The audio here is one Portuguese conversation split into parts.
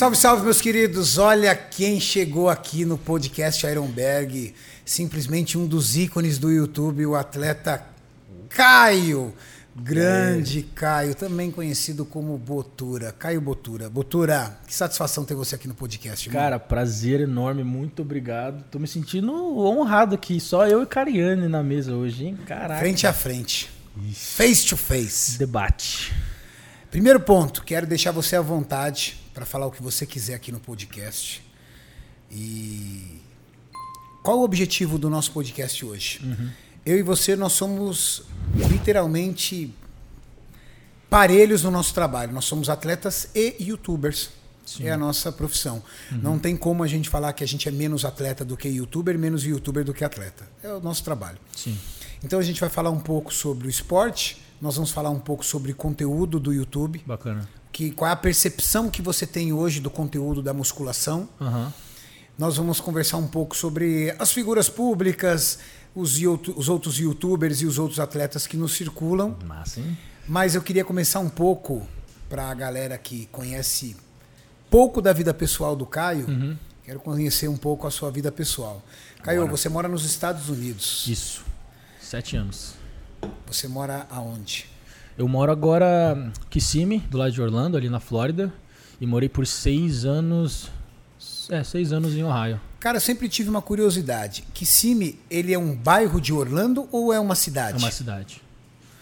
Salve, salve, meus queridos. Olha quem chegou aqui no podcast Ironberg. Simplesmente um dos ícones do YouTube, o atleta Caio. Grande Caio, também conhecido como Botura. Caio Botura. Botura, que satisfação ter você aqui no podcast. irmão. Cara, prazer enorme, muito obrigado. Tô me sentindo honrado aqui, só eu e Cariane na mesa hoje, hein? Caraca. frente a frente. Face to face. Debate. Primeiro ponto, quero deixar você à vontade para falar o que você quiser aqui no podcast. E qual o objetivo do nosso podcast hoje? Eu e você, nós somos literalmente parelhos no nosso trabalho. Nós somos atletas e youtubers. É a nossa profissão. Não tem como a gente falar que a gente é menos atleta do que youtuber, menos youtuber do que atleta. É o nosso trabalho. Sim. Então a gente vai falar um pouco sobre o esporte, nós vamos falar um pouco sobre conteúdo do YouTube, Bacana. Que qual é a percepção que você tem hoje do conteúdo da musculação. Aham. Nós vamos conversar um pouco sobre as figuras públicas, os, os outros youtubers e os outros atletas que nos circulam. Massa? Mas eu queria começar um pouco para a galera que conhece pouco da vida pessoal do Caio. Uhum. Quero conhecer um pouco a sua vida pessoal. Caio, você mora nos Estados Unidos. Isso. Sete anos. Você mora aonde? Eu moro agora em Kissimmee, do lado de Orlando, ali na Flórida. E morei por seis anos. É, seis anos em Ohio. Cara, eu sempre tive uma curiosidade. Kissimmee, ele é um bairro de Orlando ou é uma É cidade? uma cidade.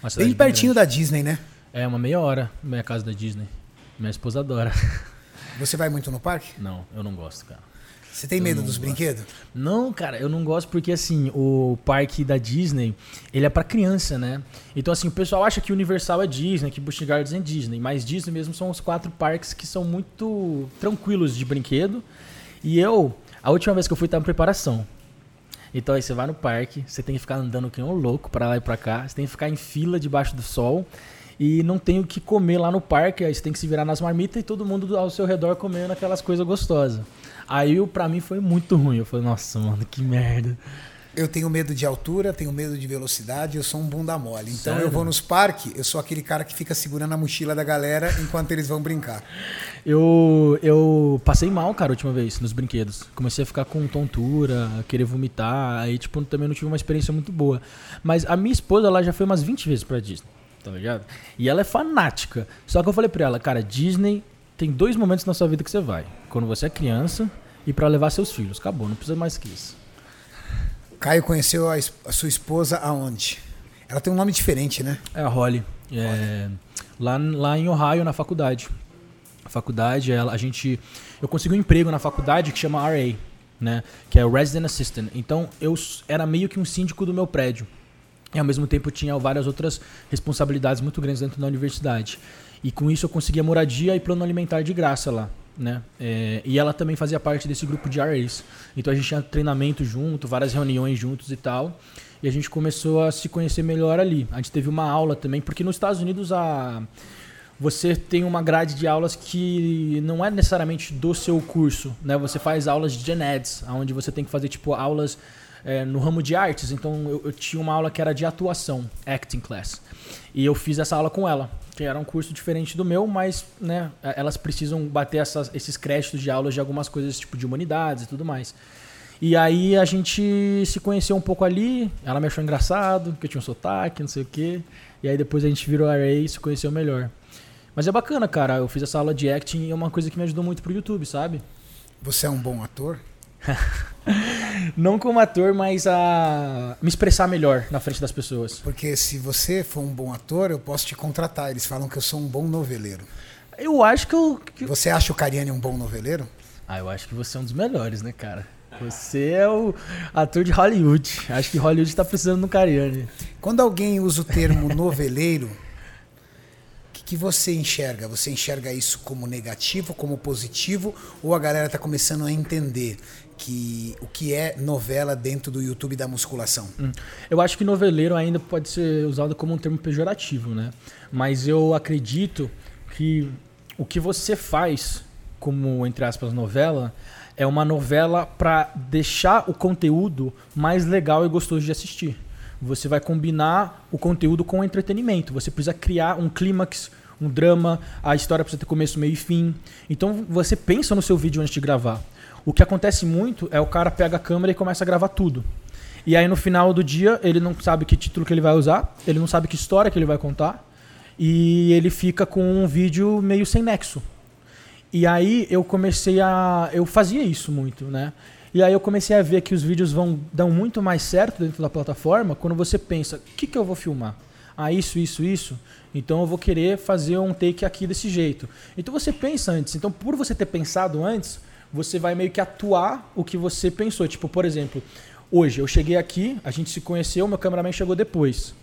Uma cidade Bem pertinho grande. da Disney, né? É, uma meia hora minha casa da Disney. Minha esposa adora. Você vai muito no parque? Não, eu não gosto, cara. Você tem Eu medo dos gosto. brinquedos? Não, cara, eu não gosto porque assim, o parque da Disney, ele é pra criança, né? Então assim, o pessoal acha que Universal é Disney, que Busch Gardens é Disney, mas Disney mesmo são os quatro parques que são muito tranquilos de brinquedo. E eu, a última vez que eu fui tava em preparação. Então aí você vai no parque, você tem que ficar andando que nem um louco pra lá e pra cá, você tem que ficar em fila debaixo do sol e não tem o que comer lá no parque, aí você tem que se virar nas marmitas e todo mundo ao seu redor comendo aquelas coisas gostosas. Aí pra mim foi muito ruim, eu falei, nossa, mano, que merda. Eu tenho medo de altura, tenho medo de velocidade, eu sou um bunda mole. Então Sério? eu vou nos parques, eu sou aquele cara que fica segurando a mochila da galera enquanto eles vão brincar. Eu, eu passei mal, cara, a última vez, nos brinquedos. Comecei a ficar com tontura, querer vomitar, aí, tipo, também não tive uma experiência muito boa. Mas a minha esposa, ela já foi umas 20 vezes pra Disney, tá ligado? E ela é fanática. Só que eu falei pra ela, cara, Disney tem dois momentos na sua vida que você vai. Quando você é criança e pra levar seus filhos. Acabou, não precisa mais que isso. Caio conheceu a, a sua esposa aonde? Ela tem um nome diferente, né? É a Holly. É, lá, lá em Ohio, na faculdade. A faculdade, ela, a gente. Eu consegui um emprego na faculdade que chama RA, né? Que é o Resident Assistant. Então eu era meio que um síndico do meu prédio. E ao mesmo tempo tinha várias outras responsabilidades muito grandes dentro da universidade. E com isso eu conseguia moradia e plano alimentar de graça lá. Né? É, e ela também fazia parte desse grupo de RAs. Então a gente tinha treinamento junto, várias reuniões juntos e tal. E a gente começou a se conhecer melhor ali. A gente teve uma aula também, porque nos Estados Unidos a você tem uma grade de aulas que não é necessariamente do seu curso, né? Você faz aulas de gen eds, onde você tem que fazer tipo aulas é, no ramo de artes. Então eu, eu tinha uma aula que era de atuação, acting class, e eu fiz essa aula com ela, que era um curso diferente do meu, mas né, elas precisam bater essas- esses créditos de aulas de algumas coisas tipo de humanidades e tudo mais. E aí a gente se conheceu um pouco ali, ela me achou engraçado, que eu tinha um sotaque, não sei o quê. E aí depois a gente virou RA e se conheceu melhor. Mas é bacana, cara. Eu fiz essa aula de acting e é uma coisa que me ajudou muito pro YouTube, sabe? Você é um bom ator? Não como ator, mas a me expressar melhor na frente das pessoas. Porque se você for um bom ator, eu posso te contratar. Eles falam que eu sou um bom noveleiro. Eu acho que eu. que- Você acha o Cariani um bom noveleiro? Ah, eu acho que você é um dos melhores, né, cara? Você é o ator de Hollywood. Acho que Hollywood tá precisando do Cariani. Quando alguém usa o termo noveleiro, o que, que você enxerga? Você enxerga isso como negativo, como positivo? Ou a galera está começando a entender que o que é novela dentro do YouTube da musculação? Eu acho que noveleiro ainda pode ser usado como um termo pejorativo, né? Mas eu acredito que o que você faz como, entre aspas, novela, é uma novela para deixar o conteúdo mais legal e gostoso de assistir. Você vai combinar o conteúdo com o entretenimento. Você precisa criar um clímax, um drama, a história precisa ter começo, meio e fim. Então você pensa no seu vídeo antes de gravar. O que acontece muito é o cara pega a câmera e começa a gravar tudo. E aí no final do dia ele não sabe que título que ele vai usar, ele não sabe que história que ele vai contar e ele fica com um vídeo meio sem nexo. E aí eu comecei a eu fazia isso muito, né? E aí eu comecei a ver que os vídeos vão dão muito mais certo dentro da plataforma quando você pensa, o que, que eu vou filmar? Ah, isso, isso, isso. Então eu vou querer fazer um take aqui desse jeito. Então você pensa antes. Então por você ter pensado antes, você vai meio que atuar o que você pensou. Tipo, por exemplo, hoje eu cheguei aqui, a gente se conheceu, meu cameraman chegou depois.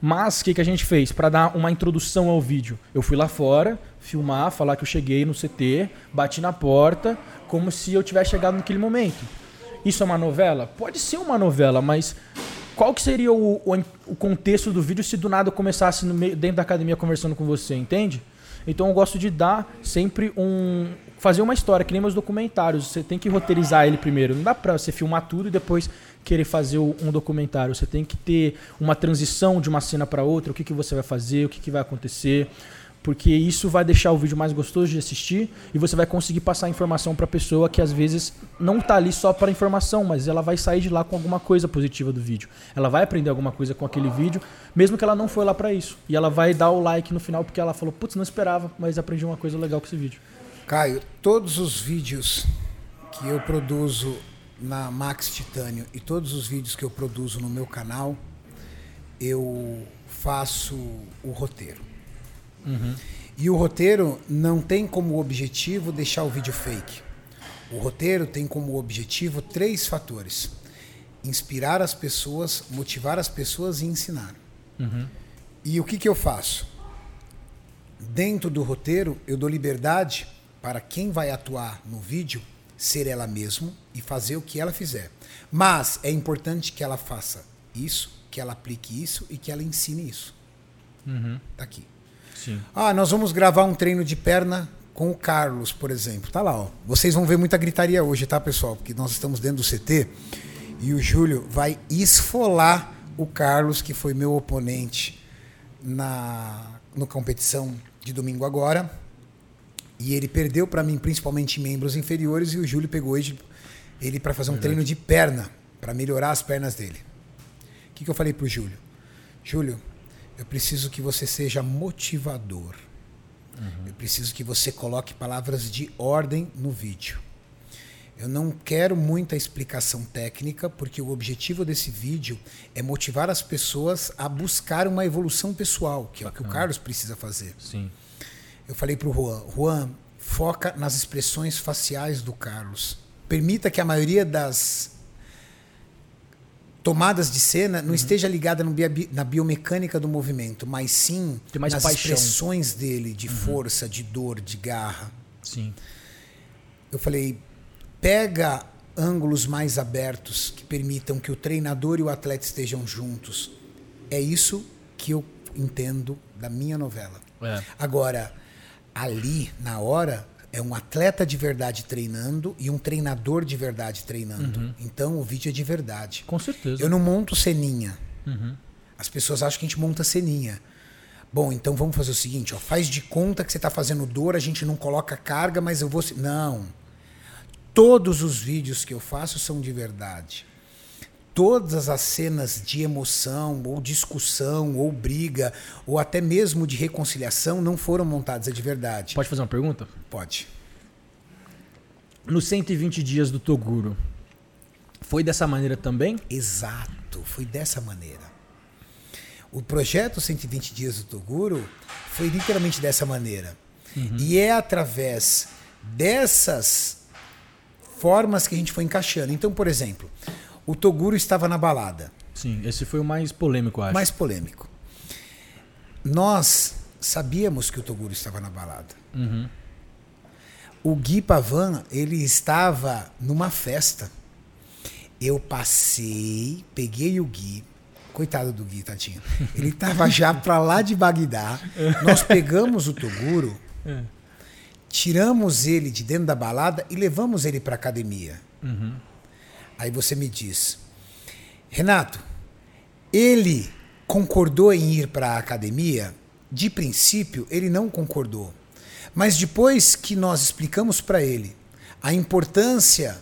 Mas o que, que a gente fez? Para dar uma introdução ao vídeo, eu fui lá fora, filmar, falar que eu cheguei no CT, bati na porta, como se eu tivesse chegado naquele momento. Isso é uma novela? Pode ser uma novela, mas qual que seria o, o, o contexto do vídeo se do nada eu começasse meio, dentro da academia conversando com você, entende? Então eu gosto de dar sempre um. Fazer uma história, que nem meus documentários. Você tem que roteirizar ele primeiro. Não dá pra você filmar tudo e depois querer fazer um documentário. Você tem que ter uma transição de uma cena para outra, o que, que você vai fazer, o que, que vai acontecer porque isso vai deixar o vídeo mais gostoso de assistir e você vai conseguir passar informação para a pessoa que às vezes não está ali só para informação, mas ela vai sair de lá com alguma coisa positiva do vídeo. Ela vai aprender alguma coisa com aquele vídeo, mesmo que ela não foi lá para isso. E ela vai dar o like no final porque ela falou: "Putz, não esperava, mas aprendi uma coisa legal com esse vídeo". Caio, todos os vídeos que eu produzo na Max Titânio e todos os vídeos que eu produzo no meu canal, eu faço o roteiro. Uhum. E o roteiro não tem como objetivo deixar o vídeo fake. O roteiro tem como objetivo três fatores: inspirar as pessoas, motivar as pessoas e ensinar. Uhum. E o que, que eu faço? Dentro do roteiro, eu dou liberdade para quem vai atuar no vídeo ser ela mesma e fazer o que ela fizer. Mas é importante que ela faça isso, que ela aplique isso e que ela ensine isso. Uhum. Tá aqui. Sim. Ah, nós vamos gravar um treino de perna com o Carlos, por exemplo. Tá lá, ó. Vocês vão ver muita gritaria hoje, tá, pessoal? Porque nós estamos dentro do CT e o Júlio vai esfolar o Carlos, que foi meu oponente na no competição de domingo agora. E ele perdeu para mim, principalmente membros inferiores, e o Júlio pegou ele, ele para fazer um Verdade. treino de perna, para melhorar as pernas dele. O que, que eu falei pro Júlio? Júlio, eu preciso que você seja motivador. Uhum. Eu preciso que você coloque palavras de ordem no vídeo. Eu não quero muita explicação técnica, porque o objetivo desse vídeo é motivar as pessoas a buscar uma evolução pessoal, que é o que o Carlos precisa fazer. Sim. Eu falei para o Juan, Juan, foca nas expressões faciais do Carlos. Permita que a maioria das tomadas de cena não uhum. esteja ligada na biomecânica do movimento, mas sim nas paixão. expressões dele de uhum. força, de dor, de garra. Sim. Eu falei, pega ângulos mais abertos que permitam que o treinador e o atleta estejam juntos. É isso que eu entendo da minha novela. É. Agora, ali, na hora, é um atleta de verdade treinando e um treinador de verdade treinando. Uhum. Então o vídeo é de verdade. Com certeza. Eu não monto ceninha. Uhum. As pessoas acham que a gente monta ceninha. Bom, então vamos fazer o seguinte, ó, faz de conta que você está fazendo dor, a gente não coloca carga, mas eu vou. Não. Todos os vídeos que eu faço são de verdade. Todas as cenas de emoção, ou discussão, ou briga, ou até mesmo de reconciliação não foram montadas, é de verdade. Pode fazer uma pergunta? Pode. Nos 120 dias do Toguro, foi dessa maneira também? Exato, foi dessa maneira. O projeto 120 dias do Toguro foi literalmente dessa maneira. Uhum. E é através dessas formas que a gente foi encaixando. Então, por exemplo, o Toguro estava na balada. Sim, esse foi o mais polêmico, acho. Mais polêmico. Nós sabíamos que o Toguro estava na balada. Uhum. O Gui Pavan, ele estava numa festa. Eu passei, peguei o Gui. Coitado do Gui, Tatinho. Ele estava já para lá de Bagdá. Nós pegamos o Toguro, é. tiramos ele de dentro da balada e levamos ele para academia. Uhum. Aí você me diz, Renato, ele concordou em ir para a academia? de princípio, ele não concordou. Mas depois que nós explicamos para ele a importância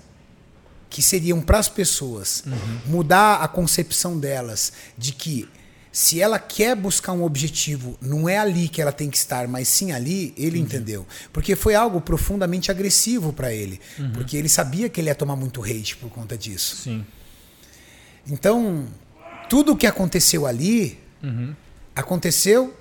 que seriam para as pessoas uhum. mudar a concepção delas de que se ela quer buscar um objetivo, não é ali que ela tem que estar, mas sim ali, ele uhum. entendeu. Porque foi algo profundamente agressivo para ele. Uhum. Porque ele sabia que ele ia tomar muito hate por conta disso. Sim. Então, tudo o que aconteceu ali uhum. aconteceu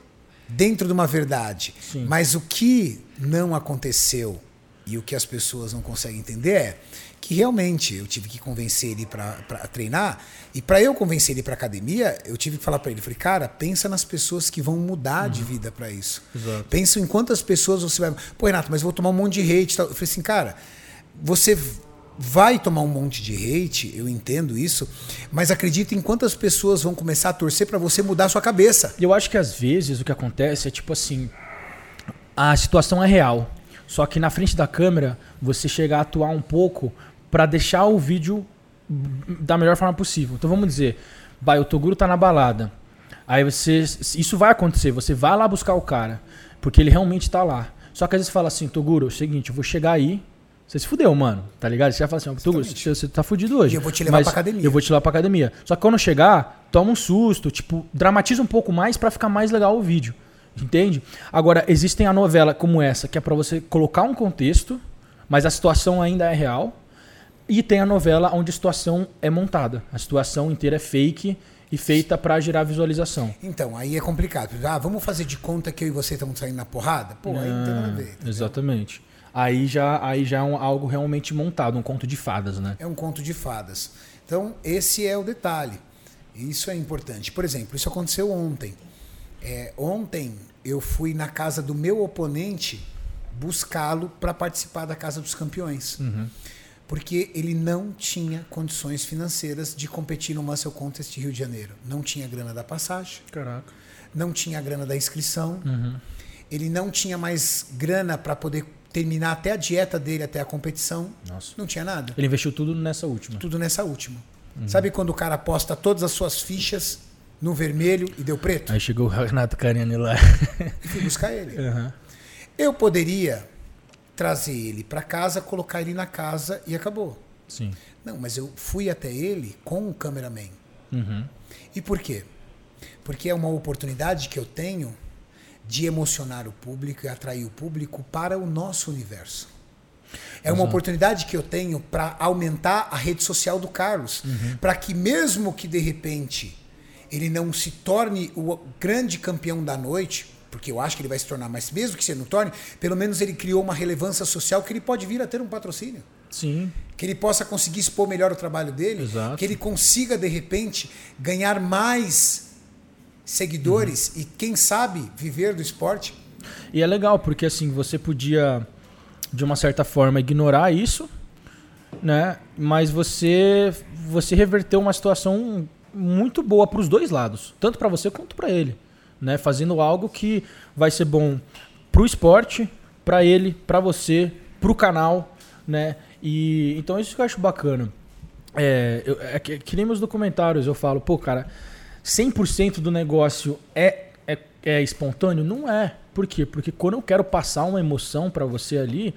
dentro de uma verdade. Sim. Mas o que não aconteceu e o que as pessoas não conseguem entender é que realmente eu tive que convencer ele para treinar. E para eu convencer ele para academia, eu tive que falar para ele, falei, cara, pensa nas pessoas que vão mudar uhum. de vida para isso. Exato. Pensa em quantas pessoas você vai. Pô, Renato, mas eu vou tomar um monte de hate. Eu falei assim, cara, você vai tomar um monte de hate, eu entendo isso, mas acredita em quantas pessoas vão começar a torcer para você mudar a sua cabeça. Eu acho que às vezes o que acontece é tipo assim, a situação é real, só que na frente da câmera você chega a atuar um pouco para deixar o vídeo da melhor forma possível. Então vamos dizer, vai, o Toguro tá na balada. Aí você, isso vai acontecer, você vai lá buscar o cara, porque ele realmente tá lá. Só que às vezes fala assim, Toguro, é o seguinte, eu vou chegar aí, você se fudeu, mano. Tá ligado? Você já fala assim, Toguro, você, você tá fudido hoje. E eu vou te levar pra academia. Eu vou te levar pra academia. Só que quando chegar, toma um susto, tipo, dramatiza um pouco mais para ficar mais legal o vídeo. Entende? Agora, existem a novela como essa, que é para você colocar um contexto, mas a situação ainda é real. E tem a novela onde a situação é montada. A situação inteira é fake e feita para gerar visualização. Então, aí é complicado. Ah, vamos fazer de conta que eu e você estamos saindo na porrada? Pô, aí não tem nada a ver. Entendeu? Exatamente. Aí já, aí já é um, algo realmente montado, um conto de fadas, né? É um conto de fadas. Então, esse é o detalhe. Isso é importante. Por exemplo, isso aconteceu ontem. É, ontem eu fui na casa do meu oponente buscá-lo para participar da Casa dos Campeões. Uhum. Porque ele não tinha condições financeiras de competir no Muscle Contest Rio de Janeiro. Não tinha grana da passagem. Caraca. Não tinha grana da inscrição. Uhum. Ele não tinha mais grana para poder terminar até a dieta dele, até a competição. Nossa. Não tinha nada. Ele investiu tudo nessa última. Tudo nessa última. Uhum. Sabe quando o cara aposta todas as suas fichas no vermelho e deu preto? Aí chegou o Renato Cariani lá. E fui buscar ele. Uhum. Eu poderia trazer ele para casa, colocar ele na casa e acabou. Sim. Não, mas eu fui até ele com o cameraman. Uhum. E por quê? Porque é uma oportunidade que eu tenho de emocionar o público e atrair o público para o nosso universo. É uma Exato. oportunidade que eu tenho para aumentar a rede social do Carlos, uhum. para que mesmo que de repente ele não se torne o grande campeão da noite, porque eu acho que ele vai se tornar, mas mesmo que você não torne, pelo menos ele criou uma relevância social que ele pode vir a ter um patrocínio. Sim. Que ele possa conseguir expor melhor o trabalho dele, Exato. que ele consiga de repente ganhar mais seguidores uhum. e, quem sabe, viver do esporte. E é legal, porque assim, você podia, de uma certa forma, ignorar isso, né? Mas você, você reverteu uma situação muito boa para os dois lados, tanto para você quanto para ele, né? Fazendo algo que vai ser bom para o esporte, para ele, para você, para o canal, né? E então isso que eu acho bacana. É, eu, é que, que nem meus documentários eu falo, pô, cara, 100% do negócio é, é, é espontâneo? Não é. Por quê? Porque quando eu quero passar uma emoção para você ali,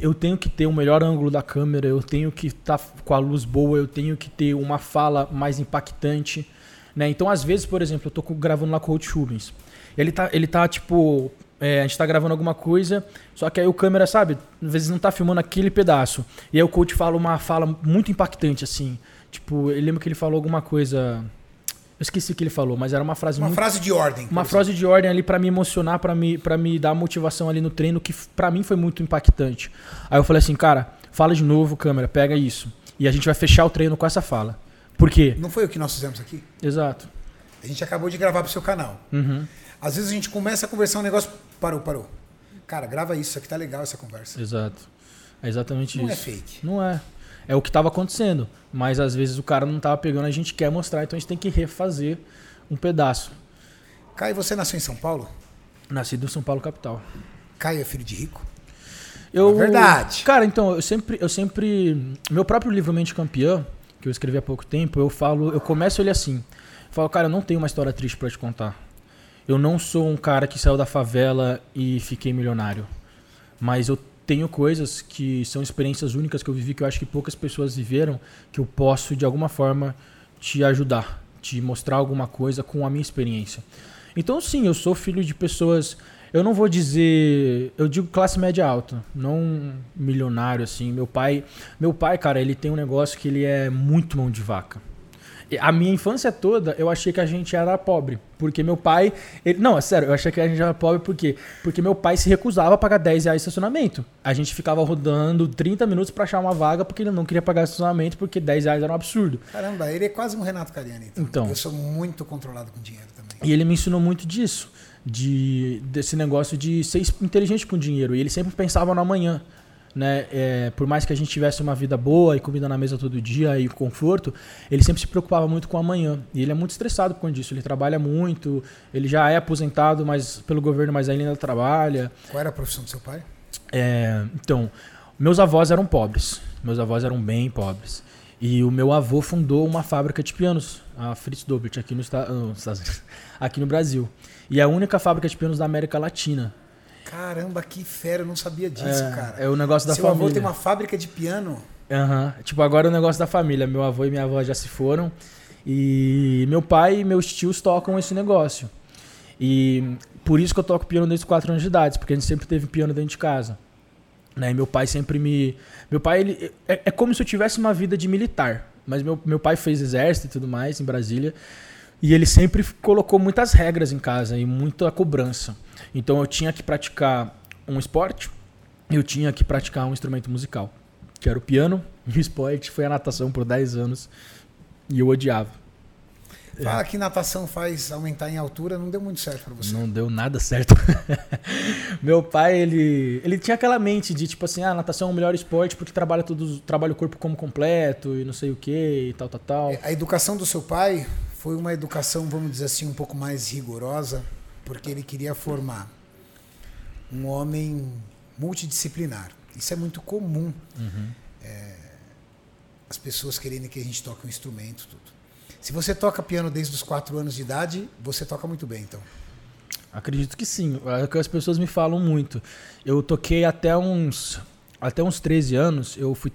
eu tenho que ter o um melhor ângulo da câmera, eu tenho que estar tá com a luz boa, eu tenho que ter uma fala mais impactante. Né? Então, às vezes, por exemplo, eu tô gravando lá com o Coach Rubens. Ele tá, ele tá tipo. É, a gente tá gravando alguma coisa, só que aí o câmera, sabe, às vezes não tá filmando aquele pedaço. E aí o coach fala uma fala muito impactante, assim. Tipo, eu lembro que ele falou alguma coisa. Eu esqueci o que ele falou, mas era uma frase Uma muito, frase de ordem. Uma frase de ordem ali para me emocionar, para me, pra me dar motivação ali no treino, que para mim foi muito impactante. Aí eu falei assim, cara, fala de novo, câmera, pega isso. E a gente vai fechar o treino com essa fala. Por quê? Não foi o que nós fizemos aqui? Exato. A gente acabou de gravar pro seu canal. Uhum. Às vezes a gente começa a conversar um negócio, parou, parou. Cara, grava isso, isso aqui tá legal essa conversa. Exato. É exatamente não isso. Não é fake. Não é é o que estava acontecendo. Mas às vezes o cara não estava pegando, a gente quer mostrar, então a gente tem que refazer um pedaço. Caio, você nasceu em São Paulo? Nascido em São Paulo, capital. Caio é filho de rico? Eu, é verdade. Cara, então, eu sempre, eu sempre. Meu próprio livro Mente Campeã, que eu escrevi há pouco tempo, eu falo, eu começo ele assim. Eu falo, cara, eu não tenho uma história triste para te contar. eu não sou um cara que saiu da favela e fiquei milionário. Mas eu tenho coisas que são experiências únicas que eu vivi que eu acho que poucas pessoas viveram, que eu posso de alguma forma te ajudar, te mostrar alguma coisa com a minha experiência. Então, sim, eu sou filho de pessoas. Eu não vou dizer, eu digo classe média alta, não milionário assim. Meu pai, meu pai, cara, ele tem um negócio que ele é muito mão de vaca. A minha infância toda, eu achei que a gente era pobre. Porque meu pai. Ele, não, é sério, eu achei que a gente era pobre por quê? Porque meu pai se recusava a pagar 10 reais de estacionamento. A gente ficava rodando 30 minutos para achar uma vaga porque ele não queria pagar estacionamento porque 10 reais era um absurdo. Caramba, ele é quase um Renato Cariani. Então. então. Eu sou muito controlado com dinheiro também. E ele me ensinou muito disso. De, desse negócio de ser inteligente com dinheiro. E ele sempre pensava no amanhã né? É, por mais que a gente tivesse uma vida boa e comida na mesa todo dia e conforto, ele sempre se preocupava muito com o amanhã. E ele é muito estressado com isso. Ele trabalha muito, ele já é aposentado mas pelo governo, mas ainda trabalha. Qual era a profissão do seu pai? É, então, meus avós eram pobres. Meus avós eram bem pobres. E o meu avô fundou uma fábrica de pianos, a Fritz Dobert, aqui, no, aqui no Brasil. E é a única fábrica de pianos da América Latina. Caramba, que fera, eu não sabia disso, é, cara. É o negócio da Seu família. Seu avô tem uma fábrica de piano. Aham. Uhum. Tipo, agora é o negócio da família. Meu avô e minha avó já se foram. E meu pai e meus tios tocam esse negócio. E por isso que eu toco piano desde 4 anos de idade, porque a gente sempre teve piano dentro de casa. Né? E meu pai sempre me. Meu pai, ele. É, é como se eu tivesse uma vida de militar. Mas meu, meu pai fez exército e tudo mais em Brasília. E ele sempre colocou muitas regras em casa e muita cobrança. Então eu tinha que praticar um esporte, eu tinha que praticar um instrumento musical, que era o piano, e o esporte foi a natação por 10 anos, e eu odiava. Fala que natação faz aumentar em altura, não deu muito certo para você. Não deu nada certo. Meu pai, ele, ele tinha aquela mente de tipo assim, ah, natação é o melhor esporte porque trabalha tudo, trabalha o corpo como completo e não sei o que e tal, tal, tal. A educação do seu pai foi uma educação, vamos dizer assim, um pouco mais rigorosa, porque ele queria formar um homem multidisciplinar. Isso é muito comum. Uhum. É, as pessoas querendo que a gente toque um instrumento, tudo. Se você toca piano desde os 4 anos de idade, você toca muito bem, então. Acredito que sim. É o que as pessoas me falam muito. Eu toquei até uns até uns 13 anos, eu fui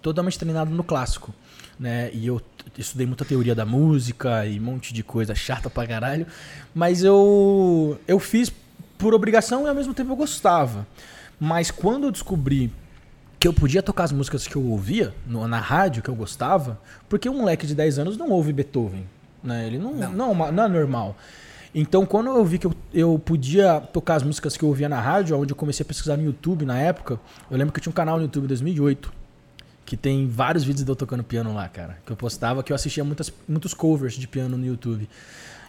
totalmente treinado no clássico, né? E eu estudei muita teoria da música e um monte de coisa chata pra caralho. Mas eu, eu fiz por obrigação e ao mesmo tempo eu gostava. Mas quando eu descobri que eu podia tocar as músicas que eu ouvia no, na rádio, que eu gostava, porque um moleque de 10 anos não ouve Beethoven. Né? Ele não, não. Não, não é normal. Então, quando eu vi que eu, eu podia tocar as músicas que eu ouvia na rádio, onde eu comecei a pesquisar no YouTube na época, eu lembro que eu tinha um canal no YouTube em 2008 que tem vários vídeos de eu tocando piano lá, cara. Que eu postava, que eu assistia muitas, muitos covers de piano no YouTube.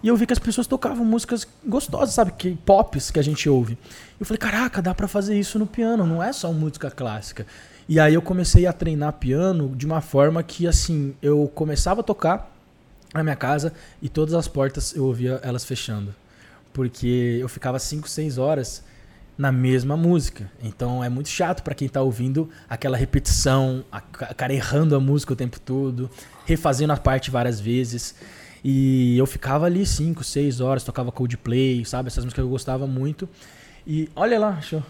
E eu vi que as pessoas tocavam músicas gostosas, sabe? Que pops que a gente ouve. Eu falei, caraca, dá para fazer isso no piano, não é só música clássica. E aí eu comecei a treinar piano de uma forma que, assim, eu começava a tocar na minha casa e todas as portas eu ouvia elas fechando. Porque eu ficava 5, 6 horas na mesma música. Então é muito chato para quem tá ouvindo aquela repetição, a cara errando a música o tempo todo, refazendo a parte várias vezes. E eu ficava ali 5, 6 horas, tocava Coldplay, sabe? Essas músicas que eu gostava muito. E olha lá, show.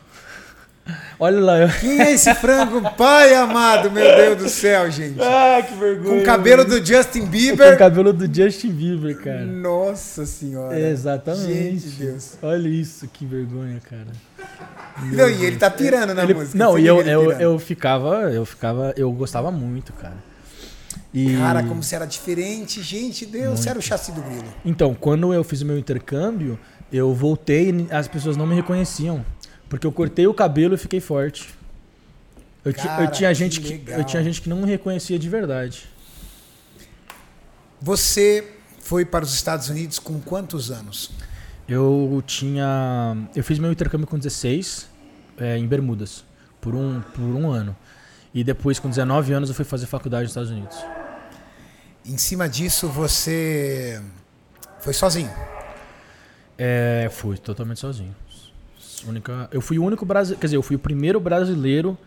Olha lá. Eu... Quem é esse frango? Pai amado, meu Deus do céu, gente. Ah, que vergonha. Com o cabelo do Justin Bieber. Com o cabelo do Justin Bieber, cara. Nossa senhora. exatamente. Gente, Deus. Olha isso, que vergonha, cara. Não, e ele tá pirando na ele, música. Não, e eu, eu, eu ficava, eu ficava, eu gostava muito, cara. E... Cara, como se era diferente, gente, Deus, muito. era o chassi do grilo. Então, quando eu fiz o meu intercâmbio, eu voltei e as pessoas não me reconheciam. Porque eu cortei o cabelo e fiquei forte. Eu, Cara, eu, tinha gente que, eu tinha gente que não me reconhecia de verdade. Você foi para os Estados Unidos com quantos anos? Eu tinha. Eu fiz meu intercâmbio com 16 é, em Bermudas, por um, por um ano. E depois, com 19 anos, eu fui fazer faculdade nos Estados Unidos. Em cima disso, você foi sozinho? É, fui totalmente sozinho. Única, eu fui o único brasileiro, quer dizer, eu fui o primeiro brasileiro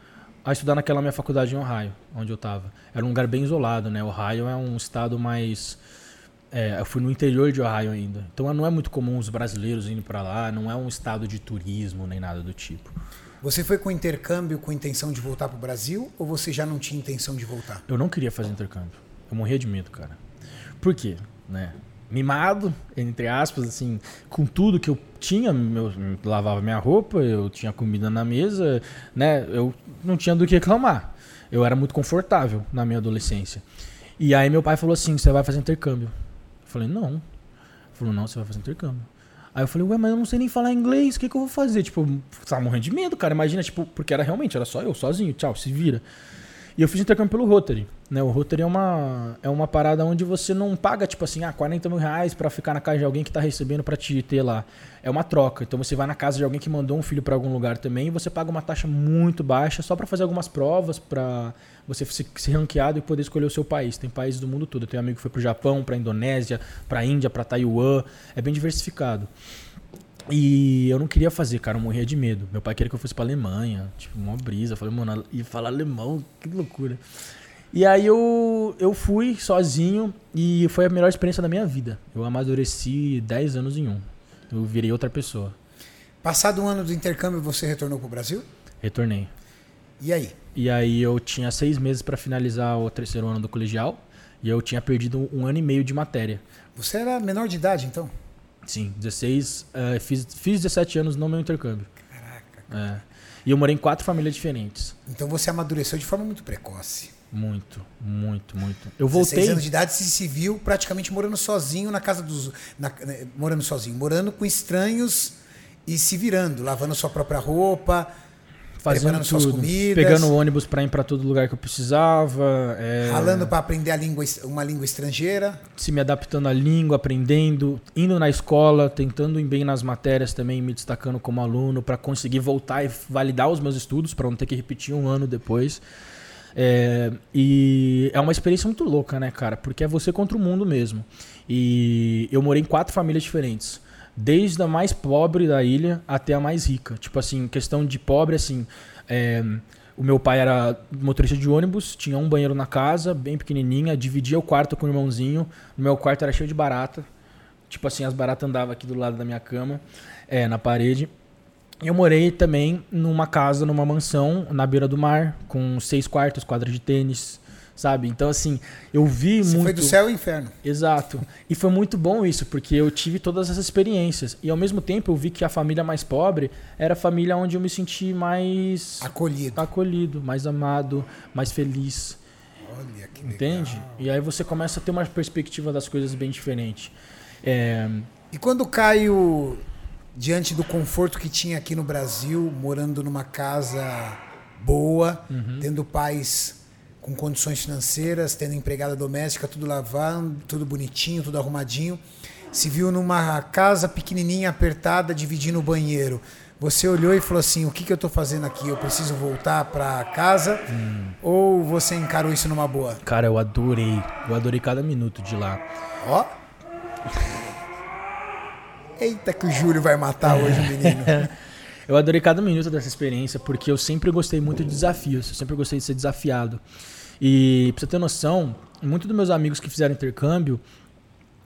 a estudar naquela minha faculdade em Ohio, onde eu estava. Era um lugar bem isolado, né? Ohio é um estado mais É, eu fui no interior de Ohio ainda. Então não é muito comum os brasileiros indo para lá, não é um estado de turismo nem nada do tipo. Você foi com intercâmbio com intenção de voltar pro Brasil ou você já não tinha intenção de voltar? Eu não queria fazer intercâmbio. Eu morria de medo, cara. Por quê? Né? Mimado, entre aspas, assim, com tudo que eu tinha, eu lavava minha roupa, eu tinha comida na mesa, né? Eu não tinha do que reclamar. Eu era muito confortável na minha adolescência. E aí meu pai falou assim: você vai fazer intercâmbio. Eu falei, não. Ele falou, não, você vai fazer intercâmbio. Aí eu falei, ué, mas eu não sei nem falar inglês, o que, que eu vou fazer? Tipo, eu tava morrendo de medo, cara. Imagina, tipo, porque era realmente, era só eu, sozinho, tchau, se vira. E eu fiz intercâmbio pelo Rotary. Né? O Rotary é uma, é uma parada onde você não paga, tipo assim, ah, 40 mil reais pra ficar na casa de alguém que tá recebendo pra te ter lá. É uma troca. Então você vai na casa de alguém que mandou um filho para algum lugar também e você paga uma taxa muito baixa só para fazer algumas provas, pra você ser ranqueado e poder escolher o seu país. Tem países do mundo todo. Eu tenho amigo que foi pro Japão, pra Indonésia, pra Índia, pra Taiwan. É bem diversificado. E eu não queria fazer, cara, eu morria de medo. Meu pai queria que eu fosse pra Alemanha, tipo, uma brisa. Eu falei, mano, e falar alemão, que loucura. E aí eu, eu fui sozinho e foi a melhor experiência da minha vida. Eu amadureci 10 anos em um. Eu virei outra pessoa. Passado um ano do intercâmbio, você retornou pro Brasil? Retornei. E aí? E aí eu tinha seis meses para finalizar o terceiro ano do colegial e eu tinha perdido um ano e meio de matéria. Você era menor de idade, então? Sim, 16. Uh, fiz, fiz 17 anos no meu intercâmbio. Caraca. É. E eu morei em quatro famílias diferentes. Então você amadureceu de forma muito precoce. Muito, muito, muito. Eu voltei. 16 anos de idade se, se viu praticamente morando sozinho na casa dos. Na, né, morando sozinho, morando com estranhos e se virando, lavando sua própria roupa, fazendo suas comidas, pegando ônibus para ir para todo lugar que eu precisava, é... ralando para aprender a língua, uma língua estrangeira, se me adaptando à língua, aprendendo, indo na escola, tentando ir bem nas matérias também, me destacando como aluno para conseguir voltar e validar os meus estudos para não ter que repetir um ano depois. É, e é uma experiência muito louca, né, cara? Porque é você contra o mundo mesmo. E eu morei em quatro famílias diferentes desde a mais pobre da ilha até a mais rica. Tipo assim, questão de pobre, assim. É, o meu pai era motorista de ônibus, tinha um banheiro na casa, bem pequenininha, dividia o quarto com o irmãozinho. O meu quarto era cheio de barata. Tipo assim, as baratas andavam aqui do lado da minha cama, é, na parede. Eu morei também numa casa, numa mansão, na beira do mar, com seis quartos, quadra de tênis, sabe? Então, assim, eu vi Você muito. Foi do céu ao inferno. Exato. E foi muito bom isso, porque eu tive todas essas experiências. E ao mesmo tempo eu vi que a família mais pobre era a família onde eu me senti mais. Acolhido. Acolhido, mais amado, mais feliz. Olha que Entende? legal. E aí você começa a ter uma perspectiva das coisas bem diferente. É... E quando Caio, diante do conforto que tinha aqui no Brasil, morando numa casa boa, uhum. tendo pais com condições financeiras, tendo empregada doméstica, tudo lavando, tudo bonitinho, tudo arrumadinho. Se viu numa casa pequenininha, apertada, dividindo o banheiro. Você olhou e falou assim: o que, que eu estou fazendo aqui? Eu preciso voltar para casa? Hum. Ou você encarou isso numa boa? Cara, eu adorei. Eu adorei cada minuto de lá. Ó. Eita, que o Júlio vai matar hoje o menino. eu adorei cada minuto dessa experiência porque eu sempre gostei muito de desafios. Eu sempre gostei de ser desafiado. E pra você ter noção, muitos dos meus amigos que fizeram intercâmbio,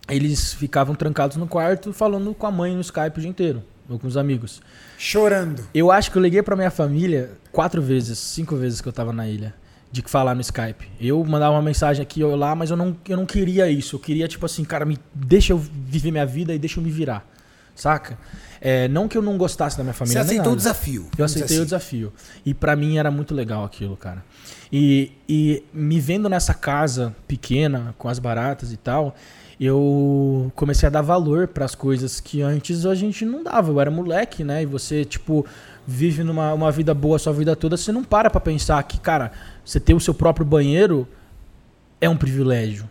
eles ficavam trancados no quarto falando com a mãe no Skype o dia inteiro, ou com os amigos. Chorando. Eu acho que eu liguei pra minha família quatro vezes, cinco vezes que eu tava na ilha. De falar no Skype. Eu mandava uma mensagem aqui ou lá, mas eu não, eu não queria isso. Eu queria, tipo assim, cara, me deixa eu viver minha vida e deixa eu me virar. Saca? É, não que eu não gostasse da minha família. Você aceitou o desafio. Eu aceitei assim. o desafio. E para mim era muito legal aquilo, cara. E, e me vendo nessa casa pequena, com as baratas e tal, eu comecei a dar valor para as coisas que antes a gente não dava. Eu era moleque, né? E você, tipo, vive numa uma vida boa a sua vida toda, você não para pra pensar que, cara, você ter o seu próprio banheiro é um privilégio.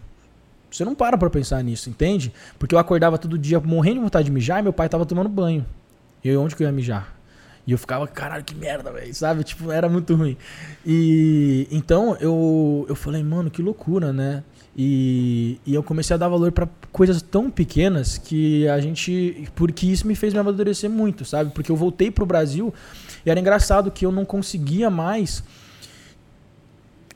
Você não para pra pensar nisso, entende? Porque eu acordava todo dia morrendo de vontade de mijar e meu pai tava tomando banho. E eu, onde que eu ia mijar? E eu ficava, caralho, que merda, velho, sabe? Tipo, era muito ruim. E então eu, eu falei, mano, que loucura, né? E, e eu comecei a dar valor para coisas tão pequenas que a gente. Porque isso me fez me amadurecer muito, sabe? Porque eu voltei pro Brasil e era engraçado que eu não conseguia mais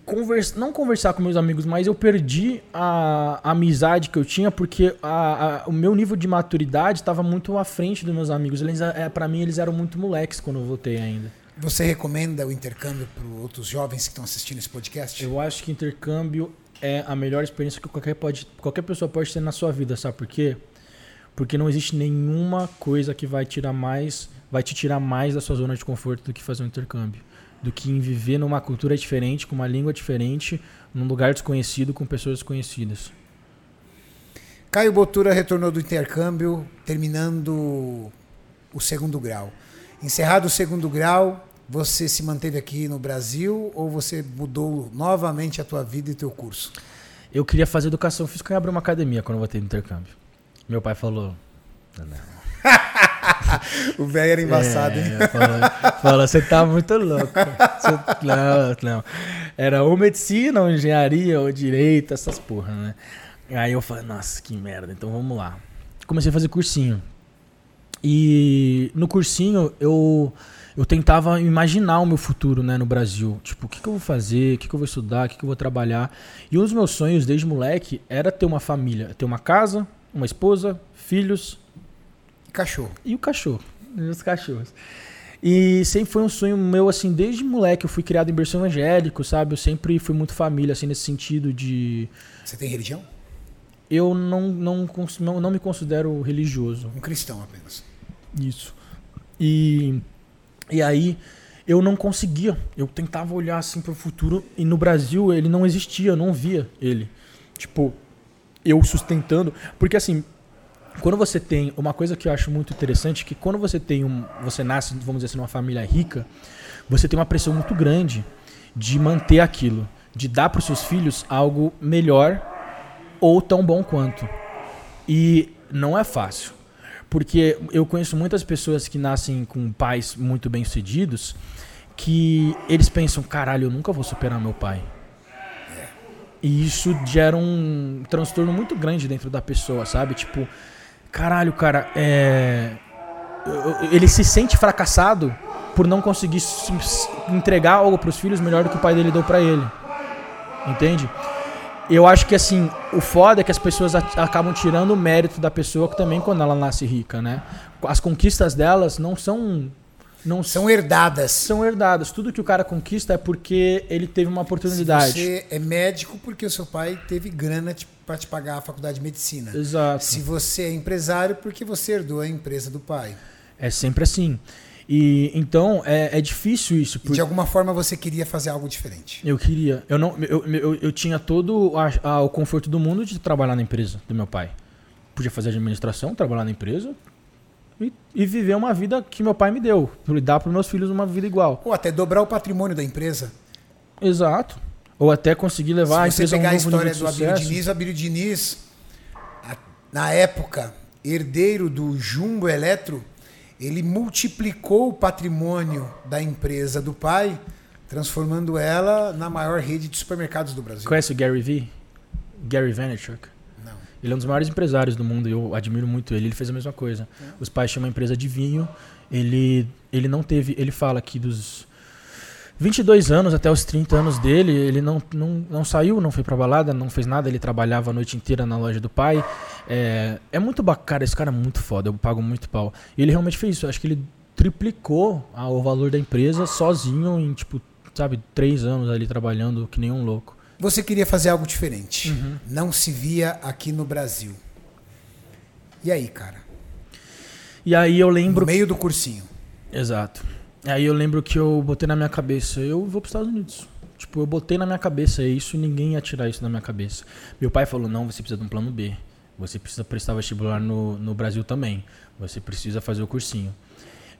conversa, não conversar com meus amigos, mas eu perdi a, a amizade que eu tinha porque a, a, o meu nível de maturidade estava muito à frente dos meus amigos. Eles, é, para mim, eles eram muito moleques quando eu voltei ainda. Você recomenda o intercâmbio para outros jovens que estão assistindo esse podcast? Eu acho que intercâmbio é a melhor experiência que qualquer, pode, qualquer pessoa pode ter na sua vida, sabe por quê? Porque não existe nenhuma coisa que vai tirar mais, vai te tirar mais da sua zona de conforto do que fazer um intercâmbio do que em viver numa cultura diferente, com uma língua diferente, num lugar desconhecido, com pessoas desconhecidas. Caio Botura retornou do intercâmbio, terminando o segundo grau. Encerrado o segundo grau, você se manteve aqui no Brasil ou você mudou novamente a tua vida e teu curso? Eu queria fazer educação física e abrir uma academia quando eu voltei no intercâmbio. Meu pai falou: não, não. o velho era embaçado, é, hein? Fala, você tá muito louco. Você, não, não. Era ou medicina, ou engenharia, ou direito, essas porra, né? Aí eu falei, nossa, que merda, então vamos lá. Comecei a fazer cursinho. E no cursinho eu, eu tentava imaginar o meu futuro né, no Brasil. Tipo, o que, que eu vou fazer, o que, que eu vou estudar, o que, que eu vou trabalhar. E um dos meus sonhos desde moleque era ter uma família, ter uma casa, uma esposa, filhos, Cachorro. E o cachorro. E os cachorros. E sempre foi um sonho meu, assim, desde moleque. Eu fui criado em berço evangélico, sabe? Eu sempre fui muito família, assim, nesse sentido de. Você tem religião? Eu não, não, não, não me considero religioso. Um cristão apenas. Isso. E, e aí eu não conseguia. Eu tentava olhar assim para o futuro e no Brasil ele não existia, eu não via ele. Tipo, eu sustentando. Porque assim, quando você tem uma coisa que eu acho muito interessante que quando você tem um você nasce vamos dizer assim numa família rica você tem uma pressão muito grande de manter aquilo de dar para os seus filhos algo melhor ou tão bom quanto. E não é fácil porque eu conheço muitas pessoas que nascem com pais muito bem sucedidos que eles pensam caralho eu nunca vou superar meu pai. E isso gera um transtorno muito grande dentro da pessoa sabe? Tipo caralho, cara, é. Ele se sente fracassado por não conseguir entregar algo para os filhos melhor do que o pai dele deu para ele. Entende? Eu acho que assim, o foda é que as pessoas acabam tirando o mérito da pessoa que também quando ela nasce rica, né? As conquistas delas não são não são herdadas. São herdadas. Tudo que o cara conquista é porque ele teve uma oportunidade. Se você é médico porque o seu pai teve grana para te pagar a faculdade de medicina. Exato. Se você é empresário porque você herdou a empresa do pai. É sempre assim. E então é, é difícil isso. Por... de alguma forma você queria fazer algo diferente. Eu queria. Eu não, eu, eu, eu tinha todo a, a, o conforto do mundo de trabalhar na empresa do meu pai. Podia fazer administração, trabalhar na empresa, e, e, viver uma vida que meu pai me deu. Dar para meus filhos uma vida igual. Ou até dobrar o patrimônio da empresa. Exato. Ou até conseguir levar Se a empresa a um pegar a história do Abílio Diniz, o Abílio Diniz, na época, herdeiro do Jumbo Eletro, ele multiplicou o patrimônio da empresa do pai, transformando ela na maior rede de supermercados do Brasil. Conhece o Gary Vee? Gary Vaynerchuk? Ele é um dos maiores empresários do mundo e eu admiro muito ele. Ele fez a mesma coisa. É. Os pais tinham uma empresa de vinho. Ele, ele não teve. Ele fala que dos 22 anos até os 30 anos dele, ele não, não, não saiu, não foi pra balada, não fez nada. Ele trabalhava a noite inteira na loja do pai. É, é muito bacana. Esse cara é muito foda. Eu pago muito pau. E ele realmente fez isso. Acho que ele triplicou o valor da empresa sozinho em, tipo, sabe, três anos ali trabalhando que nem um louco. Você queria fazer algo diferente. Uhum. Não se via aqui no Brasil. E aí, cara? E aí eu lembro. No meio do cursinho. Exato. Aí eu lembro que eu botei na minha cabeça, eu vou para os Estados Unidos. Tipo, eu botei na minha cabeça isso e ninguém ia tirar isso da minha cabeça. Meu pai falou: não, você precisa de um plano B. Você precisa prestar vestibular no, no Brasil também. Você precisa fazer o cursinho.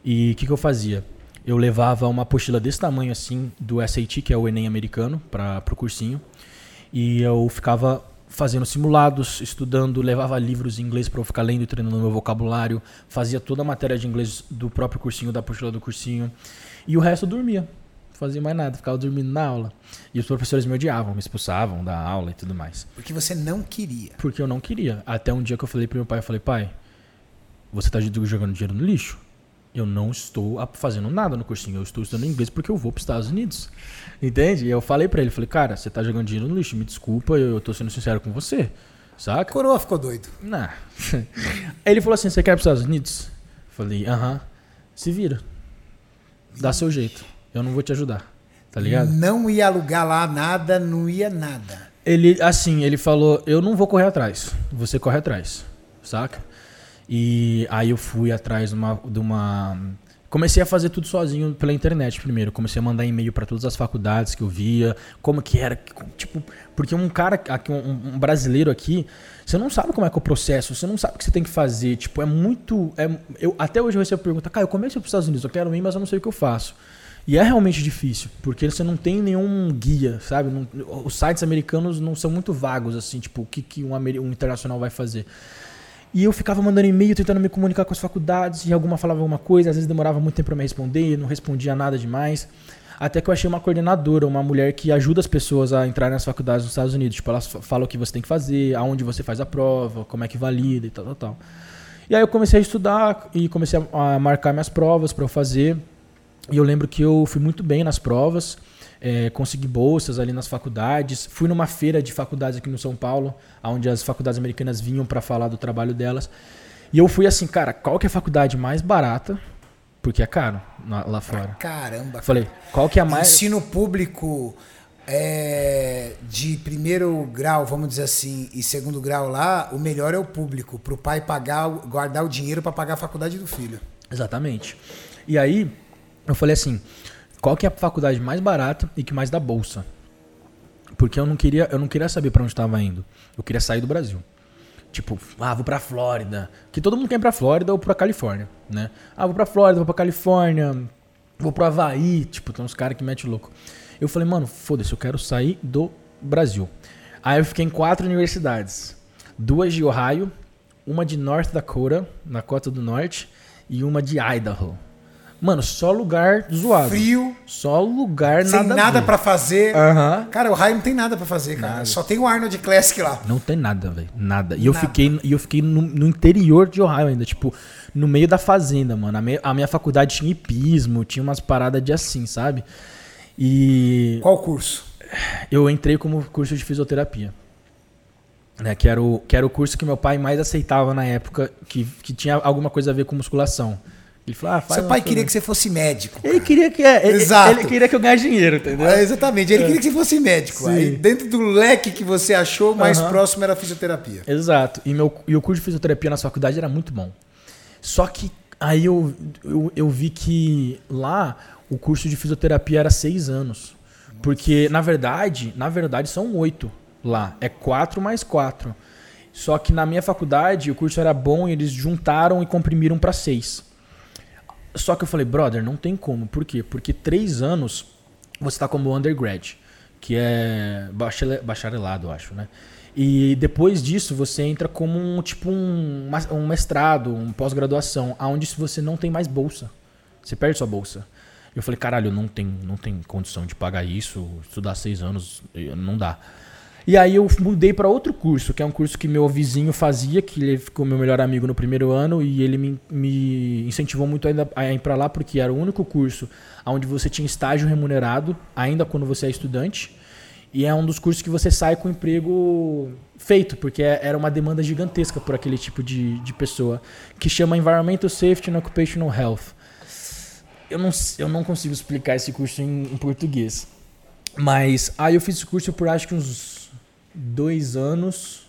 E o que, que eu fazia? eu levava uma apostila desse tamanho assim do SAT, que é o Enem americano, para o cursinho. E eu ficava fazendo simulados, estudando, levava livros em inglês para eu ficar lendo e treinando meu vocabulário, fazia toda a matéria de inglês do próprio cursinho, da apostila do cursinho. E o resto eu dormia. Não fazia mais nada, ficava dormindo na aula. E os professores me odiavam, me expulsavam da aula e tudo mais. Porque você não queria. Porque eu não queria. Até um dia que eu falei pro meu pai, eu falei, pai, você tá jogando dinheiro no lixo? Eu não estou fazendo nada no cursinho, eu estou estudando inglês porque eu vou para os Estados Unidos. Entende? E eu falei para ele, falei, cara, você tá jogando dinheiro no lixo, me desculpa, eu, eu tô sendo sincero com você. Saca? Coroa ficou doido. Não. ele falou assim, você quer ir para os Estados Unidos? Falei, aham. Se vira. Dá seu jeito. Eu não vou te ajudar. Tá ligado? Não ia alugar lá nada, não ia nada. Ele, assim, ele falou, eu não vou correr atrás. Você corre atrás. Saca? E aí eu fui atrás de uma, de uma comecei a fazer tudo sozinho pela internet primeiro. Comecei a mandar e-mail para todas as faculdades que eu via, como que era, tipo, porque um cara aqui, um, um, brasileiro aqui, você não sabe como é que é o processo, você não sabe o que você tem que fazer, tipo, é muito, é, eu até hoje eu recebo pergunta, cara, eu comecei para os Estados Unidos, eu quero ir, mas eu não sei o que eu faço. E é realmente difícil, porque você não tem nenhum guia, sabe? Não, os sites americanos não são muito vagos, assim, tipo, o que, que um, um internacional vai fazer. E eu ficava mandando e-mail, tentando me comunicar com as faculdades, e alguma falava alguma coisa, às vezes demorava muito tempo para me responder, não respondia nada demais. Até que eu achei uma coordenadora, uma mulher que ajuda as pessoas a entrar nas faculdades dos Estados Unidos. Tipo, ela fala o que você tem que fazer, aonde você faz a prova, como é que valida e tal, tal, tal. E aí eu comecei a estudar e comecei a marcar minhas provas para eu fazer. E eu lembro que eu fui muito bem nas provas é, consegui bolsas ali nas faculdades. Fui numa feira de faculdades aqui no São Paulo, onde as faculdades americanas vinham para falar do trabalho delas. E eu fui assim, cara, qual que é a faculdade mais barata? Porque é caro lá fora. Caramba. Falei, qual que é a mais. Ensino público é, de primeiro grau, vamos dizer assim, e segundo grau lá, o melhor é o público, para o pai pagar, guardar o dinheiro para pagar a faculdade do filho. Exatamente. E aí, eu falei assim: qual que é a faculdade mais barata e que mais dá bolsa. Porque eu não queria, eu não queria saber para onde estava indo. Eu queria sair do Brasil. Tipo, ah, vou pra Flórida. Que todo mundo quer ir pra Flórida ou pra Califórnia, né? Ah, vou pra Flórida, vou pra Califórnia, vou pro Havaí. Tipo, tem uns caras que metem louco. Eu falei, mano, foda-se, eu quero sair do Brasil. Aí eu fiquei em quatro universidades. Duas de Ohio, uma de North Dakota, na Cota do Norte, e uma de Idaho. Mano, só lugar zoado. Frio. Só lugar sem nada, nada para fazer. Uhum. Cara, o raio não tem nada para fazer, cara. Nada. Só tem o Arnold Classic lá. Não tem nada, velho. Nada. E nada. eu fiquei, eu fiquei no, no, interior de Ohio ainda, tipo, no meio da fazenda, mano. A, me, a minha faculdade tinha hipismo, tinha umas paradas de assim, sabe? E. Qual curso? Eu entrei como curso de fisioterapia. Né, que, era o, que era o curso que meu pai mais aceitava na época, que, que tinha alguma coisa a ver com musculação. Ele falou, ah, faz Seu pai queria que você fosse médico. Cara. Ele queria que é, Exato. Ele, ele, queria que eu ganhasse dinheiro, entendeu? É, exatamente. Ele é. queria que você fosse médico. Sim. Aí dentro do leque que você achou, mais uhum. próximo era a fisioterapia. Exato. E, meu, e o curso de fisioterapia na faculdade era muito bom. Só que aí eu, eu, eu vi que lá o curso de fisioterapia era seis anos. Nossa. Porque, na verdade, na verdade, são oito lá. É quatro mais quatro. Só que na minha faculdade o curso era bom e eles juntaram e comprimiram para seis. Só que eu falei, brother, não tem como. Por quê? Porque três anos você está como undergrad, que é bacharelado, eu acho, né? E depois disso você entra como um tipo um, um mestrado, um pós-graduação, aonde você não tem mais bolsa. Você perde sua bolsa. Eu falei, caralho, não tem, não tem condição de pagar isso, estudar seis anos, não dá. E aí eu mudei para outro curso, que é um curso que meu vizinho fazia, que ele ficou meu melhor amigo no primeiro ano e ele me, me incentivou muito ainda a ir para lá porque era o único curso onde você tinha estágio remunerado, ainda quando você é estudante. E é um dos cursos que você sai com emprego feito, porque é, era uma demanda gigantesca por aquele tipo de, de pessoa, que chama Environmental Safety and Occupational Health. Eu não, eu não consigo explicar esse curso em, em português. Mas aí eu fiz esse curso por acho que uns dois anos.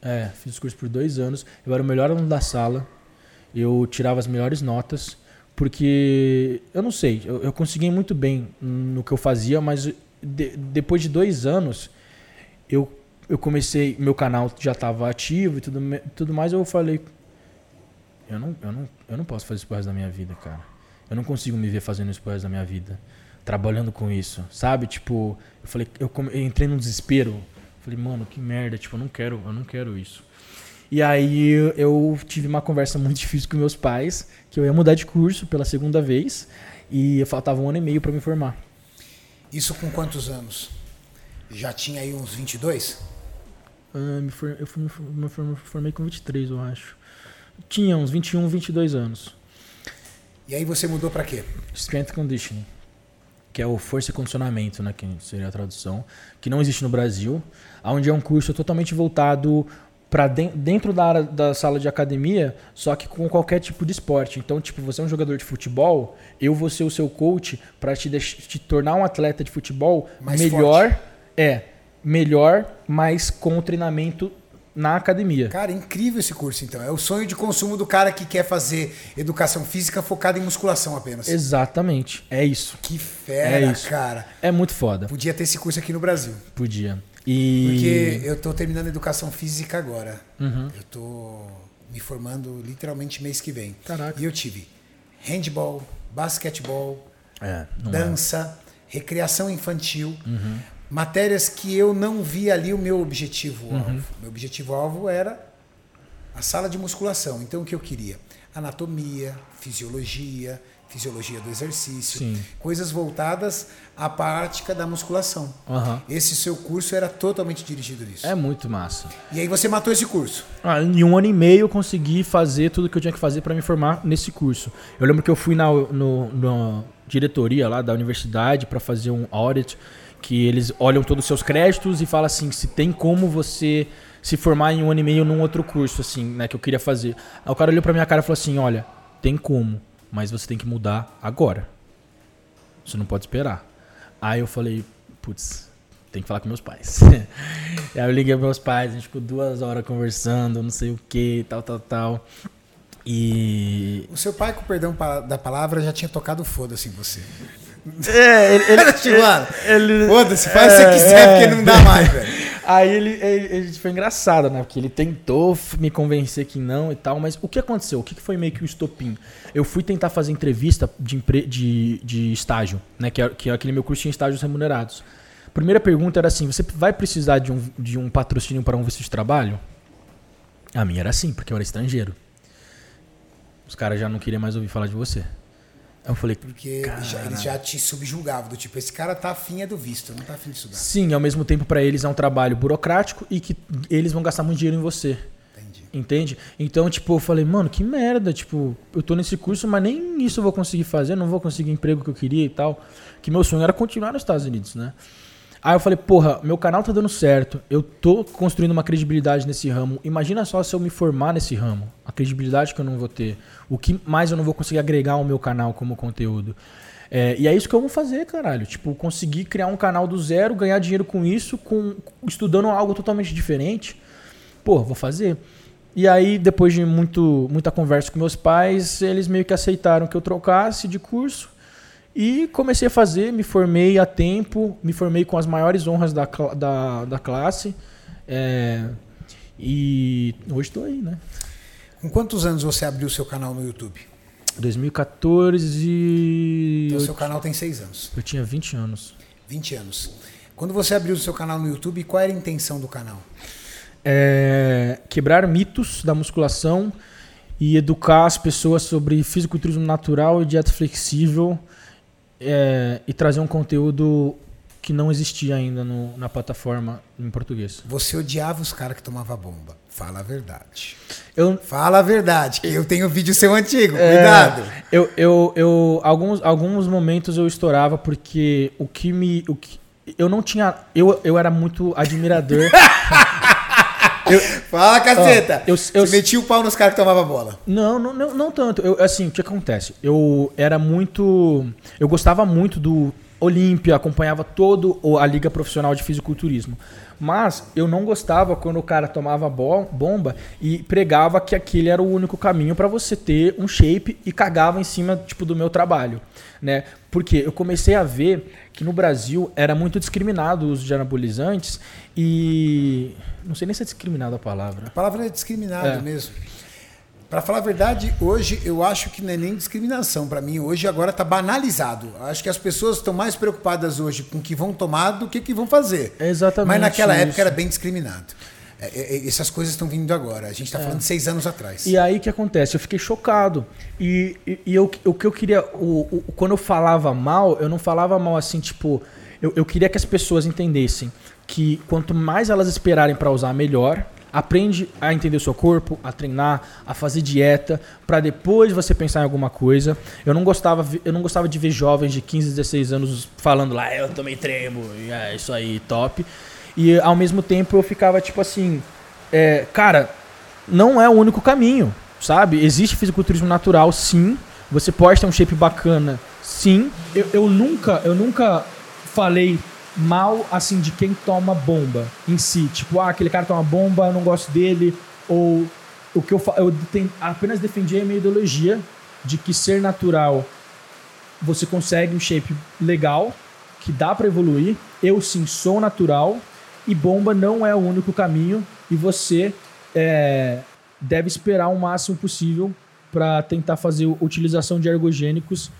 É, fiz curso por dois anos. Eu era o melhor aluno da sala. Eu tirava as melhores notas. Porque, eu não sei, eu, eu consegui muito bem no que eu fazia, mas de, depois de dois anos, eu, eu comecei, meu canal já estava ativo e tudo, tudo mais. Eu falei, eu não, eu, não, eu não posso fazer isso pro resto da minha vida, cara. Eu não consigo me ver fazendo isso pro resto da minha vida. Trabalhando com isso, sabe? Tipo, eu falei, eu entrei num desespero Falei, mano, que merda, tipo, eu não quero, eu não quero isso. E aí eu tive uma conversa muito difícil com meus pais, que eu ia mudar de curso pela segunda vez e faltava um ano e meio para me formar. Isso com quantos anos? Já tinha aí uns 22? Ah, me for, eu me formei com 23, eu acho. Tinha uns 21, 22 anos. E aí você mudou para quê? Strength Conditioning, que é o força e condicionamento, né, que seria a tradução, que não existe no Brasil, onde é um curso totalmente voltado para dentro da área da sala de academia, só que com qualquer tipo de esporte. Então, tipo, você é um jogador de futebol, eu vou ser o seu coach para te, te tornar um atleta de futebol mais melhor, forte. é, melhor, mas com treinamento na academia. Cara, incrível esse curso, então. É o sonho de consumo do cara que quer fazer educação física focada em musculação apenas. Exatamente. É isso. Que fera, é isso. cara. É muito foda. Podia ter esse curso aqui no Brasil. Podia. E... Porque eu tô terminando educação física agora. Uhum. Eu tô me formando literalmente mês que vem. Caraca. E eu tive handball, basquetebol, é, dança, é. recreação infantil. Uhum matérias que eu não vi ali o meu objetivo-alvo. Uhum. Meu objetivo-alvo era a sala de musculação. Então, o que eu queria? Anatomia, fisiologia, fisiologia do exercício, Sim. coisas voltadas à prática da musculação. Uhum. Esse seu curso era totalmente dirigido nisso. É muito massa. E aí você matou esse curso? Ah, em um ano e meio eu consegui fazer tudo que eu tinha que fazer para me formar nesse curso. Eu lembro que eu fui na no, no diretoria lá da universidade para fazer um audit que eles olham todos os seus créditos e falam assim, se tem como você se formar em um ano e meio num outro curso, assim, né, que eu queria fazer. Aí o cara olhou pra minha cara e falou assim, olha, tem como, mas você tem que mudar agora. Você não pode esperar. Aí eu falei, putz, tem que falar com meus pais. aí eu liguei para meus pais, a gente ficou duas horas conversando, não sei o que, tal, tal, tal. E. O seu pai, com perdão da palavra, já tinha tocado foda-se em você. É, ele. ele, tipo, ele, Foda-se, faz o que você quiser, é, porque não dá mais, velho. Aí ele, ele, ele, Foi engraçado, né? Porque ele tentou me convencer que não e tal, mas o que aconteceu? O que foi meio que o estopim? Eu fui tentar fazer entrevista de, de, de estágio, né? Que, é, que é aquele meu curso tinha estágios remunerados. Primeira pergunta era assim: você vai precisar de um, de um patrocínio para um visto de trabalho? A minha era assim, porque eu era estrangeiro. Os caras já não queriam mais ouvir falar de você. Eu falei, porque eles já, eles já, te subjugavam, do tipo, esse cara tá afim é do visto, não tá afim de estudar. Sim, ao mesmo tempo para eles é um trabalho burocrático e que eles vão gastar muito dinheiro em você. Entendi. Entende? Então, tipo, eu falei, mano, que merda, tipo, eu tô nesse curso, mas nem isso eu vou conseguir fazer, não vou conseguir o emprego que eu queria e tal. Que meu sonho era continuar nos Estados Unidos, né? Aí eu falei, porra, meu canal tá dando certo, eu tô construindo uma credibilidade nesse ramo. Imagina só se eu me formar nesse ramo, a credibilidade que eu não vou ter, o que mais eu não vou conseguir agregar ao meu canal como conteúdo. É, e é isso que eu vou fazer, caralho. Tipo, conseguir criar um canal do zero, ganhar dinheiro com isso, com estudando algo totalmente diferente. Pô, vou fazer. E aí, depois de muito, muita conversa com meus pais, eles meio que aceitaram que eu trocasse de curso. E comecei a fazer, me formei a tempo, me formei com as maiores honras da, da, da classe. É, e hoje estou aí, né? Com quantos anos você abriu o seu canal no YouTube? 2014. Então, seu canal tem seis anos. Eu tinha 20 anos. 20 anos. Quando você abriu o seu canal no YouTube, qual era a intenção do canal? É, quebrar mitos da musculação e educar as pessoas sobre fisiculturismo natural e dieta flexível é, e trazer um conteúdo que não existia ainda no, na plataforma em português. Você odiava os caras que tomavam bomba. Fala a verdade. Eu, Fala a verdade, que eu tenho vídeo seu antigo, é, cuidado. Eu, eu, eu, alguns, alguns momentos eu estourava porque o que me. O que, eu não tinha. Eu, eu era muito admirador. Eu, Fala, caceta! Eu, eu, Você metia o pau nos caras que tomavam bola. Não, não, não, não tanto. Eu, assim, o que acontece? Eu era muito. Eu gostava muito do Olímpia, acompanhava todo a liga profissional de fisiculturismo. Mas eu não gostava quando o cara tomava bomba e pregava que aquele era o único caminho para você ter um shape e cagava em cima tipo do meu trabalho, né? Porque eu comecei a ver que no Brasil era muito discriminado o uso de anabolizantes e não sei nem se é discriminado a palavra. A palavra é discriminado é. mesmo. Para falar a verdade, hoje eu acho que não é nem discriminação. Para mim, hoje agora está banalizado. Acho que as pessoas estão mais preocupadas hoje com o que vão tomar do que o que vão fazer. É exatamente. Mas naquela isso. época era bem discriminado. É, é, é, essas coisas estão vindo agora. A gente está é. falando de seis anos atrás. E aí o que acontece? Eu fiquei chocado. E, e, e eu, o que eu queria. O, o, quando eu falava mal, eu não falava mal assim, tipo. Eu, eu queria que as pessoas entendessem que quanto mais elas esperarem para usar, melhor. Aprende a entender o seu corpo, a treinar, a fazer dieta, para depois você pensar em alguma coisa. Eu não gostava, eu não gostava de ver jovens de 15, 16 anos falando lá, eu também treino, é isso aí, top. E ao mesmo tempo eu ficava tipo assim, é, cara, não é o único caminho, sabe? Existe fisiculturismo natural, sim. Você pode ter um shape bacana, sim. Eu, eu nunca, eu nunca falei mal assim de quem toma bomba em si. Tipo, ah, aquele cara toma bomba, eu não gosto dele. Ou o que eu, eu apenas defendi a minha ideologia de que ser natural você consegue um shape legal, que dá para evoluir. Eu sim sou natural e bomba não é o único caminho e você é, deve esperar o máximo possível para tentar fazer utilização de ergogênicos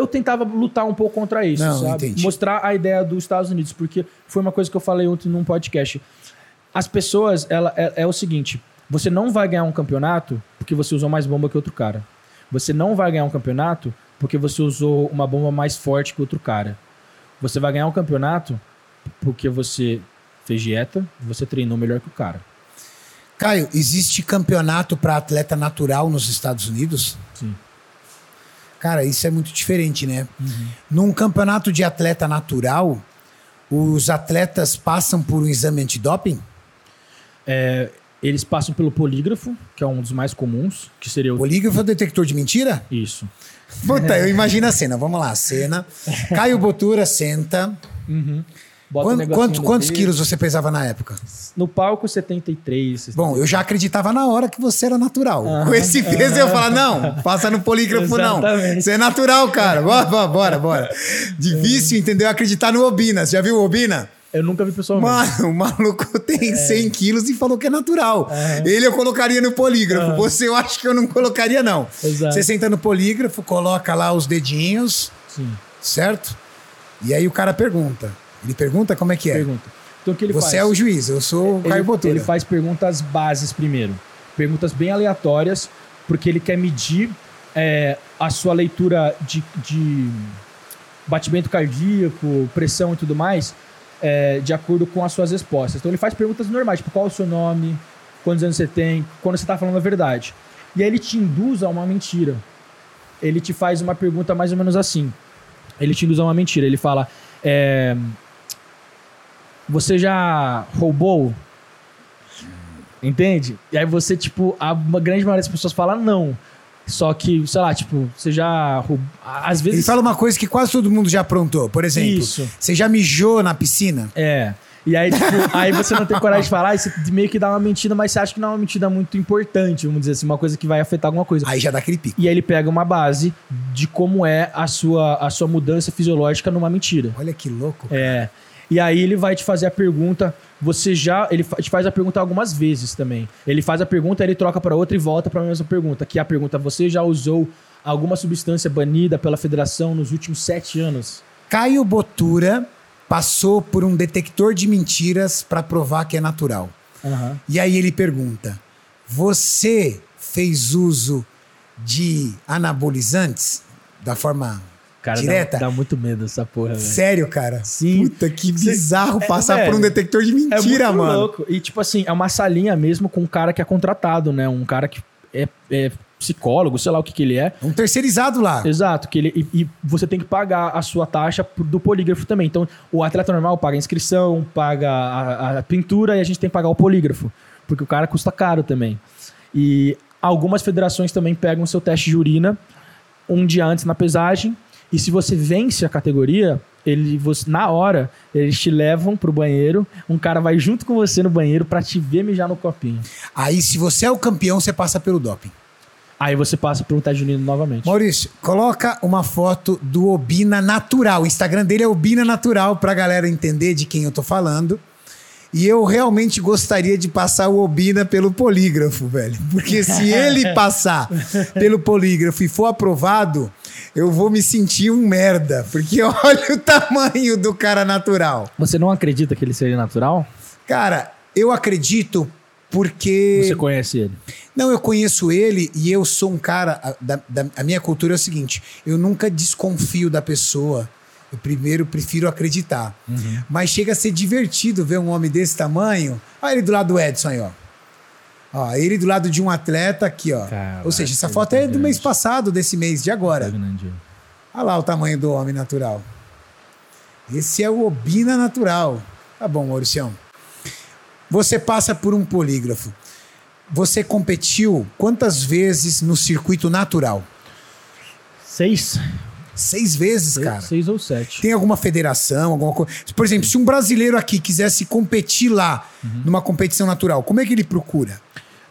eu tentava lutar um pouco contra isso, Não, sabe? Entendi. Mostrar a ideia dos Estados Unidos, porque foi uma coisa que eu falei ontem num podcast. As pessoas, ela é, é o seguinte: você não vai ganhar um campeonato porque você usou mais bomba que outro cara. Você não vai ganhar um campeonato porque você usou uma bomba mais forte que outro cara. Você vai ganhar um campeonato porque você fez dieta, você treinou melhor que o cara. Caio, existe campeonato para atleta natural nos Estados Unidos? Sim. Cara, isso é muito diferente, né? Uhum. Num campeonato de atleta natural, os atletas passam por um exame antidoping? É, eles passam pelo polígrafo, que é um dos mais comuns, que seria o... Polígrafo é o detector de mentira? Isso. Puta, eu imagino a cena. Vamos lá, a cena. Caio Botura senta. Uhum. Quanto, quanto, quantos quilos você pesava na época? No palco, 73. 73. Bom, eu já acreditava na hora que você era natural. Com esse peso, eu ia falar: não, passa no polígrafo, não. Você é natural, cara. Bora, bora, bora. Difícil, é. entendeu? Acreditar no Obina. Você já viu o Obina? Eu nunca vi pessoalmente. Mano, o maluco tem é. 100 quilos e falou que é natural. É. Ele eu colocaria no polígrafo. Você eu acho que eu não colocaria, não. Exato. Você senta no polígrafo, coloca lá os dedinhos. Sim. Certo? E aí o cara pergunta: ele pergunta como é que é? Pergunta. Então, que ele Você faz? é o juiz, eu sou o Caio Botura. Ele faz perguntas bases primeiro. Perguntas bem aleatórias, porque ele quer medir é, a sua leitura de, de, batimento cardíaco, pressão e tudo mais, é, de acordo com as suas respostas. Então ele faz perguntas normais, tipo qual é o seu nome, quantos anos você tem, quando você está falando a verdade. E aí ele te induz a uma mentira. Ele te faz uma pergunta mais ou menos assim. Ele te induz a uma mentira. Ele fala: é, você já roubou? Entende? E aí você, tipo, a grande maioria das pessoas fala não. Só que, sei lá, tipo, você já. Às vezes. Ele fala uma coisa que quase todo mundo já aprontou. Por exemplo, Isso. você já mijou na piscina? É. E aí, tipo, aí você não tem coragem de falar, e você meio que dá uma mentira, mas você acha que não é uma mentira muito importante, vamos dizer assim, uma coisa que vai afetar alguma coisa. Aí já dá aquele pico. E aí ele pega uma base de como é a sua, a sua mudança fisiológica numa mentira. Olha que louco. Cara. É. E aí ele vai te fazer a pergunta. Você já. Ele te faz a pergunta algumas vezes também. Ele faz a pergunta, ele troca para outra e volta para a mesma pergunta. Que é a pergunta: você já usou alguma substância banida pela federação nos últimos sete anos? Caio Botura passou por um detector de mentiras para provar que é natural. Uhum. E aí ele pergunta: você fez uso de anabolizantes da forma Cara, direta. Dá, dá, muito medo essa porra, velho. Sério, cara? Sim. Puta, que bizarro é, passar por um detector de mentira, é mano. Louco. E, tipo assim, é uma salinha mesmo com um cara que é contratado, né? Um cara que é, é psicólogo, sei lá o que, que ele é. Um terceirizado lá. Exato, que ele, e, e, você tem que pagar a sua taxa do polígrafo também. Então, o atleta normal paga a inscrição, paga a, a pintura e a gente tem que pagar o polígrafo, porque o cara custa caro também. E algumas federações também pegam o seu teste de urina um dia antes na pesagem e se você vence a categoria, ele, você, na hora, eles te levam pro banheiro, um cara vai junto com você no banheiro para te ver mijar no copinho. Aí, se você é o campeão, você passa pelo doping. Aí você passa pelo Ted Unido novamente. Maurício, coloca uma foto do Obina Natural. O Instagram dele é Obina Natural, pra galera entender de quem eu tô falando. E eu realmente gostaria de passar o Obina pelo polígrafo, velho. Porque se ele passar pelo polígrafo e for aprovado, eu vou me sentir um merda. Porque olha o tamanho do cara natural. Você não acredita que ele seria natural? Cara, eu acredito porque. Você conhece ele? Não, eu conheço ele e eu sou um cara. A, da, da, a minha cultura é o seguinte: eu nunca desconfio da pessoa eu primeiro prefiro acreditar. Uhum. Mas chega a ser divertido ver um homem desse tamanho. Olha ele do lado do Edson aí, ó. Ó, ele do lado de um atleta aqui, ó. Caraca, Ou seja, essa foto tá é do mês passado, desse mês, de agora. Tá. Olha lá o tamanho do homem natural. Esse é o Obina natural. Tá bom, Mauricião. Você passa por um polígrafo. Você competiu quantas vezes no circuito natural? Seis? Seis vezes, Seis, cara. seis ou sete. Tem alguma federação, alguma coisa? Por exemplo, se um brasileiro aqui quisesse competir lá, Uhum. numa competição natural, como é que ele procura?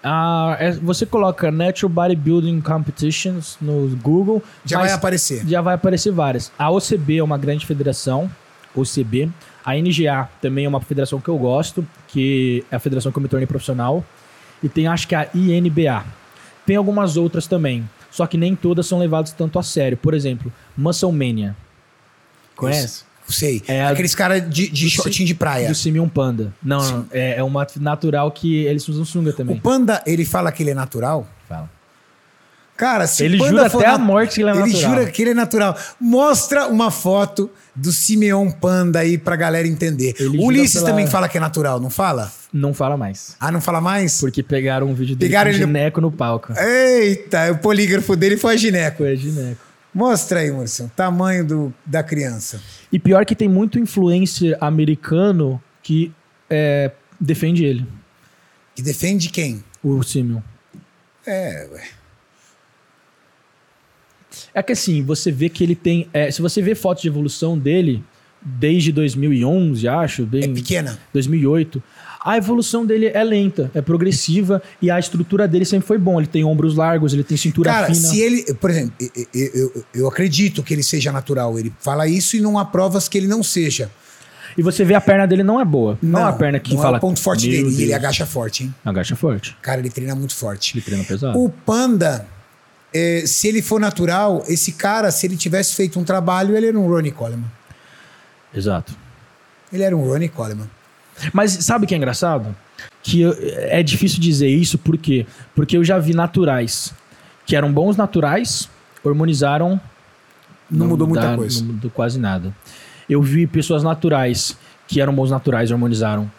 Ah, é- você coloca Natural Bodybuilding Competitions no Google. Já vai aparecer. Já vai aparecer várias. A OCB é uma grande federação, OCB. A NGA também é uma federação que eu gosto, que é a federação que eu me tornei profissional. E tem acho que a INBA. Tem algumas outras também, só que nem todas são levadas tanto a sério. Por exemplo, Muscle Mania. Conhece? Sei. É Aqueles caras de, de shortinho de praia. Do Simeon Panda. Não, não, é, é uma natural que eles usam sunga O também. panda, ele fala que ele é natural? Fala. Cara, se Ele panda jura até a nat- morte que ele é Ele natural. jura que ele é natural. Mostra uma foto do Simeon Panda aí pra galera entender. Ele Ulisses pela- também fala que é natural, não fala? Não fala mais. Ah, não fala mais? Porque pegaram um vídeo dele Pegaram com ele gineco no palco. Eita, o polígrafo dele foi a gineco. Foi gineco. Mostra aí, Murcio, o tamanho do, da criança. E pior que tem muito influencer americano que é, defende ele, E defende quem? o Simeon. É, ué. É que assim, você vê que ele tem... é, se você vê fotos de evolução dele, desde 2011, acho, É bem... pequena. 2008, a evolução dele é lenta, é progressiva e a estrutura dele sempre foi bom. Ele tem ombros largos, ele tem cintura Cara, fina. se ele, por exemplo, eu, eu- eu- acredito que ele seja natural. Ele fala isso e não há provas que ele não seja. E você vê a perna dele não é boa. Não, é a perna que não fala... é o ponto forte "Meu dele. E ele Deus". agacha forte, hein? Agacha forte. Cara, ele treina muito forte. Ele treina pesado. O Panda, é, se ele for natural, esse cara, se ele tivesse feito um trabalho, ele era um Ronnie Coleman. Exato. Ele era um Ronnie Coleman. Mas sabe o que é engraçado? Que eu- é difícil dizer isso, por quê? Porque eu já vi naturais que eram bons naturais, hormonizaram. Não mudou muita coisa. Não mudou quase nada. Eu vi pessoas naturais que eram bons naturais, hormonizaram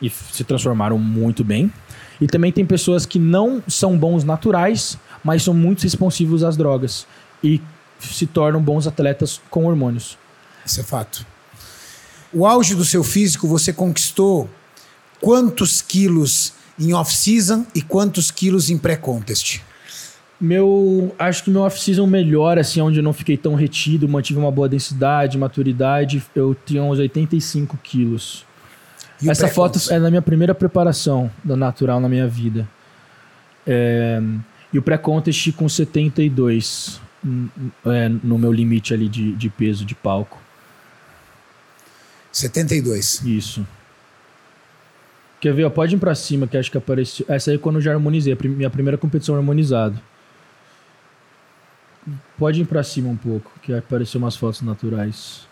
e se transformaram muito bem. E também tem pessoas que não são bons naturais, mas são muito responsivos às drogas e se tornam bons atletas com hormônios. Isso é fato. O auge do seu físico, você conquistou quantos quilos em off-season e quantos quilos em pré-contest? Meu, acho que meu off-season melhor, assim, onde eu não fiquei tão retido, mantive uma boa densidade, maturidade, eu tinha uns 85 quilos. E Essa foto é da minha primeira preparação da natural na minha vida. É, e o pré-contest com 72 hum, é, no meu limite ali de, de peso de palco. 72. Isso. Quer ver? ó, Pode ir pra cima, que acho que apareceu. Essa aí é quando eu já harmonizei, minha primeira competição harmonizado. Pode ir pra cima um pouco, que apareceu umas fotos naturais.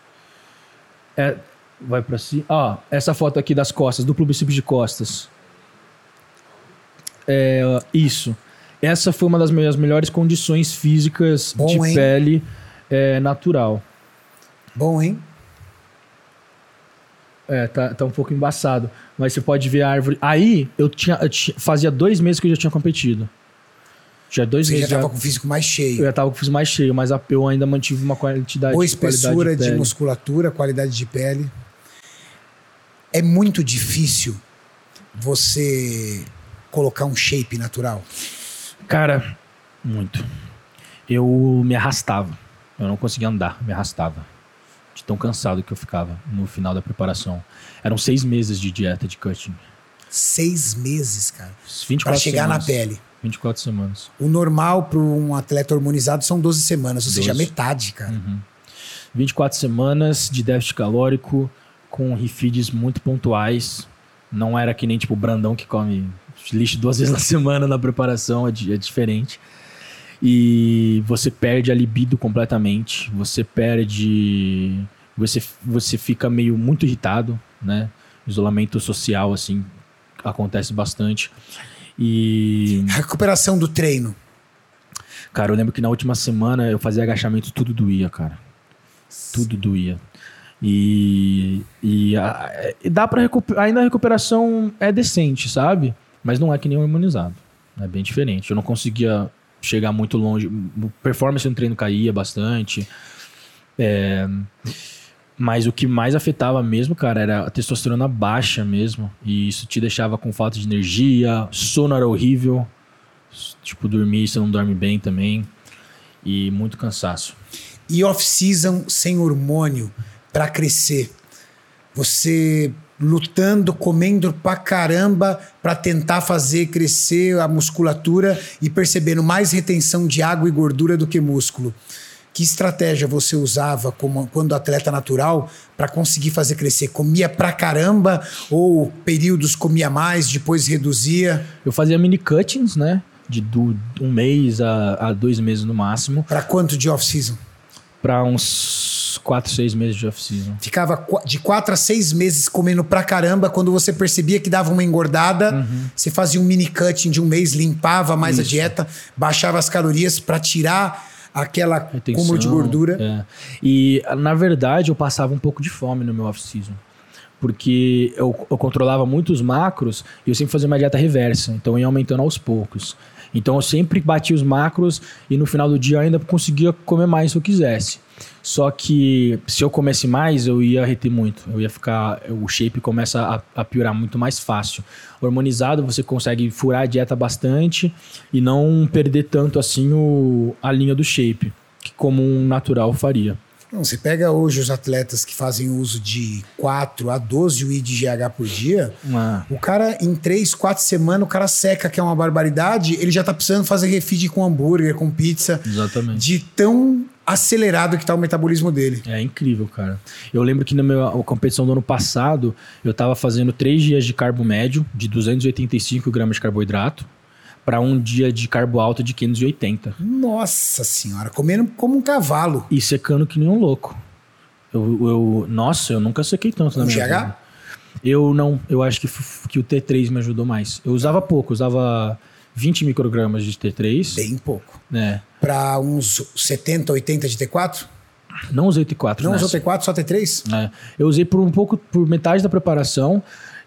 É, vai pra cima. Ó, essa foto aqui das costas, duplo bíceps de costas. É, isso. Essa foi uma das minhas melhores condições físicas Bom, de hein? pele é, natural. Bom, hein? É, tá, tá um pouco embaçado. Mas você pode ver a árvore. Aí, eu tinha, eu tinha- fazia dois meses que eu já tinha competido. Já dois Você já meses. Já, estava com o físico mais eu cheio. já tava com o fiz mais cheio, mas a- eu ainda mantive uma quantidade Boa qualidade espessura de pele. musculatura, qualidade de pele. É muito difícil você colocar um shape natural. Cara, muito. Eu me arrastava. Eu não conseguia andar, me arrastava. De tão cansado que eu ficava no final da preparação. Eram seis meses de dieta de cutting. Seis meses, cara. 24 Para chegar semanas. na pele. 24 semanas. O normal para um atleta hormonizado são 12 semanas, ou seja, 12. metade, cara. 24 semanas de déficit calórico com refeeds muito pontuais. Não era que nem tipo o Brandão que come lixo duas vezes na semana na preparação, é, é diferente. E você perde a libido completamente, você perde. Você, você fica meio muito irritado, né? Isolamento social, assim, acontece bastante. E. A recuperação do treino. Cara, eu lembro que na última semana eu fazia agachamento, tudo doía, cara. Tudo doía. E, e, a- e dá para recuperar. Ainda a recuperação é decente, sabe? Mas não é que nem o harmonizado. É bem diferente. Eu não conseguia chegar muito longe. Performance no treino caía bastante. É, mas o que mais afetava mesmo, cara, era a testosterona baixa mesmo. E isso te deixava com falta de energia, sono era horrível. Tipo, dormir, você não dorme bem também. E muito cansaço. E off-season sem hormônio para crescer. Você lutando, comendo pra caramba para tentar fazer crescer a musculatura e percebendo mais retenção de água e gordura do que músculo. Que estratégia você usava como, quando atleta natural para conseguir fazer crescer? Comia pra caramba ou períodos comia mais, depois reduzia? Eu fazia mini cuttings, né? De do, um mês a, a dois meses no máximo. Para quanto de off-season? Para uns quatro, seis meses de off-season. Ficava de quatro a seis meses comendo pra caramba. Quando você percebia que dava uma engordada, uhum. você fazia um mini cutting de um mês, limpava mais Isso. a dieta, baixava as calorias para tirar aquela Retenção, cúmulo de gordura. É. E, na verdade, eu passava um pouco de fome no meu off-season. Porque eu, eu controlava muitos macros e eu sempre fazia uma dieta reversa. Então, eu ia aumentando aos poucos. Então, eu sempre batia os macros e no final do dia eu ainda conseguia comer mais se eu quisesse. Só que se eu comesse mais, eu ia reter muito. Eu ia ficar. O shape começa a, a, piorar muito mais fácil. Hormonizado, você consegue furar a dieta bastante e não perder tanto assim o, a linha do shape, que como um natural faria. Não, você pega hoje os atletas que fazem uso de 4 a 12 UI de GH por dia, ah. o cara em 3, 4 semanas, o cara seca, que é uma barbaridade, ele já tá precisando fazer refeed com hambúrguer, com pizza. Exatamente. De tão acelerado que tá o metabolismo dele. É incrível, cara. Eu lembro que na minha competição do ano passado, eu tava fazendo 3 dias de carbo médio, de 285 gramas de carboidrato, para um dia de carbo alto de 580. Nossa senhora, comendo como um cavalo. E secando que nem um louco. Eu, eu nossa, eu nunca sequei tanto na minha vida. Eu não, eu acho que, que o T3 me ajudou mais. Eu usava pouco, usava 20 microgramas de T3. Bem pouco. É. Para uns 70, 80 de T4? Não usei T4. Não nessa. usou T4, só T3? É. Eu usei por um pouco, por metade da preparação.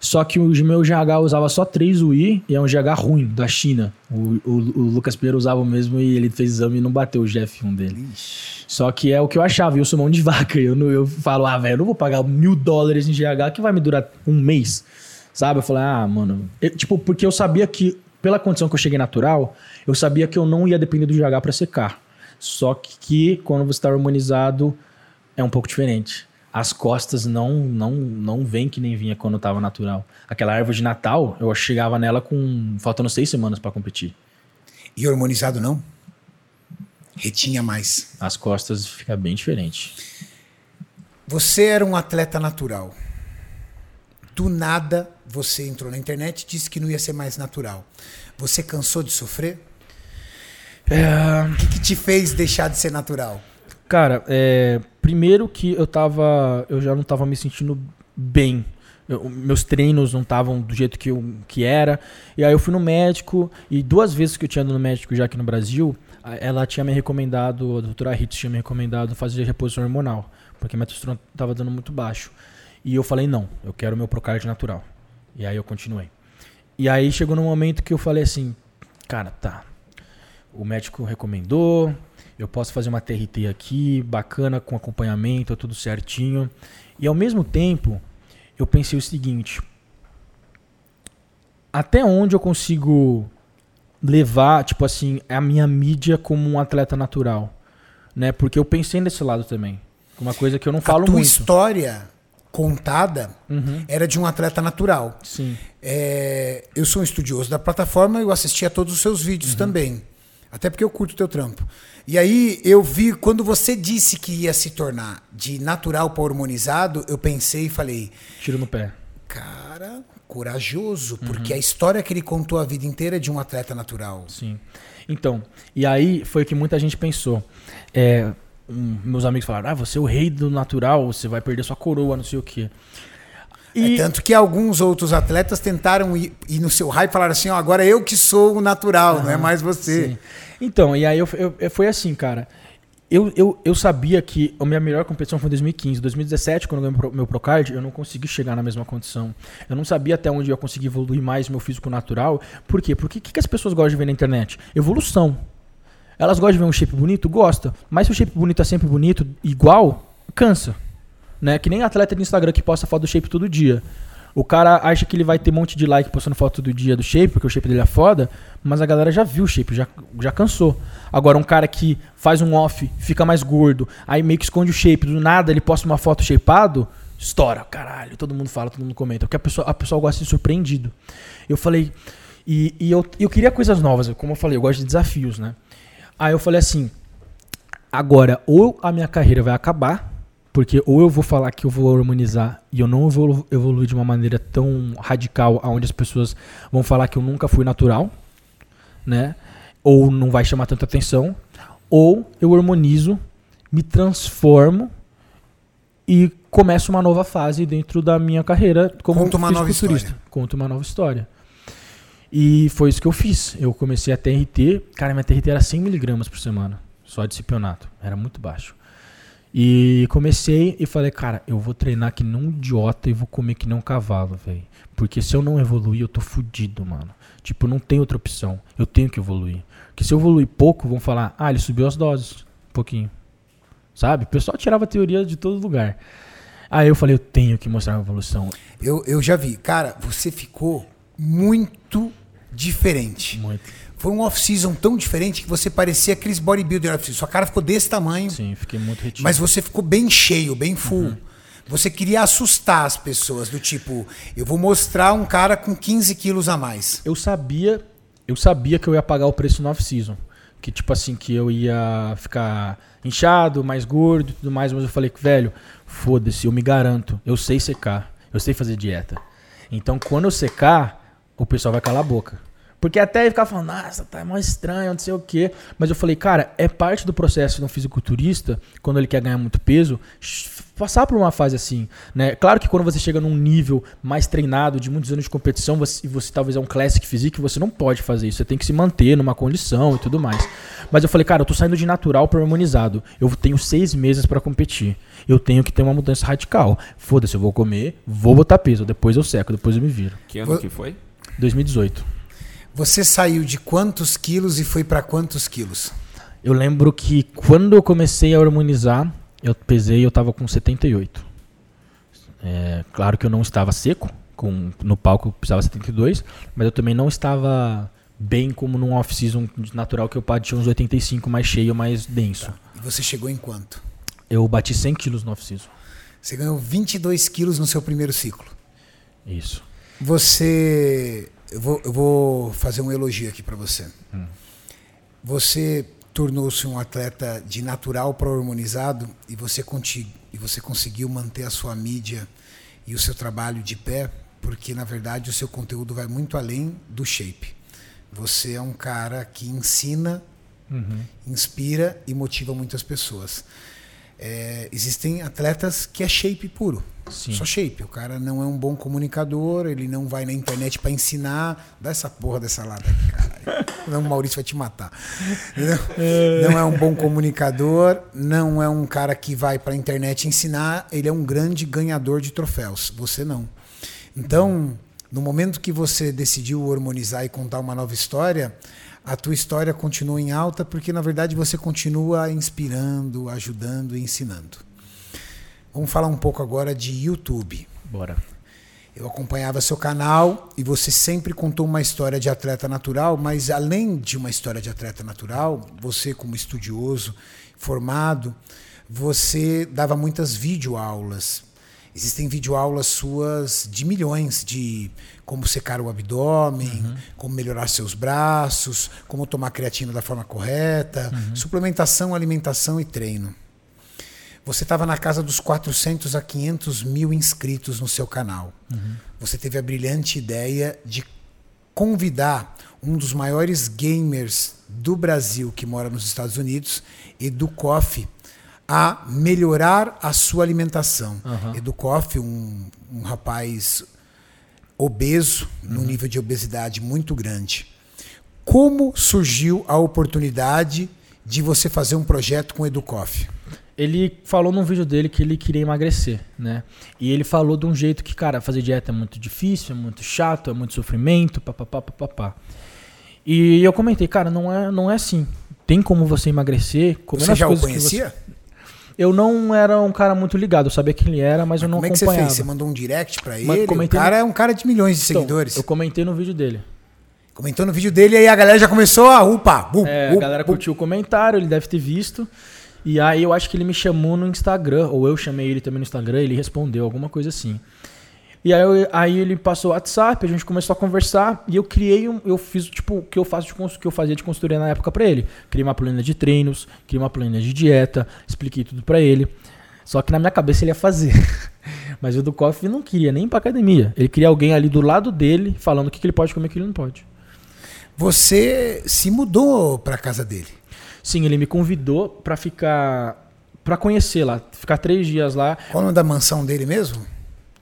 Só que o meu GH usava só 3 UI e é um GH ruim, da China. O, o, o Lucas Pinheiro usava o mesmo e ele fez exame e não bateu o GF1 dele. Ixi. Só que é o que eu achava, eu sou mão de vaca. Eu, não, eu falo, ah, velho, eu não vou pagar mil dólares em GH que vai me durar um mês. Sabe? Eu falei, ah, mano. Eu, tipo, porque eu sabia que, pela condição que eu cheguei natural, eu sabia que eu não ia depender do GH para secar. Só que quando você está harmonizado, é um pouco diferente as costas não não não vem que nem vinha quando estava natural. Aquela árvore de Natal, eu chegava nela com faltando seis semanas para competir. E hormonizado não? Retinha mais. As costas fica bem diferente. Você era um atleta natural. Do nada você entrou na internet e disse que não ia ser mais natural. Você cansou de sofrer? É... O que, que te fez deixar de ser natural? Cara, é, primeiro que eu tava. Eu já não tava me sentindo bem. Eu, meus treinos não estavam do jeito que, eu, que era. E aí eu fui no médico, e duas vezes que eu tinha ido no médico já aqui no Brasil, ela tinha me recomendado, a doutora Ritz tinha me recomendado fazer reposição hormonal, porque minha testosterona estava dando muito baixo. E eu falei, não, eu quero meu Procard natural. E aí eu continuei. E aí chegou num momento que eu falei assim, cara, tá. O médico recomendou, eu posso fazer uma TRT aqui, bacana, com acompanhamento, tudo certinho. E ao mesmo tempo, eu pensei o seguinte: até onde eu consigo levar, tipo assim, a minha mídia como um atleta natural? Né? Porque eu pensei nesse lado também. Uma coisa que eu não falo a tua muito. história contada uhum. era de um atleta natural. Sim. É, eu sou um estudioso da plataforma e eu assisti a todos os seus vídeos uhum. também. Até porque eu curto o teu trampo. E aí eu vi, quando você disse que ia se tornar de natural para hormonizado, eu pensei e falei. Tiro no pé. Cara, corajoso, porque uhum. a história que ele contou a vida inteira é de um atleta natural. Sim. Então, e aí foi o que muita gente pensou. É, um, meus amigos falaram: ah, você é o rei do natural, você vai perder sua coroa, não sei o quê. E... É tanto que alguns outros atletas tentaram ir, ir no seu hype e falaram assim: ó, agora eu que sou o natural, não é mais você. Sim. Então, e aí eu, eu, foi assim, cara. eu, eu, eu sabia que a minha melhor competição foi em 2015. 2017, quando eu ganhei meu Procard, eu não consegui chegar na mesma condição. Eu não sabia até onde eu ia conseguir evoluir mais meu físico natural. Por quê? Porque o que, que as pessoas gostam de ver na internet? Evolução. Elas gostam de ver um shape bonito? Gosta. Mas se o shape bonito é sempre bonito, igual, cansa. Né? Que nem atleta de Instagram que posta foto do shape todo dia. O cara acha que ele vai ter um monte de like postando foto do dia do shape, porque o shape dele é foda, mas a galera já viu o shape, já, já cansou. Agora, um cara que faz um off, fica mais gordo, aí meio que esconde o shape, do nada ele posta uma foto shapeado, estoura, caralho, todo mundo fala, todo mundo comenta, porque a pessoa, a pessoa gosta de ser surpreendido. Eu falei, e, e eu, eu queria coisas novas, como eu falei, eu gosto de desafios, né? Aí eu falei assim, agora, ou a minha carreira vai acabar, porque ou eu vou falar que eu vou harmonizar e eu não vou evoluir de uma maneira tão radical, aonde as pessoas vão falar que eu nunca fui natural, né? Ou não vai chamar tanta atenção, ou eu harmonizo, me transformo e começo uma nova fase dentro da minha carreira como Conta uma nova história. Conto uma nova história. E foi isso que eu fiz. Eu comecei a TRT, cara, minha TRT era 100 miligramas por semana, só de cipionato, era muito baixo. E comecei e falei, cara, eu vou treinar que nem um idiota e vou comer que nem um cavalo, velho. Porque se eu não evoluir, eu tô fudido, mano. Tipo, não tem outra opção. Eu tenho que evoluir. Porque se eu evoluir pouco, vão falar, ah, ele subiu as doses. Um pouquinho. Sabe? O pessoal tirava teoria de todo lugar. Aí eu falei, eu tenho que mostrar uma evolução. Eu, eu já vi. Cara, você ficou muito diferente. Muito. Foi um off-season tão diferente que você parecia aqueles bodybuilder off-season. Sua cara ficou desse tamanho. Sim, fiquei muito retido. Mas você ficou bem cheio, bem full. Uhum. Você queria assustar as pessoas, do tipo, eu vou mostrar um cara com 15 quilos a mais. Eu sabia, eu sabia que eu ia pagar o preço no off-season. Que tipo assim, que eu ia ficar inchado, mais gordo e tudo mais, mas eu falei, velho, foda-se, eu me garanto, eu sei secar, eu sei fazer dieta. Então quando eu secar, o pessoal vai calar a boca. Porque até ele ficava falando, nossa, tá mais estranho, não sei o quê. Mas eu falei, cara, é parte do processo de um fisiculturista, quando ele quer ganhar muito peso, passar por uma fase assim, né? Claro que quando você chega num nível mais treinado, de muitos anos de competição, você, você talvez é um classic physique, você não pode fazer isso. Você tem que se manter numa condição e tudo mais. Mas eu falei, cara, eu tô saindo de natural para harmonizado. Eu tenho seis meses para competir. Eu tenho que ter uma mudança radical. Foda-se, eu vou comer, vou botar peso, depois eu seco, depois eu me viro. Que ano que foi? 2018. Você saiu de quantos quilos e foi para quantos quilos? Eu lembro que quando eu comecei a harmonizar, eu pesei, eu estava com 78. É, claro que eu não estava seco, com, no palco eu precisava 72, mas eu também não estava bem como num off-season natural que eu tinha uns 85 mais cheio, mais denso. Tá. E você chegou em quanto? Eu bati 100 quilos no off-season. Você ganhou 22 quilos no seu primeiro ciclo. Isso. Você eu vou, eu vou fazer um elogio aqui para você. Hum. Você tornou-se um atleta de natural para hormonizado e você, e você conseguiu manter a sua mídia e o seu trabalho de pé, porque na verdade o seu conteúdo vai muito além do shape. Você é um cara que ensina, uhum. inspira e motiva muitas pessoas. É, existem atletas que é shape puro. Sim. Só shape. O cara não é um bom comunicador, ele não vai na internet para ensinar. Dá essa porra dessa lata aqui, caralho. Não, o Maurício vai te matar. É. Não é um bom comunicador, não é um cara que vai para a internet ensinar. Ele é um grande ganhador de troféus. Você não. Então, no momento que você decidiu harmonizar e contar uma nova história, a tua história continua em alta porque na verdade você continua inspirando, ajudando e ensinando. Vamos falar um pouco agora de YouTube. Bora. Eu acompanhava seu canal e você sempre contou uma história de atleta natural, mas além de uma história de atleta natural, você como estudioso, formado, você dava muitas videoaulas. Existem videoaulas suas de milhões de como secar o abdômen, uhum. como melhorar seus braços, como tomar creatina da forma correta, uhum. suplementação, alimentação e treino. Você estava na casa dos 400 a 500 mil inscritos no seu canal. Uhum. Você teve a brilhante ideia de convidar um dos maiores gamers do Brasil que mora nos Estados Unidos, Edu Koff, a melhorar a sua alimentação. Uhum. Edu Koff, um, um rapaz obeso, uhum. num nível de obesidade muito grande. Como surgiu a oportunidade de você fazer um projeto com o Educoff? Ele falou num vídeo dele que ele queria emagrecer, né? E ele falou de um jeito que, cara, fazer dieta é muito difícil, é muito chato, é muito sofrimento, papapá, papapá. E eu comentei, cara, não é, não é assim. Tem como você emagrecer. Você já o conhecia? Eu não era um cara muito ligado, eu sabia quem ele era, mas, mas eu não como acompanhava. Como é que você fez? Você mandou um direct pra ele? O cara é um cara de milhões de então, seguidores. Eu comentei no vídeo dele. Comentou no vídeo dele e aí a galera já começou a upa, é, a galera curtiu o comentário, ele deve ter visto. E aí eu acho que ele me chamou no Instagram, ou eu chamei ele também no Instagram, ele respondeu, alguma coisa assim. E aí, eu, aí ele passou o WhatsApp, a gente começou a conversar e eu criei um, eu fiz tipo o que eu faço de que eu fazia de consultoria na época para ele. Criei uma planilha de treinos, criei uma planilha de dieta, expliquei tudo para ele. Só que na minha cabeça ele ia fazer. Mas o do Koff não queria nem para academia. Ele queria alguém ali do lado dele falando o que, que ele pode comer e o que ele não pode. Você se mudou para casa dele? Sim, ele me convidou para ficar para conhecer lá, ficar três dias lá. Qual o nome da mansão dele mesmo?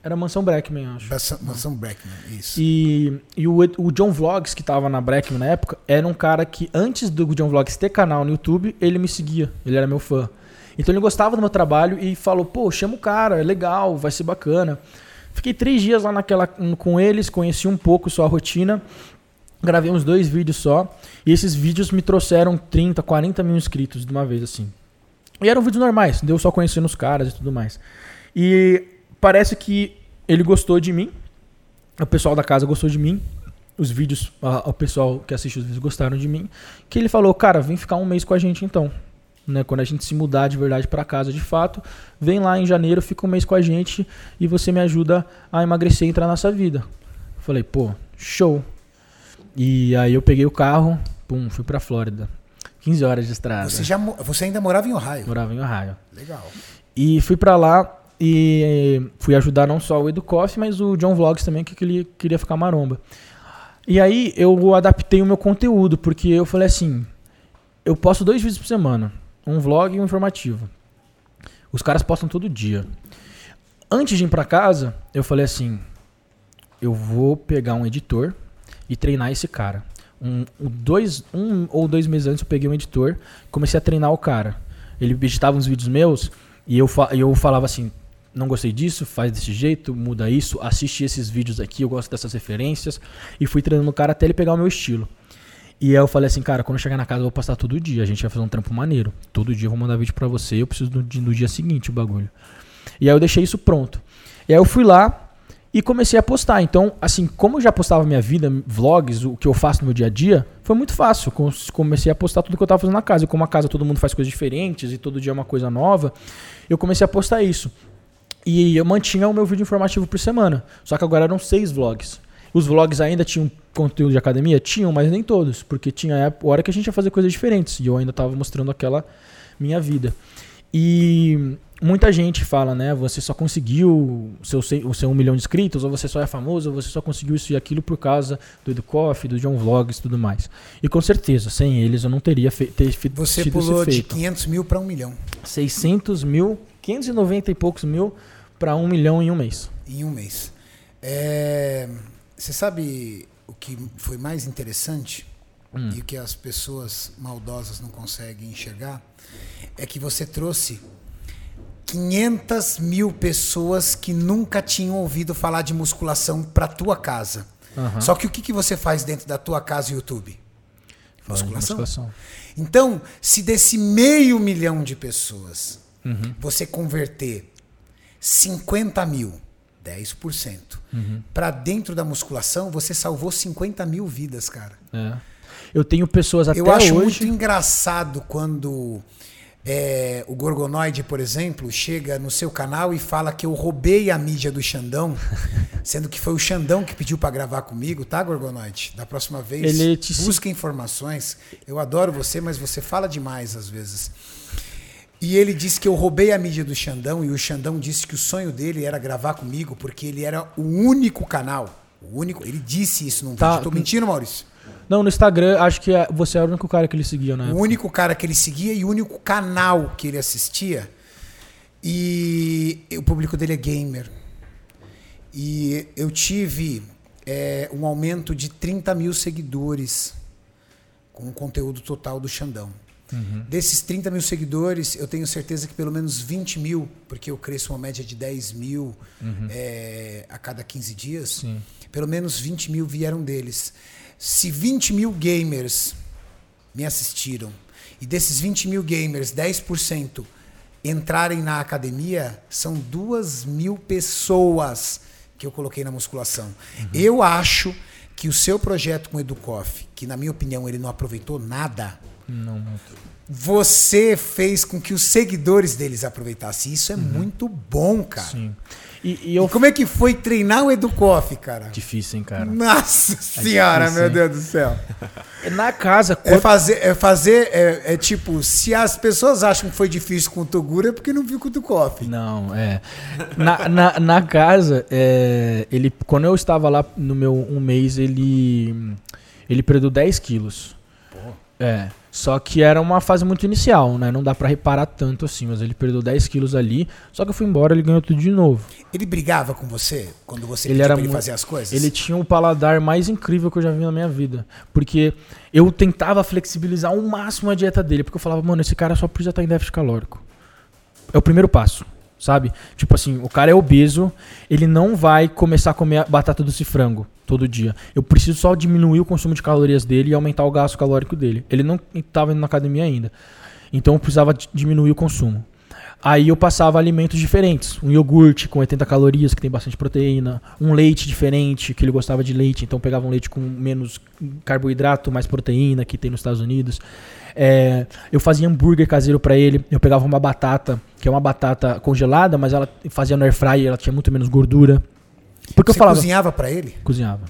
Era Mansão Breckman, acho. Mansão, Mansão Breckman, isso. E, e o, o John Vlogs, que tava na Breckman na época, era um cara que, antes do John Vlogs ter canal no YouTube, ele me seguia. Ele era meu fã. Então ele gostava do meu trabalho e falou: pô, chama o cara, é legal, vai ser bacana. Fiquei três dias lá naquela, com eles, conheci um pouco só a rotina. Gravei uns dois vídeos só. E esses vídeos me trouxeram 30, 40 mil inscritos de uma vez, assim. E eram vídeos normais, deu só conhecendo os caras e tudo mais. E parece que ele gostou de mim. O pessoal da casa gostou de mim. Os vídeos, a, o pessoal que assiste os vídeos gostaram de mim. Que ele falou, cara, vem ficar um mês com a gente então. Né, quando a gente se mudar de verdade para casa de fato, vem lá em janeiro, fica um mês com a gente e você me ajuda a emagrecer e entrar nessa vida. Falei, pô, show. E aí eu peguei o carro, pum, fui pra Flórida. 15 horas de estrada. Você, já, você ainda morava em Ohio? Morava em Ohio. Legal. E fui pra lá e fui ajudar não só o Edu Coffee, mas o John Vlogs também, que ele queria ficar maromba. E aí eu adaptei o meu conteúdo, porque eu falei assim, eu posto dois vídeos por semana, um vlog e um informativo. Os caras postam todo dia. Antes de ir para casa, eu falei assim, eu vou pegar um editor e treinar esse cara. Um, dois, um ou dois meses antes eu peguei um editor, comecei a treinar o cara. Ele editava uns vídeos meus e eu, eu falava assim, não gostei disso, faz desse jeito, muda isso, assiste esses vídeos aqui, eu gosto dessas referências. E fui treinando o cara até ele pegar o meu estilo. E aí eu falei assim, cara, quando eu chegar na casa eu vou passar todo dia, a gente vai fazer um trampo maneiro. Todo dia eu vou mandar vídeo pra você, eu preciso no, no dia seguinte o bagulho. E aí eu deixei isso pronto. E aí eu fui lá e comecei a postar. Então, assim, como eu já postava minha vida, vlogs, o que eu faço no meu dia a dia, foi muito fácil. Comecei a postar tudo que eu tava fazendo na casa. E como a casa todo mundo faz coisas diferentes e todo dia é uma coisa nova, eu comecei a postar isso. E eu mantinha o meu vídeo informativo por semana. Só que agora eram seis vlogs. Os vlogs ainda tinham conteúdo de academia? Tinham, mas nem todos. Porque tinha a hora que a gente ia fazer coisas diferentes. E eu ainda estava mostrando aquela minha vida. E muita gente fala, né? Você só conseguiu o seu, o seu um milhão de inscritos, ou você só é famoso, ou você só conseguiu isso e aquilo por causa do Educoff, do John Vlogs e tudo mais. E com certeza, sem eles eu não teria fe ter feito Você pulou de 500 mil para um milhão. 600 mil, 590 e poucos mil para um milhão em um mês. Em um mês. É, você sabe o que foi mais interessante hum. e o que as pessoas maldosas não conseguem enxergar? É que você trouxe 500 mil pessoas que nunca tinham ouvido falar de musculação para tua casa. Uhum. Só que o que, que você faz dentro da tua casa YouTube? Musculação. musculação. Então, se desse meio milhão de pessoas uhum. você converter 50 mil, 10%. Uhum. Para dentro da musculação, você salvou 50 mil vidas, cara. É. Eu tenho pessoas até Eu acho hoje... muito engraçado quando é, o Gorgonoide, por exemplo, chega no seu canal e fala que eu roubei a mídia do Xandão, sendo que foi o Xandão que pediu para gravar comigo, tá, Gorgonoide? Da próxima vez, Ele te... busca informações. Eu adoro você, mas você fala demais às vezes. E ele disse que eu roubei a mídia do Xandão e o Xandão disse que o sonho dele era gravar comigo porque ele era o único canal. O único. Ele disse isso num tá. vídeo. Tô mentindo, Maurício? Não, no Instagram, acho que é, você era o único cara que ele seguia, né? O único cara que ele seguia e o único canal que ele assistia. E o público dele é gamer. E eu tive é, um aumento de 30 mil seguidores com o conteúdo total do Xandão. Desses 30 mil seguidores, eu tenho certeza que pelo menos 20 mil, porque eu cresço uma média de 10 mil é, a cada 15 dias, Sim. pelo menos 20 mil vieram deles. Se 20 mil gamers me assistiram e desses 20 mil gamers, 10% entrarem na academia, são 2 mil pessoas que eu coloquei na musculação. Eu acho que o seu projeto com o Educoff, que na minha opinião ele não aproveitou nada, Não muito. você fez com que os seguidores deles aproveitassem. Isso é muito bom, cara. Sim. E, e E eu. como é que foi treinar o Educoff, cara? Difícil, hein, cara. Nossa senhora, difícil, meu? Deus do céu. Na casa, É fazer, é fazer, é, é tipo, se as pessoas acham que foi difícil com o Toguro, é porque não viu com o Educoff. Não, é. Na, na, na casa, é, ele, quando eu estava lá no meu um mês, ele, ele perdeu 10 quilos. É. Só que era uma fase muito inicial, né? Não dá pra reparar tanto assim, mas ele perdeu 10 quilos ali. Só que eu fui embora ele ganhou tudo de novo. Ele brigava com você quando você Ele era pra ele fazer as coisas? Ele tinha o paladar mais incrível que eu já vi na minha vida. Porque eu tentava flexibilizar ao máximo a dieta dele. Porque eu falava, mano, esse cara só precisa estar em déficit calórico. É o primeiro passo, sabe? Tipo assim, o cara é obeso, ele não vai começar a comer batata doce frango todo dia. Eu preciso só diminuir o consumo de calorias dele e aumentar o gasto calórico dele. Ele não estava indo na academia ainda. Então eu precisava di- diminuir o consumo. Aí eu passava alimentos diferentes. Um iogurte com 80 calorias, que tem bastante proteína. Um leite diferente, que ele gostava de leite. Então eu pegava um leite com menos carboidrato, mais proteína, que tem nos Estados Unidos. É, eu fazia hambúrguer caseiro pra ele. Eu pegava uma batata, que é uma batata congelada, mas ela fazia no air fryer, ela tinha muito menos gordura. Porque Você eu falava... cozinhava pra ele? Cozinhava.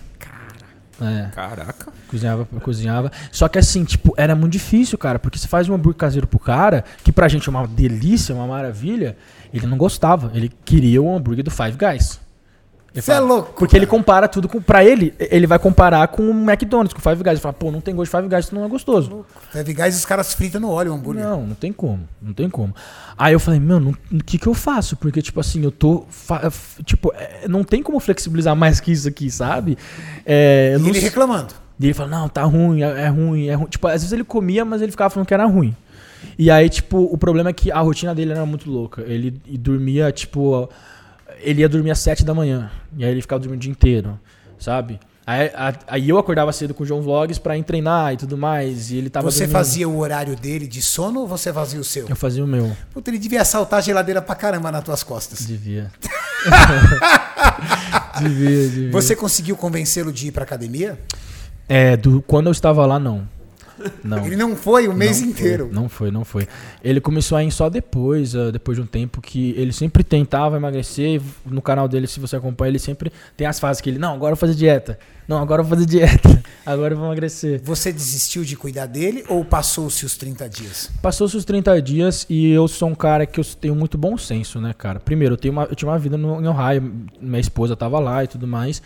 É. Caraca. Cozinhava, cozinhava. Só que assim, tipo, era muito difícil, cara. Porque você faz um hambúrguer caseiro pro cara, que pra gente é uma delícia, uma maravilha, ele não gostava. Ele queria o hambúrguer do Five Guys. Você é louco. Porque ele compara tudo com. Pra ele, ele vai comparar com o McDonald's, com o Five Guys. Ele fala, pô, não tem gosto de Five Guys, isso não é gostoso. Five Guys os caras fritam no óleo o hambúrguer. Não, não tem como, não tem como. Aí eu falei, meu, não- o que que eu faço? Porque, tipo assim, eu tô. Tipo, é, não tem como flexibilizar mais que isso aqui, sabe? É, E ele reclamando. e ele fala, não, tá ruim, é, é ruim, é ruim. Tipo, às vezes ele comia, mas ele ficava falando que era ruim. E aí, tipo, o problema é que a rotina dele era muito louca. Ele dormia, tipo. Ele ia dormir às sete da manhã. E aí ele ficava dormindo o dia inteiro, sabe? Aí, a- aí eu acordava cedo com o João Vlogs pra ir treinar e tudo mais. E ele tava. Você dormindo. fazia o horário dele de sono ou você fazia o seu? Eu fazia o meu. Puta, ele devia assaltar a geladeira pra caramba nas tuas costas. Devia. devia, devia. Você conseguiu convencê-lo de ir pra academia? É, do, quando eu estava lá, não. Não. Ele não foi o mês Não inteiro. Foi, não foi, não foi. Ele começou a ir só depois, ah, depois de um tempo que ele sempre tentava emagrecer. No canal dele, se você acompanha, ele sempre tem as fases que ele, não, agora eu vou fazer dieta. Não, agora eu vou fazer dieta. Agora eu vou emagrecer. Você desistiu de cuidar dele ou passou-se os 30 dias? Passou-se os 30 dias e eu sou um cara que eu tenho muito bom senso, né, cara? Primeiro, eu, tenho uma, eu tinha uma vida no, em Ohio, minha esposa tava lá e tudo mais.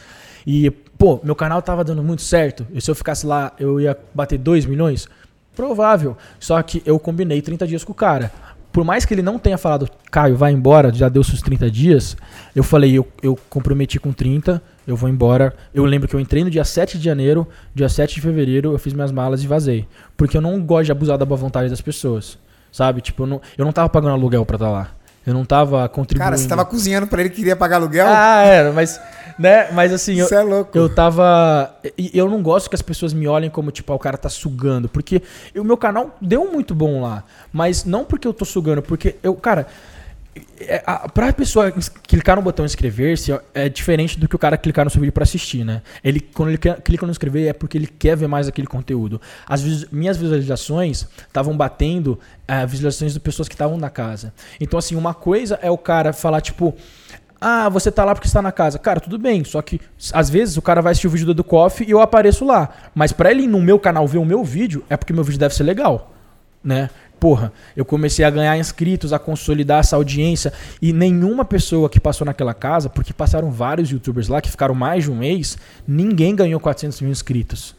E, pô, meu canal tava dando muito certo. E se eu ficasse lá, eu ia bater 2 milhões? Provável. Só que eu combinei 30 dias com o cara. Por mais que ele não tenha falado, Caio, vai embora, já deu seus 30 dias, eu falei, eu, eu comprometi com 30, eu vou embora. Eu lembro que eu entrei no dia 7 de janeiro, dia 7 de fevereiro, eu fiz minhas malas e vazei. Porque eu não gosto de abusar da boa vontade das pessoas. Sabe? Tipo, eu não, eu não tava pagando aluguel pra estar lá. Eu não tava contribuindo. Cara, você tava cozinhando pra ele, queria pagar aluguel? Ah, era, mas. Né? Mas assim, eu, Você é louco. eu tava. Eu não gosto que as pessoas me olhem como, tipo, ah, o cara tá sugando. Porque o meu canal deu muito bom lá. Mas não porque eu tô sugando, porque eu, cara. É, a, pessoa clicar no botão inscrever-se é diferente do que o cara clicar no seu vídeo pra assistir, né? Ele, quando ele clica no inscrever é porque ele quer ver mais aquele conteúdo. As minhas visualizações estavam batendo eh, visualizações de pessoas que estavam na casa. Então, assim, uma coisa é o cara falar, tipo, ah, você tá lá porque está na casa. Cara, tudo bem. Só que às vezes o cara vai assistir o vídeo do Edu Coffee e eu apareço lá. Mas pra ele no meu canal ver o meu vídeo, é porque meu vídeo deve ser legal. Né? Porra, eu comecei a ganhar inscritos, a consolidar essa audiência. E nenhuma pessoa que passou naquela casa, porque passaram vários youtubers lá que ficaram mais de um mês, ninguém ganhou 400 mil inscritos.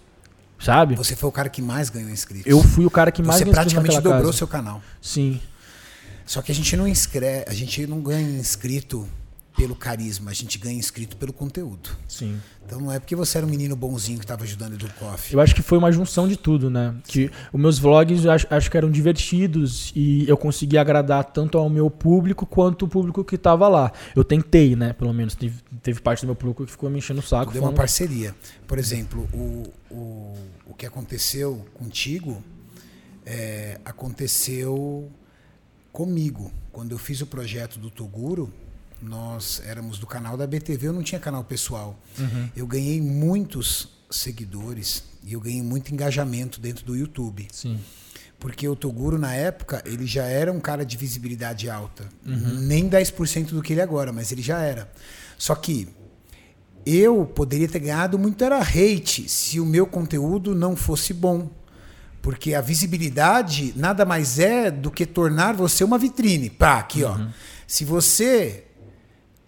Sabe? Você foi o cara que mais ganhou inscritos. Eu fui o cara que mais Você ganhou inscritos praticamente naquela dobrou casa. seu canal. Sim. Só que a gente não inscreve, a gente não ganha inscrito pelo carisma, a gente ganha inscrito pelo conteúdo. Sim. Então não é porque você era um menino bonzinho que estava ajudando do Coffee. Eu acho que foi uma junção de tudo, né? Que os meus vlogs acho, acho que eram divertidos e eu consegui agradar tanto ao meu público quanto o público que estava lá. Eu tentei, né? Pelo menos teve, teve parte do meu público que ficou me enchendo o saco. Deu uma parceria. Por exemplo, o, o, o que aconteceu contigo é, aconteceu comigo. Quando eu fiz o projeto do Toguro, nós éramos do canal da BTV, eu não tinha canal pessoal. Uhum. Eu ganhei muitos seguidores e eu ganhei muito engajamento dentro do YouTube. Sim. Porque o Toguro, na época, ele já era um cara de visibilidade alta. Uhum. Nem 10% do que ele é agora, mas ele já era. Só que eu poderia ter ganhado muito era hate se o meu conteúdo não fosse bom. Porque a visibilidade nada mais é do que tornar você uma vitrine. Pá, aqui, ó. Se você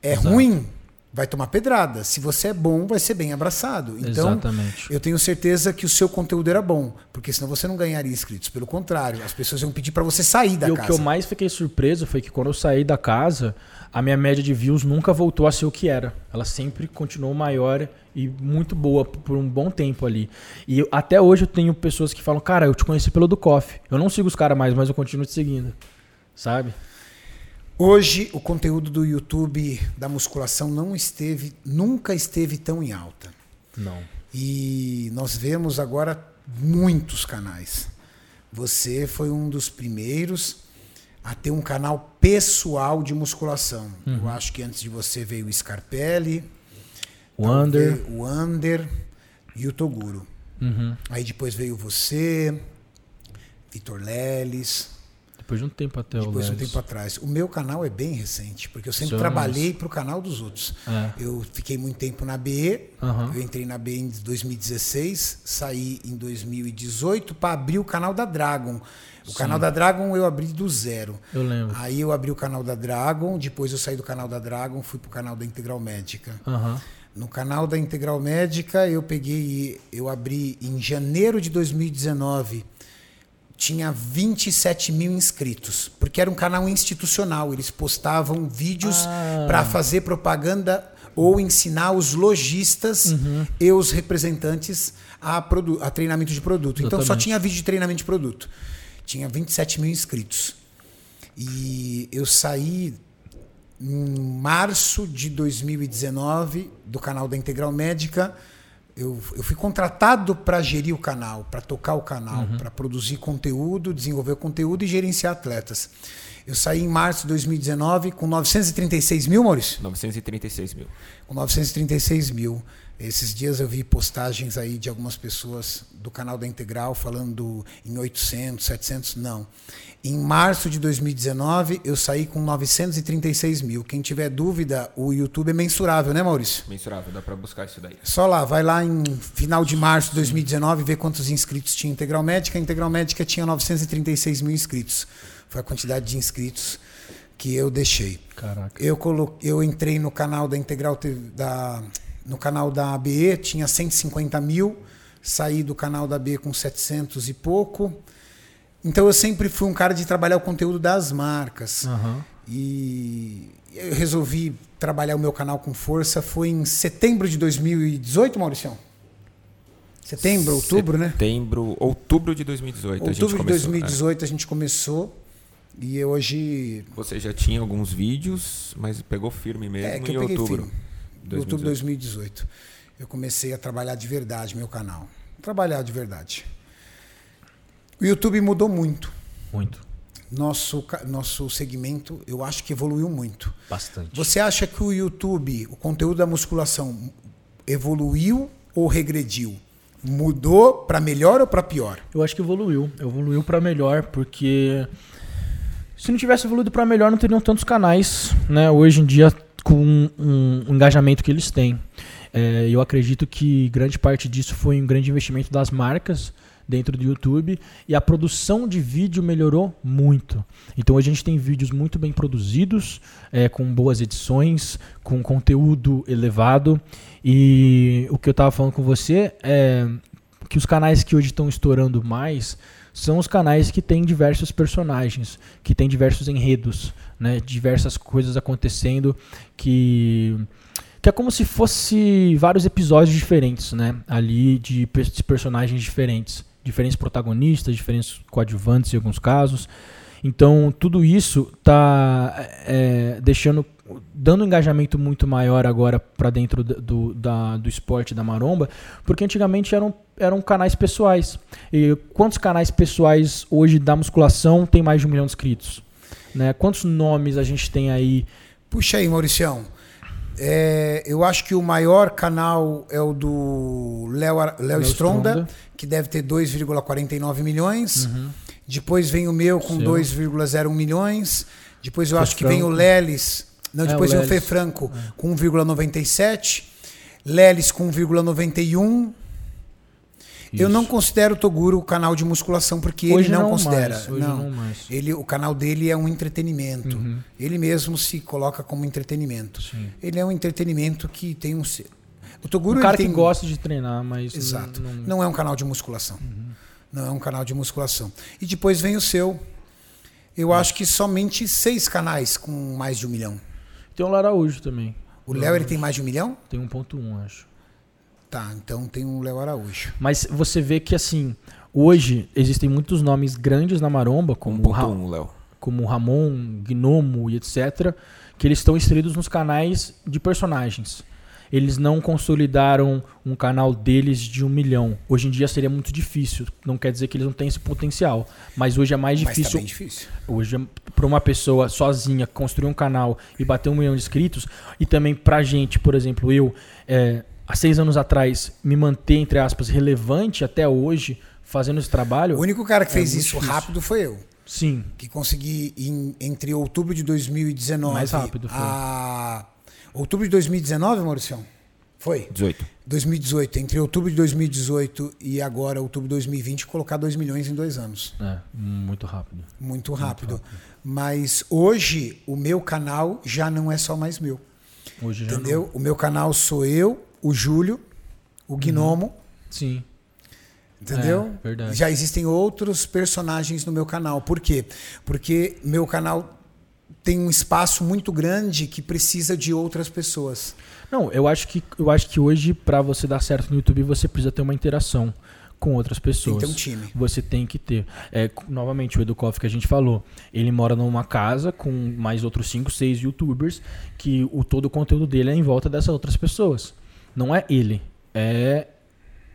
é Exato. ruim, vai tomar pedrada. Se você é bom, vai ser bem abraçado. Então, Exatamente. eu tenho certeza que o seu conteúdo era bom, porque senão você não ganharia inscritos. Pelo contrário, as pessoas iam pedir para você sair da e casa. o que eu mais fiquei surpreso foi que quando eu saí da casa, a minha média de views nunca voltou a ser o que era. Ela sempre continuou maior e muito boa por um bom tempo ali. E eu- até hoje eu tenho pessoas que falam, cara, eu te conheci pelo do Coffee. Eu não sigo os caras mais, mas eu continuo te seguindo. Sabe? Hoje, o conteúdo do YouTube da musculação não esteve, nunca esteve tão em alta. Não. E nós vemos agora muitos canais. Você foi um dos primeiros a ter um canal pessoal de musculação. Eu acho que antes de você veio o Scarpelli, O Under. talvez o Under e o Toguro. Uhum. Aí depois veio você, Vitor Leles, Depois de um tempo até o depois de um tempo atrás. O meu canal é bem recente, porque eu sempre Somos. trabalhei para o canal dos outros. É. Eu fiquei muito tempo na BE, Aham. eu entrei na BE em 2016, saí em 2018 para abrir o canal da Dragon. O canal da Dragon eu abri do zero. Eu lembro. Aí eu abri o canal da Dragon, depois eu saí do canal da Dragon, fui pro canal da Integral Médica. Aham. No canal da Integral Médica, eu peguei, eu abri em janeiro de 2019. Tinha 27 mil inscritos, porque era um canal institucional. Eles postavam vídeos Ah. para fazer propaganda ou ensinar os lojistas Uhum. e os representantes a, a treinamento de produto. Então só tinha vídeo de treinamento de produto. Tinha 27 mil inscritos. E eu saí em março de 2019 do canal da Integral Médica. Eu, eu fui contratado para gerir o canal, para tocar o canal, para produzir conteúdo, desenvolver conteúdo e gerenciar atletas. Eu saí em março de 2019 com 936 mil, Maurício? 936 mil. com 936 mil. Esses dias eu vi postagens aí de algumas pessoas do canal da Integral falando em 800, 700. Não. Em março de 2019, eu saí com 936 mil. Quem tiver dúvida, o YouTube é mensurável, né, Maurício? Mensurável, dá pra buscar isso daí. Só lá, vai lá em final de março de 2019 ver quantos inscritos tinha Integral Médica. A Integral Médica tinha 936 mil inscritos. Foi a quantidade de inscritos que eu deixei. Caraca. Eu, colo... eu entrei no canal da Integral TV, da no canal da ABE, tinha 150 mil, saí do canal da ABE com 700 e pouco. Então eu sempre fui um cara de trabalhar o conteúdo das marcas. Aham. E eu resolvi trabalhar o meu canal com força. Foi em setembro de 2018, Mauricião? Setembro, outubro, né? Setembro, outubro de 2018 a gente Outubro de começou. é. 2018 a gente começou. E hoje. Você já tinha alguns vídeos, mas pegou firme mesmo É, em outubro. firme. Em outubro de 2018. Eu comecei a trabalhar de verdade meu canal. Trabalhar de verdade. O YouTube mudou muito. Muito. Nosso, nosso segmento, eu acho que evoluiu muito. Bastante. Você acha que o YouTube, o conteúdo da musculação, evoluiu ou regrediu? Mudou para melhor ou para pior? Eu acho que evoluiu. Evoluiu pra melhor, porque se não tivesse evoluído pra melhor, não teriam tantos canais, né? Hoje em dia, com um, um engajamento que eles têm. É, eu acredito que grande parte disso foi um grande investimento das marcas dentro do YouTube e a produção de vídeo melhorou muito. Então a gente tem vídeos muito bem produzidos, é, com boas edições, com conteúdo elevado. E o que eu estava falando com você é que os canais que hoje estão estourando mais são os canais que têm diversos personagens, que têm diversos enredos, né? Diversas coisas acontecendo que que é como se fosse vários episódios diferentes, né? Ali de, personagens diferentes, diferentes protagonistas, diferentes coadjuvantes em alguns casos. Então tudo isso tá é, deixando dando um engajamento muito maior agora para dentro do, do, da, do esporte da maromba, porque antigamente eram, eram canais pessoais. E quantos canais pessoais hoje da musculação tem mais de um milhão de inscritos? Né? Quantos nomes a gente tem aí? Puxa aí, Mauricião. É, eu acho que o maior canal é o do Léo Stronda, Stronda, que deve ter 2,49 milhões. Uhum. Depois vem o meu com 2,01 milhões. Depois eu Foi acho que vem o Lelis não, é, depois o, o Fê Franco é. com 1,97. Lelis com 1,91. Eu não considero o Toguro o canal de musculação porque hoje ele não, não considera. Mais, não. não. Ele, o canal dele é um entretenimento. Uhum. Ele mesmo se coloca como entretenimento. Sim. Ele é um entretenimento que tem um o Toguro um cara tem... que gosta de treinar, mas exato. Não, não... é um canal de musculação. Uhum. Não é um canal de musculação. E depois vem o seu. Eu acho que somente seis canais com mais de um milhão. Tem o Laraújo também. O Léo ele tem mais de um milhão? Tem 1.1, acho. Tá, então tem o Léo Araújo. Mas você vê que assim, hoje existem muitos nomes grandes na maromba, como o Ra Léo. como Ramon, Gnomo e etc, que eles estão inseridos nos canais de personagens eles não consolidaram um canal deles de um milhão. Hoje em dia seria muito difícil. Não quer dizer que eles não têm esse potencial. Mas hoje é mais difícil. Mas tá bem difícil. Hoje, para uma pessoa sozinha construir um canal e bater um milhão de inscritos, e também pra gente, por exemplo, eu, é, há seis anos atrás, me manter, entre aspas, relevante até hoje, fazendo esse trabalho. O único cara que é fez isso difícil. rápido foi eu. Sim. Que consegui, em, entre outubro de 2019 Mais rápido foi. a Outubro de 2019, Maurício? Foi? 18. 2018. Entre outubro de 2018 e agora, outubro de 2020, colocar 2 milhões em dois anos. É, muito rápido. Muito rápido. Muito rápido. Mas hoje, o meu canal já não é só mais meu. Hoje já Entendeu? Não. O meu canal sou eu, o Júlio, o Gnomo. Uhum. Sim. Entendeu? É, verdade. Já existem outros personagens no meu canal. Por quê? Porque meu canal tem um espaço muito grande que precisa de outras pessoas. Não, eu acho que, eu acho que hoje, para você dar certo no YouTube, você precisa ter uma interação com outras pessoas. Tem que ter um time. Você tem que ter. É, novamente, o Educoff que a gente falou, ele mora numa casa com mais outros 5, 6 youtubers, que o todo o conteúdo dele é em volta dessas outras pessoas. Não é ele, é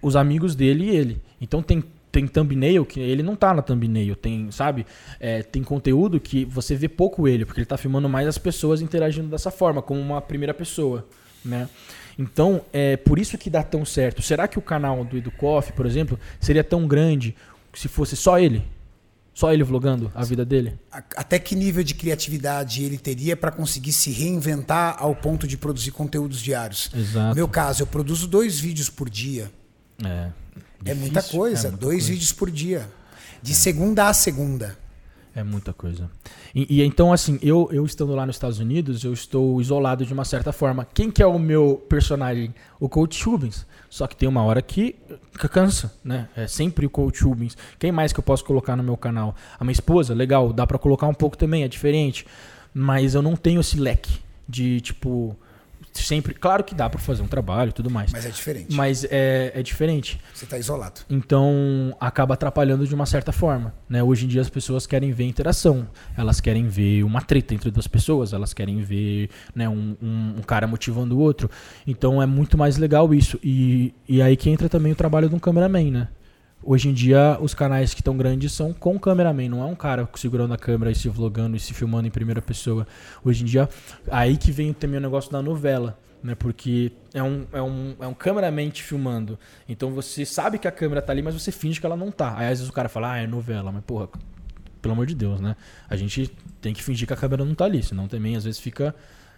os amigos dele e ele. Então tem tem thumbnail que ele não tá na thumbnail, tem, sabe? É, tem conteúdo que você vê pouco ele, porque ele tá filmando mais as pessoas interagindo dessa forma, como uma primeira pessoa, né? Então, é por isso que dá tão certo. Será que o canal do EduCoff, por exemplo, seria tão grande se fosse só ele? Só ele vlogando a vida dele? Até que nível de criatividade ele teria para conseguir se reinventar ao ponto de produzir conteúdos diários? Exato. No meu caso, eu produzo dois vídeos por dia. É. Difícil, é muita coisa. É muita dois coisa. vídeos por dia. De é. segunda a segunda. É muita coisa. E, e, então, assim, eu, eu estando lá nos Estados Unidos, eu estou isolado de uma certa forma. Quem que é o meu personagem? O Coach Rubens. Só que tem uma hora que cansa, né? É sempre o Coach Rubens. Quem mais que eu posso colocar no meu canal? A minha esposa, legal, dá para colocar um pouco também, é diferente. Mas eu não tenho esse leque de, tipo, sempre. Claro que dá para fazer um trabalho e tudo mais. Mas é diferente. Mas é, é diferente. Você está isolado. Então acaba atrapalhando de uma certa forma. Né? Hoje em dia as pessoas querem ver interação. Elas querem ver uma treta entre duas pessoas. Elas querem ver né, um, um, um cara motivando o outro. Então é muito mais legal isso. E, e aí que entra também o trabalho de um cameraman, né? Hoje em dia, os canais que estão grandes são com cameraman, não é um cara segurando a câmera e se vlogando e se filmando em primeira pessoa. Hoje em dia, aí que vem também o negócio da novela, né? Porque é um, é um, é um cameraman te filmando. Então você sabe que a câmera tá ali, mas você finge que ela não tá. Aí às vezes o cara fala, ah, é novela, mas porra, pelo amor de Deus, né? A gente tem que fingir que a câmera não tá ali, senão também às vezes fica,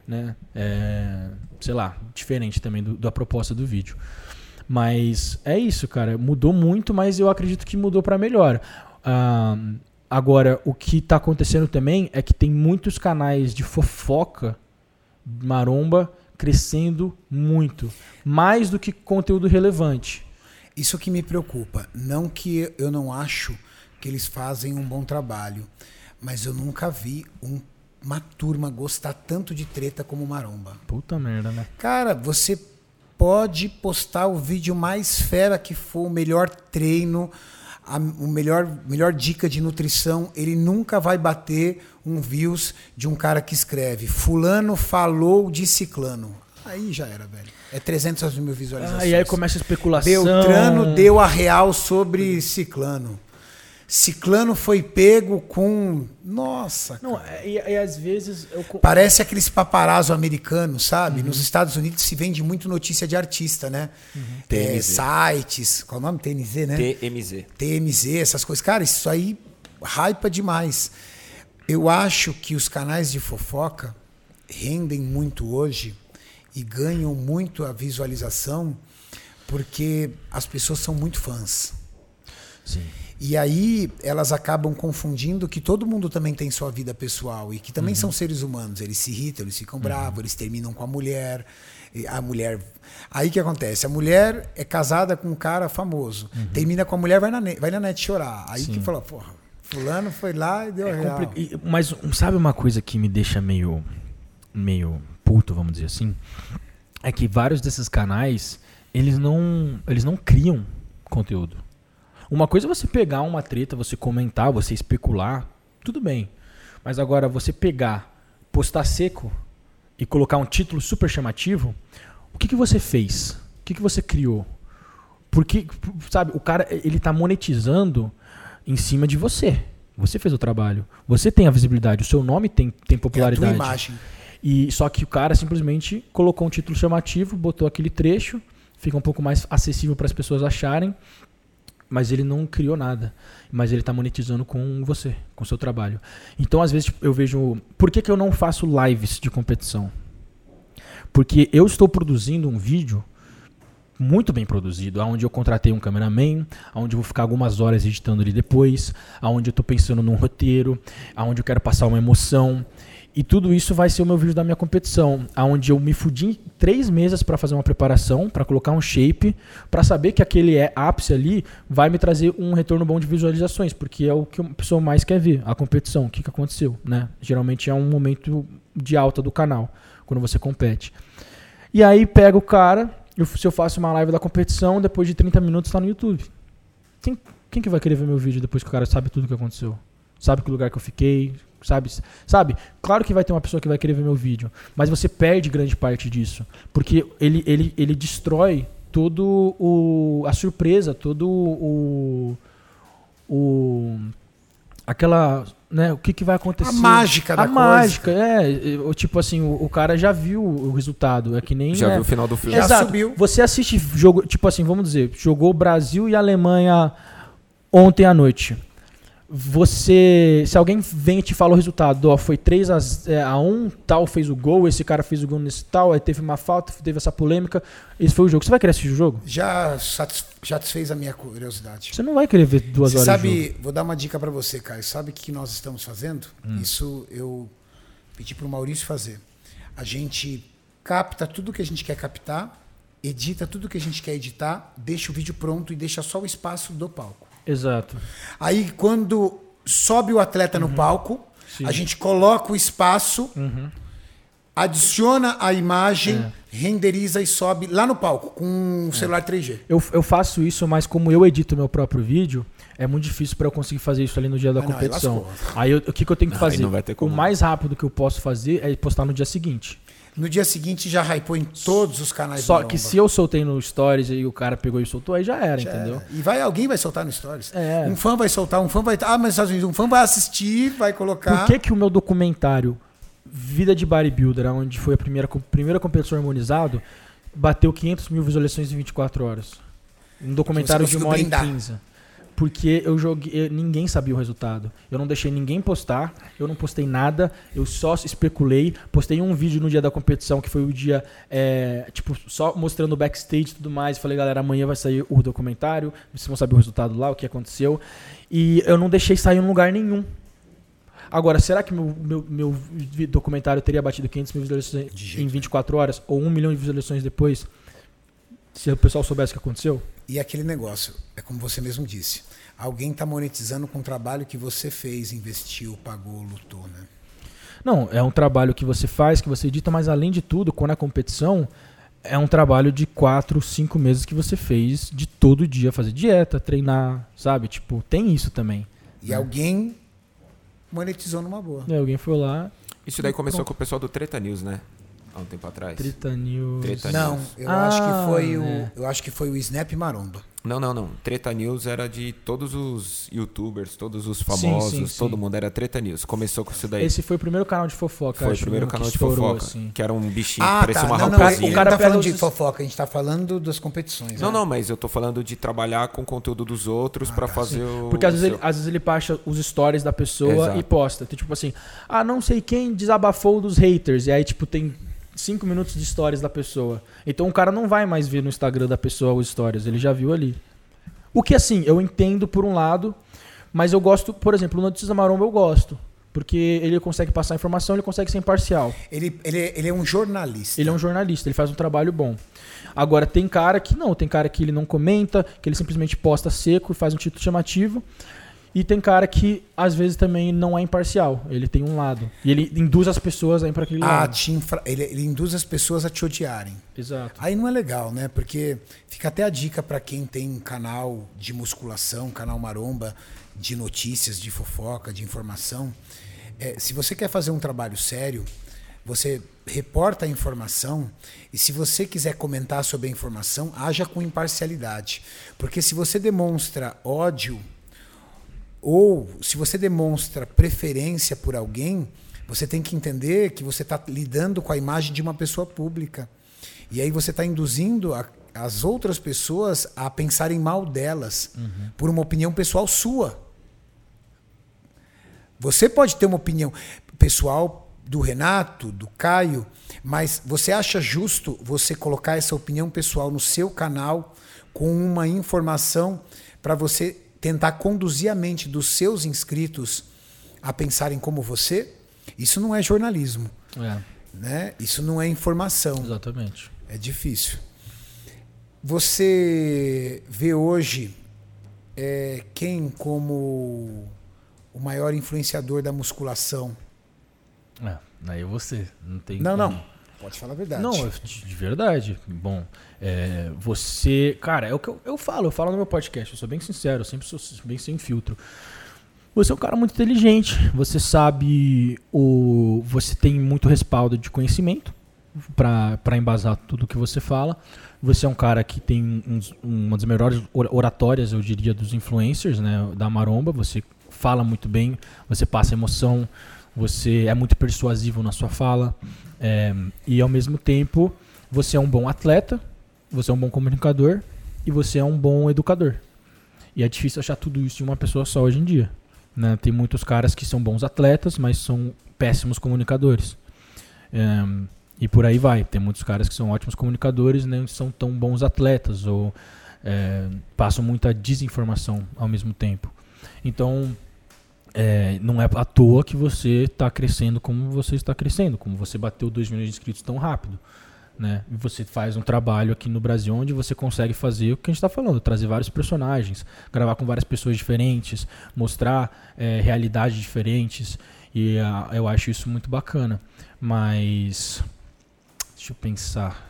né? É, sei lá, diferente também do, da proposta do vídeo. Mas é isso, cara. Mudou muito, mas eu acredito que mudou para melhor. Uh, agora, o que está acontecendo também é que tem muitos canais de fofoca maromba crescendo muito. Mais do que conteúdo relevante. isso que me preocupa. Não que eu não acho que eles fazem um bom trabalho, mas eu nunca vi um- uma turma gostar tanto de treta como Maromba. Puta merda, né? Cara, você pode postar o vídeo mais fera que for, o melhor treino, a o melhor, melhor dica de nutrição, ele nunca vai bater um views de um cara que escreve Fulano falou de ciclano. Aí já era, velho. É 300 mil visualizações. Ah, e aí começa a especulação. Beltrano deu a real sobre Ciclano. Ciclano foi pego com. Nossa. Não, cara. e, e às vezes eu. Parece aqueles paparazzo americanos, Uhum. sabe? Nos Estados Unidos se vende muito notícia de artista, né? Uhum. É, TMZ. sites. Qual é o nome? TNZ, né? TMZ. TMZ, essas coisas. Cara, isso aí hypa demais. Eu acho que os canais de fofoca rendem muito hoje e ganham muito a visualização porque as pessoas são muito fãs. Sim. E aí elas acabam confundindo que todo mundo também tem sua vida pessoal e que também são seres humanos. Eles se irritam, eles ficam bravos, eles terminam com a mulher. A mulher. Aí o que acontece? A mulher é casada com um cara famoso. Termina com a mulher, vai na, net, vai na net chorar. Aí que fala, porra, fulano foi lá e deu É real. compli- Mas sabe uma coisa que me deixa meio, meio puto, vamos dizer assim? É que vários desses canais, eles não, eles não criam conteúdo. Uma coisa é você pegar uma treta, você comentar, você especular, tudo bem. Mas agora você pegar, postar seco e colocar um título super chamativo, o que, que você fez? O que, que você criou? Porque, sabe, o cara, ele tá monetizando em cima de você. Você fez o trabalho. Você tem a visibilidade. O seu nome tem, tem É a tua popularidade. imagem. E só que o cara simplesmente colocou um título chamativo, botou aquele trecho, fica um pouco mais acessível para as pessoas acharem, mas ele não criou nada. Mas ele está monetizando com você, com seu trabalho. Então, às vezes, tipo, eu vejo. Por que, que eu não faço lives de competição? Porque eu estou produzindo um vídeo muito bem produzido, onde eu contratei um cameraman, onde eu vou ficar algumas horas editando ele depois, aonde eu estou pensando num roteiro, aonde eu quero passar uma emoção. E tudo isso vai ser o meu vídeo da minha competição, aonde eu me fudi três meses para fazer uma preparação, para colocar um shape, para saber que aquele é ápice ali vai me trazer um retorno bom de visualizações, porque é o que a pessoa mais quer ver, a competição, o que, que aconteceu, né? Geralmente é um momento de alta do canal, quando você compete. E aí pega o cara, eu- se eu faço uma live da competição, depois de 30 minutos tá no YouTube. Quem, quem que vai querer ver meu vídeo depois que o cara sabe tudo o que aconteceu? Sabe que lugar que eu fiquei? Sabe? Sabe? Claro que vai ter uma pessoa que vai querer ver meu vídeo, mas você perde grande parte disso, porque ele, ele, ele destrói todo o a surpresa, todo o o aquela, né, o que que vai acontecer? A mágica da a coisa. mágica, é, tipo assim, o, o cara já viu o resultado, é que nem Já né, viu o final do filme? Já Exato. subiu. Você assiste jogo, tipo assim, vamos dizer, jogou Brasil e Alemanha ontem à noite. Você, se alguém vem e te fala o resultado, ó, foi 3 a, é, a 1, tal fez o gol, esse cara fez o gol nesse tal, aí teve uma falta, teve essa polêmica, esse foi o jogo. Você vai querer assistir o jogo? Já satis- satisfez a minha curiosidade. Você não vai querer ver duas Você horas de jogo. sabe, vou dar uma dica pra você, Caio. Sabe o que nós estamos fazendo? Hum. Isso eu pedi pro Maurício fazer. A gente capta tudo que a gente quer captar, edita tudo que a gente quer editar, deixa o vídeo pronto e deixa só o espaço do palco. Exato. Aí quando sobe o atleta no palco, Uhum. Sim. a gente coloca o espaço, Uhum. adiciona a imagem, É. renderiza e sobe lá no palco com um celular 3G. Eu, eu faço isso, mas como eu edito meu próprio vídeo, é muito difícil para eu conseguir fazer isso ali no dia da Ah, não, aí competição. aí eu- o que, que eu tenho que Não, fazer? não vai ter O como. mais rápido que eu posso fazer é postar no dia seguinte. No dia seguinte já hypou em todos os canais Só que se eu soltei no Stories e o cara pegou e soltou, aí já era, Já entendeu? era. E vai, alguém vai soltar no Stories. É. Um fã vai soltar, um fã vai. Ah, mas Estados Unidos, um fã vai assistir, vai colocar. Por que, que o meu documentário Vida de Bodybuilder, onde foi a primeira, primeira competição harmonizado, bateu 500 mil visualizações em 24 horas? Um documentário de uma hora e blindar. 15. Porque eu joguei. ninguém sabia o resultado. Eu não deixei ninguém postar, eu não postei nada, eu só especulei. Postei um vídeo no dia da competição, que foi o dia, é, tipo, só mostrando o backstage e tudo mais. Falei, galera, amanhã vai sair o documentário, vocês vão saber o resultado lá, o que aconteceu. E eu não deixei sair em lugar nenhum. Agora, será que meu, meu, meu documentário teria batido 500 mil visualizações em 24 horas? Ou 1 milhão de visualizações depois? Se o pessoal soubesse o que aconteceu? E aquele negócio, é como você mesmo disse. Alguém está monetizando com o trabalho que você fez, investiu, pagou, lutou, né? Não, é um trabalho que você faz, que você edita, mas além de tudo, quando é competição, é um trabalho de quatro, cinco meses que você fez de todo dia fazer dieta, treinar, sabe? Tipo, tem isso também. E alguém monetizou numa boa. E alguém foi lá. Isso daí começou com o pessoal do Treta News, né? Há um tempo atrás. Treta News. Treta Não, News. eu Ah, acho que foi o, é. eu acho que foi o Snap Maromba. Não, não, não. Treta News era de todos os youtubers, todos os famosos, sim, sim. todo mundo era Treta News. Começou com isso daí. Esse foi o primeiro canal de fofoca. Foi o primeiro mesmo, canal de estourou, fofoca. assim. Que era um bichinho que Ah, parecia tá. uma Não, não, raposinha. ele o cara não tá falando de fofoca, a gente tá falando das competições. Não, né? não, mas eu tô falando de trabalhar com o conteúdo dos outros pra tá, fazer o. Porque às vezes, seu- ele, às vezes ele baixa os stories da pessoa Exato. e posta. Então, tipo assim, ah, não sei quem desabafou dos haters. E aí, tipo, tem cinco minutos de stories da pessoa. Então o cara não vai mais ver no Instagram da pessoa os stories, ele já viu ali. O que assim, eu entendo por um lado, mas eu gosto, por exemplo, o Notícias da Maromba eu gosto. Porque ele consegue passar informação, ele consegue ser imparcial. Ele, ele, ele é um jornalista. Ele é um jornalista, ele faz um trabalho bom. Agora, tem cara que não, tem cara que ele não comenta, que ele simplesmente posta seco e faz um título chamativo. E tem cara que, às vezes, também não é imparcial. Ele tem um lado. E ele induz as pessoas a ir pra aquele a lado. infra- ele, ele induz as pessoas a te odiarem. Exato. Aí não é legal, né? Porque fica até a dica pra quem tem um canal de musculação, canal maromba, de notícias, de fofoca, de informação. É, se você quer fazer um trabalho sério, você reporta a informação e se você quiser comentar sobre a informação, haja com imparcialidade. Porque se você demonstra ódio ou se você demonstra preferência por alguém, você tem que entender que você está lidando com a imagem de uma pessoa pública. E aí você está induzindo a- as outras pessoas a pensarem mal delas por uma opinião pessoal sua. Você pode ter uma opinião pessoal do Renato, do Caio, mas você acha justo você colocar essa opinião pessoal no seu canal com uma informação para você tentar conduzir a mente dos seus inscritos a pensarem como você? Isso não é jornalismo, É, né? Isso não é informação. exatamente. É difícil. Você vê hoje é, quem como o maior influenciador da musculação? É, aí você. Não tem. Não, como. não. Pode falar a verdade. Não, de de verdade. Bom, é, você. Cara, é o que eu, eu falo, eu falo no meu podcast, eu sou bem sincero, eu sempre sou bem sem filtro. Você é um cara muito inteligente, você sabe o. Você tem muito respaldo de conhecimento para embasar tudo que você fala. Você é um cara que tem uns- uma das melhores or- oratórias, eu diria, dos influencers, né? Da maromba. Você fala muito bem, você passa emoção, você é muito persuasivo na sua fala. é, e ao mesmo tempo, você é um bom atleta, você é um bom comunicador e você é um bom educador. E é difícil achar tudo isso em uma pessoa só hoje em dia. né? Tem muitos caras que são bons atletas, mas são péssimos comunicadores. É, e por aí vai. Tem muitos caras que são ótimos comunicadores, nem são tão bons atletas ou é, passam muita desinformação ao mesmo tempo. Então, é, não é à toa que você está crescendo como você está crescendo, como você bateu 2 milhões de inscritos tão rápido. Né? Você faz um trabalho aqui no Brasil onde você consegue fazer o que a gente está falando, trazer vários personagens, gravar com várias pessoas diferentes, mostrar é, realidades diferentes. E ah, eu acho isso muito bacana. Mas. Deixa eu pensar.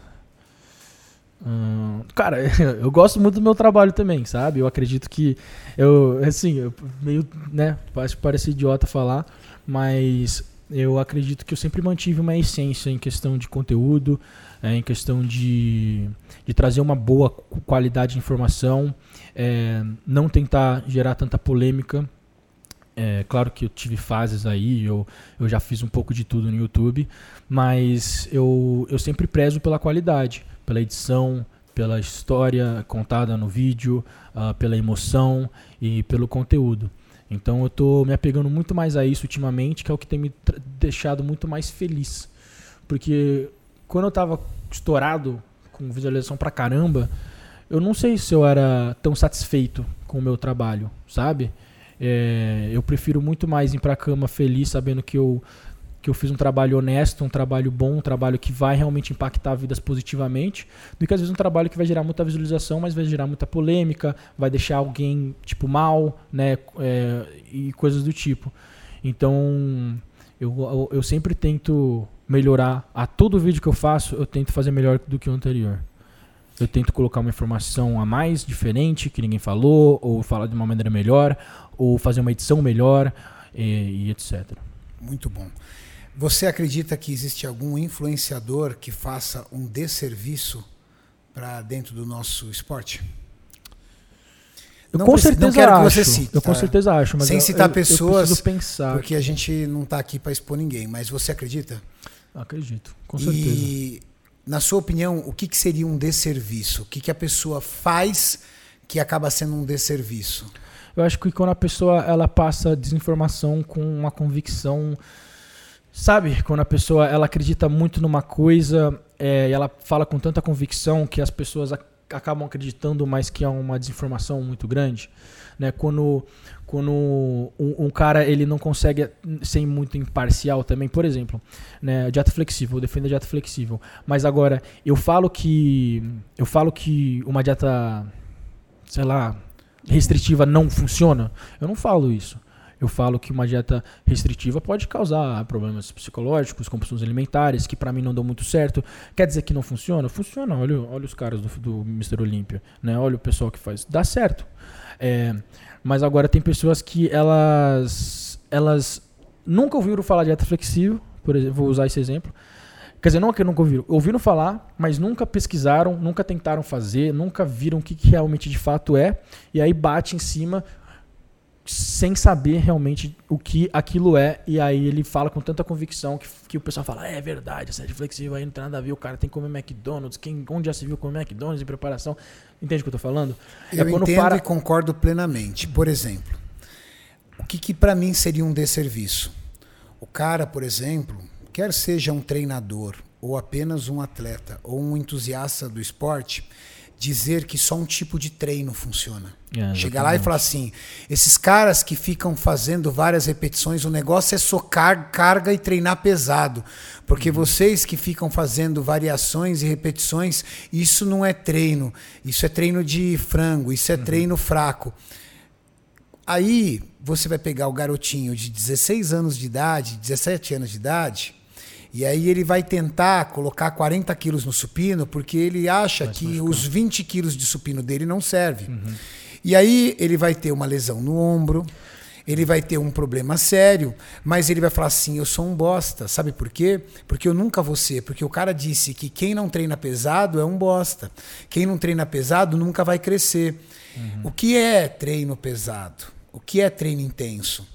Hum, cara, eu gosto muito do meu trabalho também, sabe? Eu acredito que eu, assim, eu meio, né, acho que parece idiota falar, mas eu acredito que eu sempre mantive uma essência em questão de conteúdo, é, em questão de, de trazer uma boa qu- qualidade de informação, é, não tentar gerar tanta polêmica. É, claro que eu tive fases aí, eu, eu já fiz um pouco de tudo no YouTube, mas eu, eu sempre prezo pela qualidade, pela edição, pela história contada no vídeo, ah, pela emoção e pelo conteúdo. Então eu tô me apegando muito mais a isso ultimamente, que é o que tem me deixado muito mais feliz. Porque quando eu tava estourado, com visualização pra caramba, eu não sei se eu era tão satisfeito com o meu trabalho, sabe? É, eu prefiro muito mais ir pra cama feliz sabendo que eu que eu fiz um trabalho honesto, um trabalho bom, um trabalho que vai realmente impactar vidas positivamente, do que às vezes um trabalho que vai gerar muita visualização, mas vai gerar muita polêmica, vai deixar alguém tipo mal, né, é, e coisas do tipo. Então, eu, eu, eu sempre tento melhorar. A todo vídeo que eu faço, eu tento fazer melhor do que o anterior. Eu tento colocar uma informação a mais, diferente, que ninguém falou, ou falar de uma maneira melhor, ou fazer uma edição melhor, e, e etc. Muito bom. Você acredita que existe algum influenciador que faça um desserviço para dentro do nosso esporte? Eu não com certeza não quero acho. Que você cite, eu tá? com certeza acho, mas sem eu, citar eu, pessoas, eu pensar. porque a gente não está aqui para expor ninguém. Mas você acredita? Acredito, com certeza. E na sua opinião, o que, que seria um desserviço? O que, que a pessoa faz que acaba sendo um desserviço? Eu acho que quando a pessoa ela passa desinformação com uma convicção Sabe, quando a pessoa ela acredita muito numa coisa é, e ela fala com tanta convicção que as pessoas acabam acreditando, mas que é uma desinformação muito grande, né? Quando, quando um, um, cara ele não consegue ser muito imparcial também, por exemplo, né? Dieta flexível, defendo a dieta flexível, mas agora eu falo que eu falo que uma dieta, sei lá, restritiva não funciona. Eu não falo isso eu falo que uma dieta restritiva pode causar problemas psicológicos, compulsões alimentares, que para mim não dão muito certo. Quer dizer que não funciona? Funciona. Olha, olha os caras do, do Mr. Olímpia, né? Olha o pessoal que faz. Dá certo. É, mas agora tem pessoas que elas, elas nunca ouviram falar de dieta flexível, por exemplo, vou usar esse exemplo. Quer dizer, não é que nunca ouviram, ouviram falar, mas nunca pesquisaram, nunca tentaram fazer, nunca viram o que, que realmente de fato é, e aí bate em cima sem saber realmente o que aquilo é, e aí ele fala com tanta convicção que, que o pessoal fala, é verdade, essa flexível aí não tem nada a ver, o cara tem que comer McDonald's, quem, onde já se viu comer McDonald's em preparação, entende o que eu tô falando? É eu é entendo para... e concordo plenamente. Por exemplo, o que, que para mim seria um desserviço? O cara, por exemplo, quer seja um treinador, ou apenas um atleta, ou um entusiasta do esporte, dizer que só um tipo de treino funciona. É, Chegar lá e falar assim: esses caras que ficam fazendo várias repetições, o negócio é socar carga e treinar pesado. Porque uhum. vocês que ficam fazendo variações e repetições, isso não é treino. Isso é treino de frango, isso é uhum. treino fraco. Aí você vai pegar o garotinho de 16 anos de idade, 17 anos de idade, e aí ele vai tentar colocar 40 quilos no supino, porque ele acha Mas que os 20 quilos de supino dele não servem. Uhum. E aí ele vai ter uma lesão no ombro, ele vai ter um problema sério, mas ele vai falar assim: eu sou um bosta. Sabe por quê? Porque eu nunca vou ser. Porque o cara disse que quem não treina pesado é um bosta. Quem não treina pesado nunca vai crescer. Uhum. O que é treino pesado? O que é treino intenso?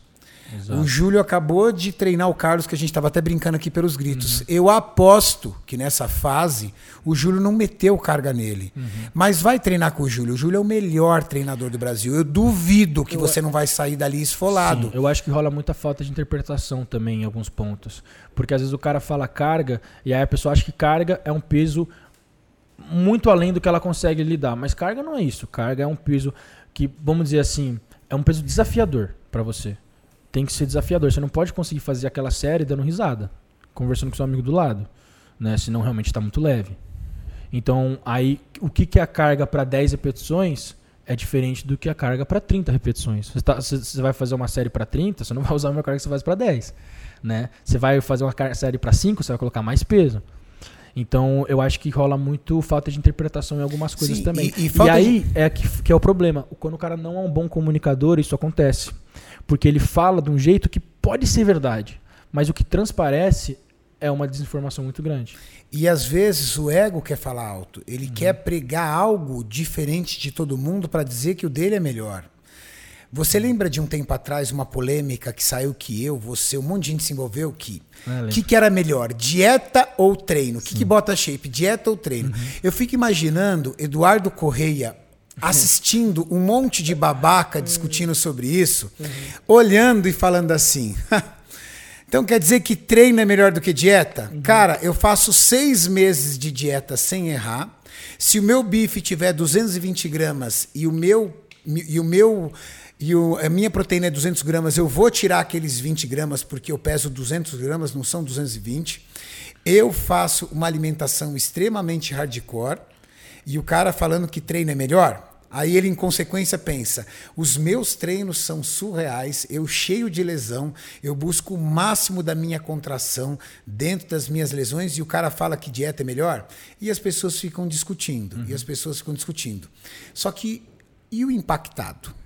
Exato. O Júlio acabou de treinar o Carlos, que a gente estava até brincando aqui pelos gritos. Uhum. Eu aposto que nessa fase o Júlio não meteu carga nele. Uhum. Mas vai treinar com o Júlio. O Júlio é o melhor treinador do Brasil. Eu duvido que eu... você não vai sair dali esfolado. Sim, eu acho que rola muita falta de interpretação também em alguns pontos. Porque às vezes o cara fala carga e aí a pessoa acha que carga é um peso muito além do que ela consegue lidar. Mas carga não é isso. Carga é um peso que, vamos dizer assim, é um peso desafiador para você tem que ser desafiador. Você não pode conseguir fazer aquela série dando risada, conversando com seu amigo do lado, né? Senão realmente está muito leve. Então, aí, o que, que é a carga para 10 repetições é diferente do que a carga para 30 repetições. Você, tá, você, vai fazer uma série para 30, você não vai usar a mesma carga que você faz para 10. Né? Você vai fazer uma série para 5, você vai colocar mais peso. Então, eu acho que rola muito falta de interpretação em algumas coisas Sim, também. E, e, e aí de... é que, que é o problema. Quando o cara não é um bom comunicador, isso acontece. Porque ele fala de um jeito que pode ser verdade, mas o que transparece é uma desinformação muito grande. E às vezes o ego quer falar alto. Ele uhum. quer pregar algo diferente de todo mundo para dizer que o dele é melhor. Você lembra de um tempo atrás uma polêmica que saiu que eu, você, um monte de gente se envolveu que o que, que era melhor, dieta ou treino? O que, que bota shape, dieta ou treino? Uhum. Eu fico imaginando Eduardo Correia assistindo um monte de babaca discutindo sobre isso, olhando e falando assim. então quer dizer que treino é melhor do que dieta? Uhum. Cara, eu faço seis meses de dieta sem errar. Se o meu bife tiver 220 gramas e o meu, e o meu e o, a minha proteína é 200 gramas, eu vou tirar aqueles 20 gramas porque eu peso 200 gramas, não são 220. Eu faço uma alimentação extremamente hardcore e o cara falando que treino é melhor. Aí ele, em consequência, pensa: os meus treinos são surreais, eu cheio de lesão, eu busco o máximo da minha contração dentro das minhas lesões, e o cara fala que dieta é melhor, e as pessoas ficam discutindo, uhum. e as pessoas ficam discutindo. Só que, e o impactado?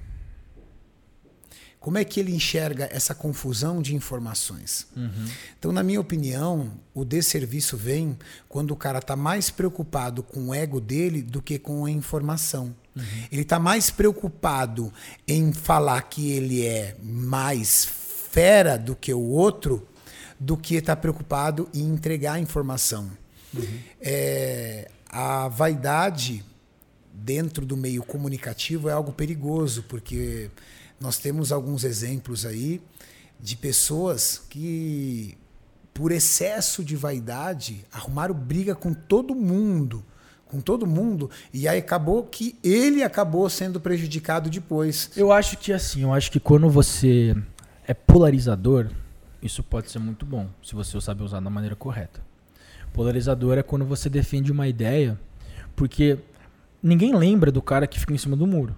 Como é que ele enxerga essa confusão de informações? Uhum. Então, na minha opinião, o desserviço vem quando o cara está mais preocupado com o ego dele do que com a informação. Uhum. Ele está mais preocupado em falar que ele é mais fera do que o outro do que está preocupado em entregar a informação. Uhum. É, a vaidade dentro do meio comunicativo é algo perigoso, porque nós temos alguns exemplos aí de pessoas que, por excesso de vaidade, arrumaram briga com todo mundo. Com todo mundo, e aí acabou que ele acabou sendo prejudicado depois. Eu acho que assim, eu acho que quando você é polarizador, isso pode ser muito bom, se você sabe usar da maneira correta. Polarizador é quando você defende uma ideia, porque ninguém lembra do cara que fica em cima do muro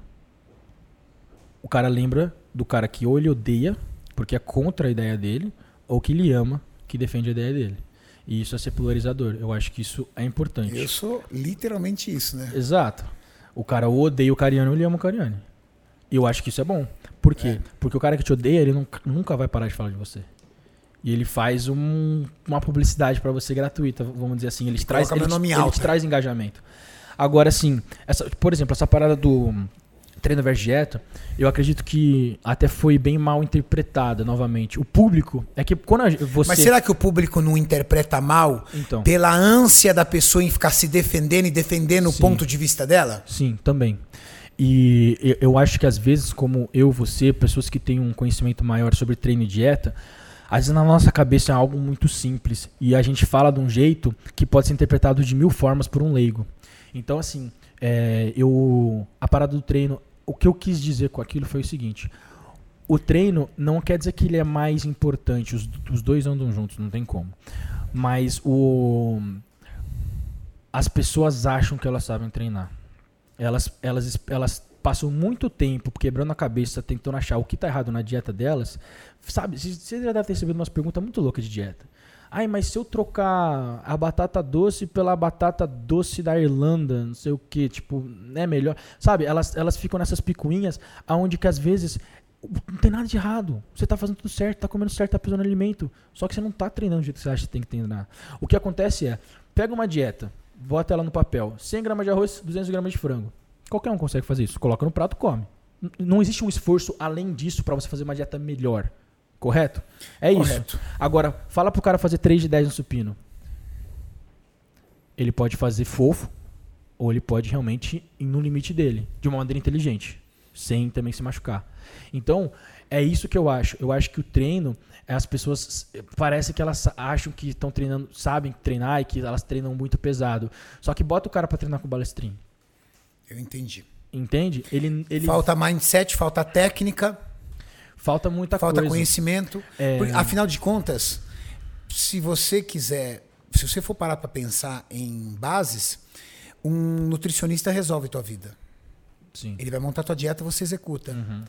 o cara lembra do cara que ou ele odeia, porque é contra a ideia dele, ou que ele ama, que defende a ideia dele. E isso é ser polarizador. Eu acho que isso é importante. Eu sou literalmente isso, né? Exato. O cara odeia o Cariano ou ele ama o Cariani. E eu acho que isso é bom. Por quê? É. Porque o cara que te odeia, ele nunca, nunca vai parar de falar de você. E ele faz um, uma publicidade para você gratuita, vamos dizer assim. Ele, traz, ele, ele te traz engajamento. Agora, assim, essa, por exemplo, essa parada do treino versus dieta, eu acredito que até foi bem mal interpretada novamente. O público é que quando você Mas será que o público não interpreta mal então. pela ânsia da pessoa em ficar se defendendo e defendendo Sim. o ponto de vista dela? Sim, também. E eu acho que às vezes, como eu, você, pessoas que têm um conhecimento maior sobre treino e dieta, às vezes na nossa cabeça é algo muito simples e a gente fala de um jeito que pode ser interpretado de mil formas por um leigo. Então, assim, é, eu a parada do treino o que eu quis dizer com aquilo foi o seguinte: o treino não quer dizer que ele é mais importante, os, os dois andam juntos, não tem como. Mas o as pessoas acham que elas sabem treinar. Elas, elas, elas passam muito tempo quebrando a cabeça, tentando achar o que está errado na dieta delas. Sabe, você já deve ter recebido umas perguntas muito loucas de dieta. Ai, mas se eu trocar a batata doce pela batata doce da Irlanda, não sei o que, tipo, é melhor. Sabe, elas, elas ficam nessas picuinhas aonde que às vezes não tem nada de errado. Você tá fazendo tudo certo, tá comendo certo, tá pisando alimento. Só que você não tá treinando do jeito que você acha que tem que treinar. O que acontece é, pega uma dieta, bota ela no papel. 100 gramas de arroz, 200 gramas de frango. Qualquer um consegue fazer isso. Coloca no prato, come. Não existe um esforço além disso para você fazer uma dieta melhor. Correto? É Correto. isso. Agora, fala pro cara fazer 3 de 10 no supino. Ele pode fazer fofo, ou ele pode realmente ir no limite dele, de uma maneira inteligente, sem também se machucar. Então, é isso que eu acho. Eu acho que o treino, as pessoas parece que elas acham que estão treinando, sabem treinar e que elas treinam muito pesado. Só que bota o cara para treinar com balestrinho. Eu entendi. Entende? Ele, ele falta mindset, falta técnica. Falta muita Falta coisa. Falta conhecimento. É... Porque, afinal de contas, se você quiser, se você for parar para pensar em bases, um nutricionista resolve tua vida. Sim. Ele vai montar tua dieta, você executa. Uhum.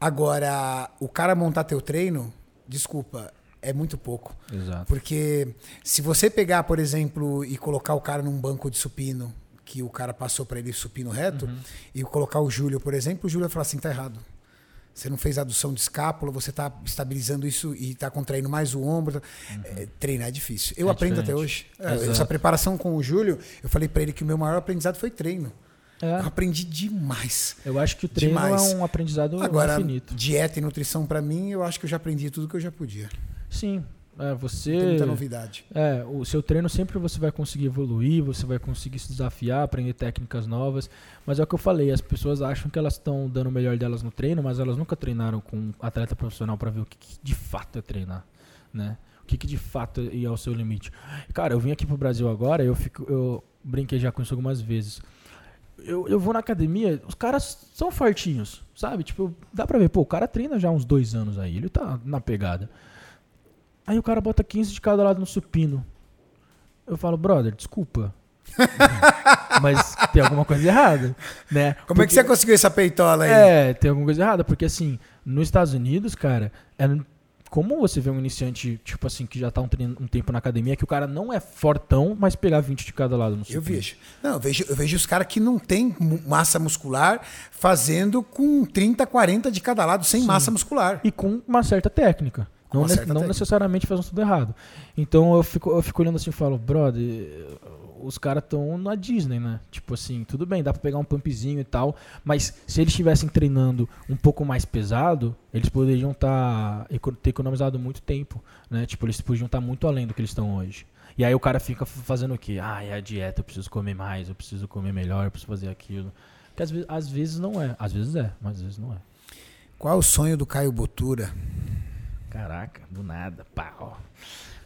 Agora, o cara montar teu treino, desculpa, é muito pouco. Exato. Porque se você pegar, por exemplo, e colocar o cara num banco de supino, que o cara passou para ele supino reto, uhum. e colocar o Júlio, por exemplo, o Júlio vai falar assim, tá errado. Você não fez adução de escápula, você está estabilizando isso e está contraindo mais o ombro. Uhum. É, treinar é difícil. Eu é aprendo diferente. até hoje. É, essa preparação com o Júlio, eu falei para ele que o meu maior aprendizado foi treino. É. Eu aprendi demais. Eu acho que o treino demais. é um aprendizado Agora, infinito. Dieta e nutrição, para mim, eu acho que eu já aprendi tudo que eu já podia. Sim, é, você. Tem muita novidade. É, o seu treino sempre você vai conseguir evoluir, você vai conseguir se desafiar, aprender técnicas novas. Mas é o que eu falei, as pessoas acham que elas estão dando o melhor delas no treino, mas elas nunca treinaram com um atleta profissional para ver o que, que, de fato é treinar, né? O que, que de fato é ao seu limite. Cara, eu vim aqui pro Brasil agora, eu fico, eu brinquei já com isso algumas vezes. eu, eu vou na academia, os caras são fortinhos, sabe? Tipo, dá pra ver, pô, o cara treina já uns dois anos aí, ele tá na pegada. Aí o cara bota 15 de cada lado no supino. Eu falo, brother, desculpa. Mas tem alguma coisa errada, né? Como é que você conseguiu essa peitola aí? É, tem alguma coisa errada, porque assim, nos Estados Unidos, cara, é comum você ver um iniciante, tipo assim, que já tá um, treino- um tempo na academia, que o cara não é fortão, mas pegar 20 de cada lado no Eu supino. vejo. Não, eu vejo, eu vejo os caras que não tem massa muscular fazendo com 30, 40 de cada lado sem massa muscular. E com uma certa técnica. Não, ne- não necessariamente fazendo tudo errado. Então eu fico, eu fico olhando assim e falo, brother, os caras estão na Disney, né? Tipo assim, tudo bem, dá pra pegar um pumpzinho e tal, mas se eles estivessem treinando um pouco mais pesado, eles poderiam tá, ter economizado muito tempo, né? Tipo, eles podiam estar muito além do que eles estão hoje. E aí o cara fica fazendo o quê? Ah, é a dieta, eu preciso comer mais, eu preciso comer melhor, eu preciso fazer aquilo. Que às vezes, às vezes não é. Às vezes é, mas às vezes não é. Qual é o sonho do Caio Botura? Caraca, do nada. Pá, ó.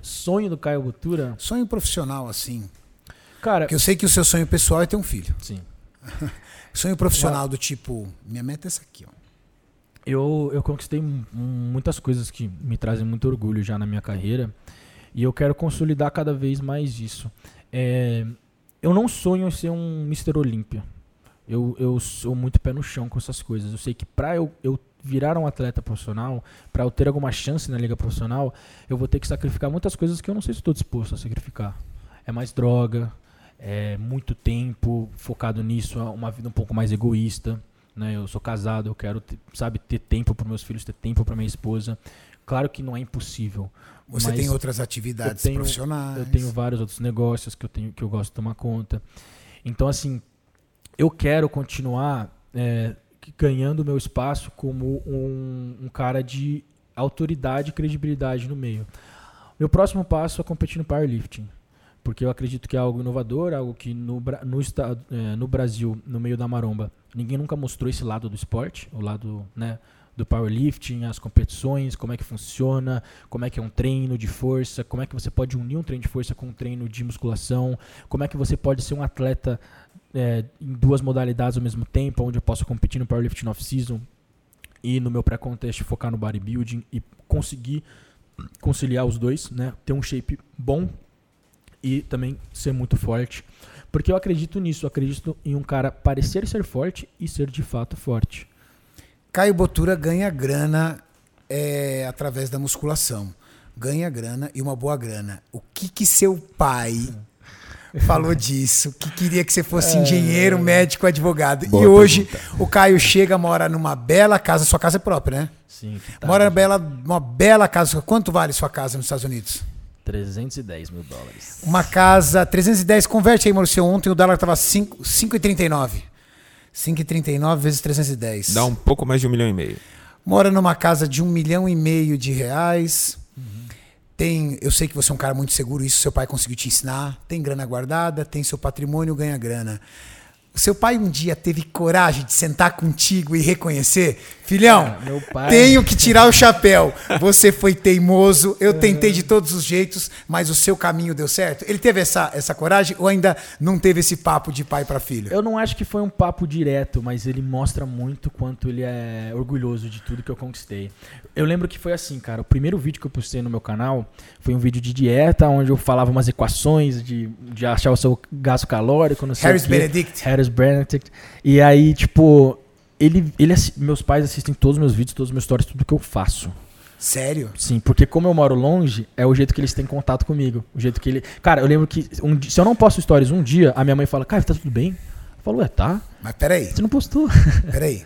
Sonho do Caio Botura? Sonho profissional, assim. Cara, Porque eu sei que o seu sonho pessoal é ter um filho. sim. Sonho profissional do tipo, minha meta é essa aqui, ó. Eu, eu conquistei mu- muitas coisas que me trazem muito orgulho já na minha carreira. E eu quero consolidar cada vez mais isso. É, eu não sonho em ser um Mr. Olímpia. Eu, eu sou muito pé no chão com essas coisas. Eu sei que pra eu, eu virar um atleta profissional, pra eu ter alguma chance na liga profissional, eu vou ter que sacrificar muitas coisas que eu não sei se estou disposto a sacrificar. É mais droga, é muito tempo focado nisso, é uma vida um pouco mais egoísta. Né? Eu sou casado, eu quero ter, sabe, ter tempo para meus filhos, ter tempo para minha esposa. Claro que não é impossível. Você tem outras atividades eu tenho- profissionais. Eu tenho vários outros negócios que eu tenho que eu gosto de tomar conta. Então, assim, eu quero continuar é, ganhando meu espaço como um, um cara de autoridade e credibilidade no meio. Meu próximo passo é competir no powerlifting. Porque eu acredito que é algo inovador, algo que no, no, estado, é, no Brasil, no meio da maromba, ninguém nunca mostrou esse lado do esporte, o lado né, do powerlifting, as competições, como é que funciona, como é que é um treino de força, como é que você pode unir um treino de força com um treino de musculação, como é que você pode ser um atleta é, em duas modalidades ao mesmo tempo, onde eu posso competir no powerlifting off-season e no meu pré-contest focar no bodybuilding e conseguir conciliar os dois, né? Ter um shape bom e também ser muito forte. Porque eu acredito nisso, eu acredito em um cara parecer ser forte e ser de fato forte. Caio Botura ganha grana é, através da musculação. Ganha grana e uma boa grana. O que que seu pai falou disso? Que queria que você fosse engenheiro, médico, advogado. Boa e hoje pergunta. o Caio chega, mora numa bela casa. Sua casa é própria, né? Sim. tá. Mora numa bela, uma bela casa. Quanto vale sua casa nos Estados Unidos? 310 mil dólares. Uma casa 310, converte aí, Maurício. Ontem o dólar estava 5,39. 5,39 vezes 310. Dá um pouco mais de um milhão e meio. Mora numa casa de um milhão e meio de reais. Tem, eu sei que você é um cara muito seguro, isso seu pai conseguiu te ensinar. Tem grana guardada, tem seu patrimônio, ganha grana. O seu pai um dia teve coragem de sentar contigo e reconhecer, filhão, pai- tenho que tirar o chapéu. Você foi teimoso, eu tentei de todos os jeitos, mas o seu caminho deu certo. Ele teve essa, essa coragem ou ainda não teve esse papo de pai para filho? Eu não acho que foi um papo direto, mas ele mostra muito quanto ele é orgulhoso de tudo que eu conquistei. Eu lembro que foi assim, cara. O primeiro vídeo que eu postei no meu canal foi um vídeo de dieta, onde eu falava umas equações de, de achar o seu gasto calórico, não sei Harris o quê. Benedict. Harris Benedict. E aí, tipo, ele, ele, meus pais assistem todos os meus vídeos, todos os meus stories, tudo que eu faço. Sério? Sim, porque como eu moro longe, é o jeito que eles têm contato comigo. O jeito que ele. Cara, eu lembro que um se eu não posto stories um dia, a minha mãe fala, cara, tá tudo bem? Eu falo, ué, tá? Mas peraí. Você não postou. Peraí.